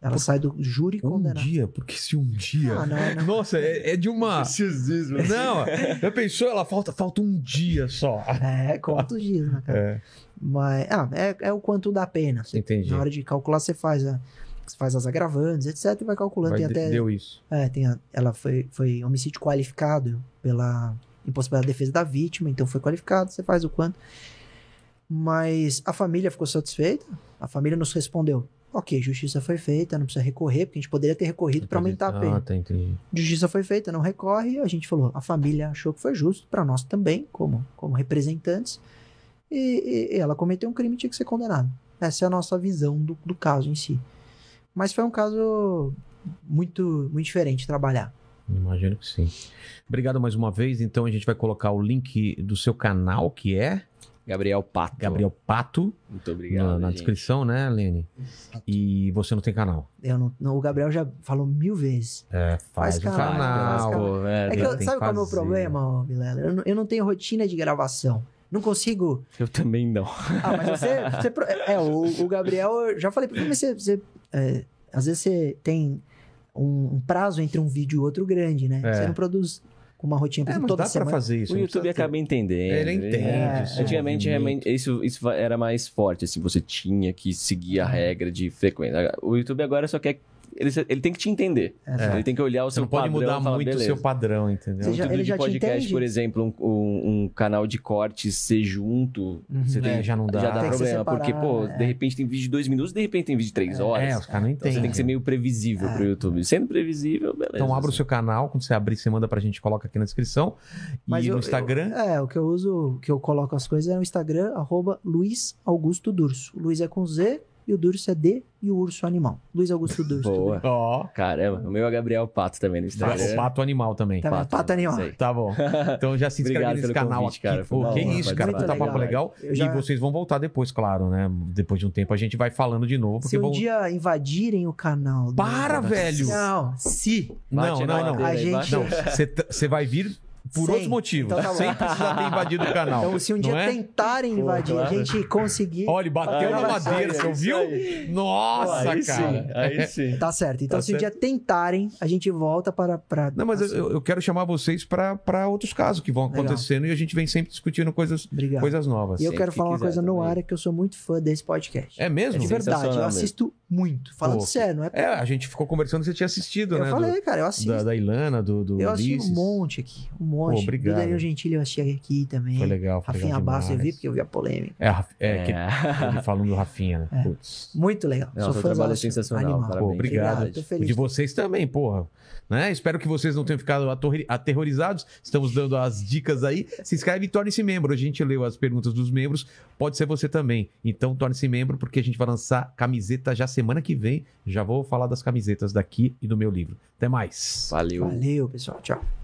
Ela Por- sai do júri Um condenada. dia? Porque se um dia. Ah, não, não. Nossa, é, é de uma. Preciosismo. Não, já pensou? Ela falta, falta um dia só. É, quantos dias, né, cara? É, Mas, ah, é, é o quanto dá pena. Você- entendi. na hora de calcular, você faz, a, você faz as agravantes, etc. E vai calculando. Vai, tem de- até, Deu isso. é, tem a- ela foi, foi homicídio qualificado pela impossibilidade de defesa da vítima, então foi qualificado, você faz o quanto. Mas a família ficou satisfeita, a família nos respondeu. Ok, justiça foi feita, não precisa recorrer, porque a gente poderia ter recorrido para aumentar a pena. Ah, tá, entendi. Justiça foi feita, não recorre. A gente falou, a família achou que foi justo para nós também, como, como representantes. e, e ela cometeu um crime e tinha que ser condenada. Essa é a nossa visão do, do caso em si. Mas foi um caso muito, muito diferente de trabalhar. Imagino que sim. Obrigado mais uma vez. Então a gente vai colocar o link do seu canal, que é Gabriel Pato. Gabriel Pato, Muito obrigado. na, na descrição, né, Lene? E você não tem canal. Eu não, não- o Gabriel já falou mil vezes. É, faz, Faz canal, canal. faz canal. É, É que eu- que sabe qual é o meu problema, ó, Vilela? Eu, não- eu não tenho rotina de gravação. Não consigo. eu também não. Ah, mas você. você pro- é, o, o Gabriel, eu já falei pra você. você, é, às vezes você tem um, um prazo entre um vídeo e outro grande, né? É. Você não produz uma rotina É, mas toda dá semana. pra fazer isso. o YouTube precisa ter- acaba entendendo. Ele entende. É, seu Antigamente, realmente, isso, isso era mais forte, assim, você tinha que seguir Uhum. a regra de frequência. O YouTube agora só quer. Ele, ele tem que te entender. É. Ele tem que olhar o Você seu não pode padrão mudar falar, muito o beleza. seu padrão, entendeu? Você já- ele de já te podcast, entende? por exemplo, um, um- um canal de cortes ser junto, Uhum. você tem, É, já não dá. já dá problema. Porque, pô, é. de repente tem vídeo de dois minutos, de repente tem vídeo de três horas. É, os caras não Então entendem. você tem que ser meio previsível pro YouTube. Sendo previsível, beleza. Então abra o assim. seu canal, quando você abrir, você manda pra gente, coloca aqui na descrição. Mas e eu- no Instagram, eu- é, o que eu uso, que eu coloco as coisas é no Instagram, arroba Luiz Augusto Durso. O Luiz é com Z e o Durso é D e o urso animal. Luiz Augusto Durso. Boa. ó, Caramba, o meu é Gabriel Pato também no Instagram. o pato animal também. Tá vendo? Pato animal. aí. Tá bom. Então já se inscreve Obrigado nesse pelo canal convite, aqui. cara. Pô, que isso, cara. participar. Puta papo Muito legal. Já- E vocês vão voltar depois, claro, né? Depois de um tempo a gente vai falando de novo. Se um vão... dia invadirem o canal. do- Para, velho! Não, se. Não, não, não. A gente- bate. Não, você t- você vai vir por Sem. outros motivos. Então tá bom. sem precisar ter invadido o canal. Então, se um dia é? tentarem invadir, claro. a gente conseguir. Olha, bateu Ah, na madeira, você ouviu? Nossa, aí cara. Sim, aí sim. Tá certo. Então, Tá se um certo. dia tentarem, a gente volta para. para Não, mas eu, eu quero chamar vocês para outros casos que vão Legal. acontecendo e a gente vem sempre discutindo coisas, Obrigado. coisas novas. E eu Sempre quero que falar uma coisa no também. ar, é que eu sou muito fã desse podcast. É mesmo? De verdade, eu assisto muito. Falando Pô, sério, não é? É, a gente ficou conversando, você tinha assistido, eu né? falei, do- cara, eu assisto. da, da Ilana, do, do eu assisti Ulisses. um monte aqui. Um monte. Pô, obrigado. Do Danilo Gentili eu assisti aqui também. Foi legal, foi Rafinha Bastos eu vi porque eu vi a polêmica. É, é, É. que ele falando do Rafinha, né? É. Putz. Muito legal. Não, Sou fãzaço. trabalho é sensacional, Animal. parabéns. Pô, obrigado. Obrigado, tô O feliz. de vocês também, porra. Né? Espero que vocês não tenham ficado aterrorizados. Estamos dando as dicas aí. Se inscreve e torne-se membro. A gente leu as perguntas dos membros. Pode ser você também. Então torne-se membro porque a gente vai lançar camiseta já semana que vem. Já vou falar das camisetas daqui e do meu livro. Até mais. Valeu. Valeu, pessoal. Tchau.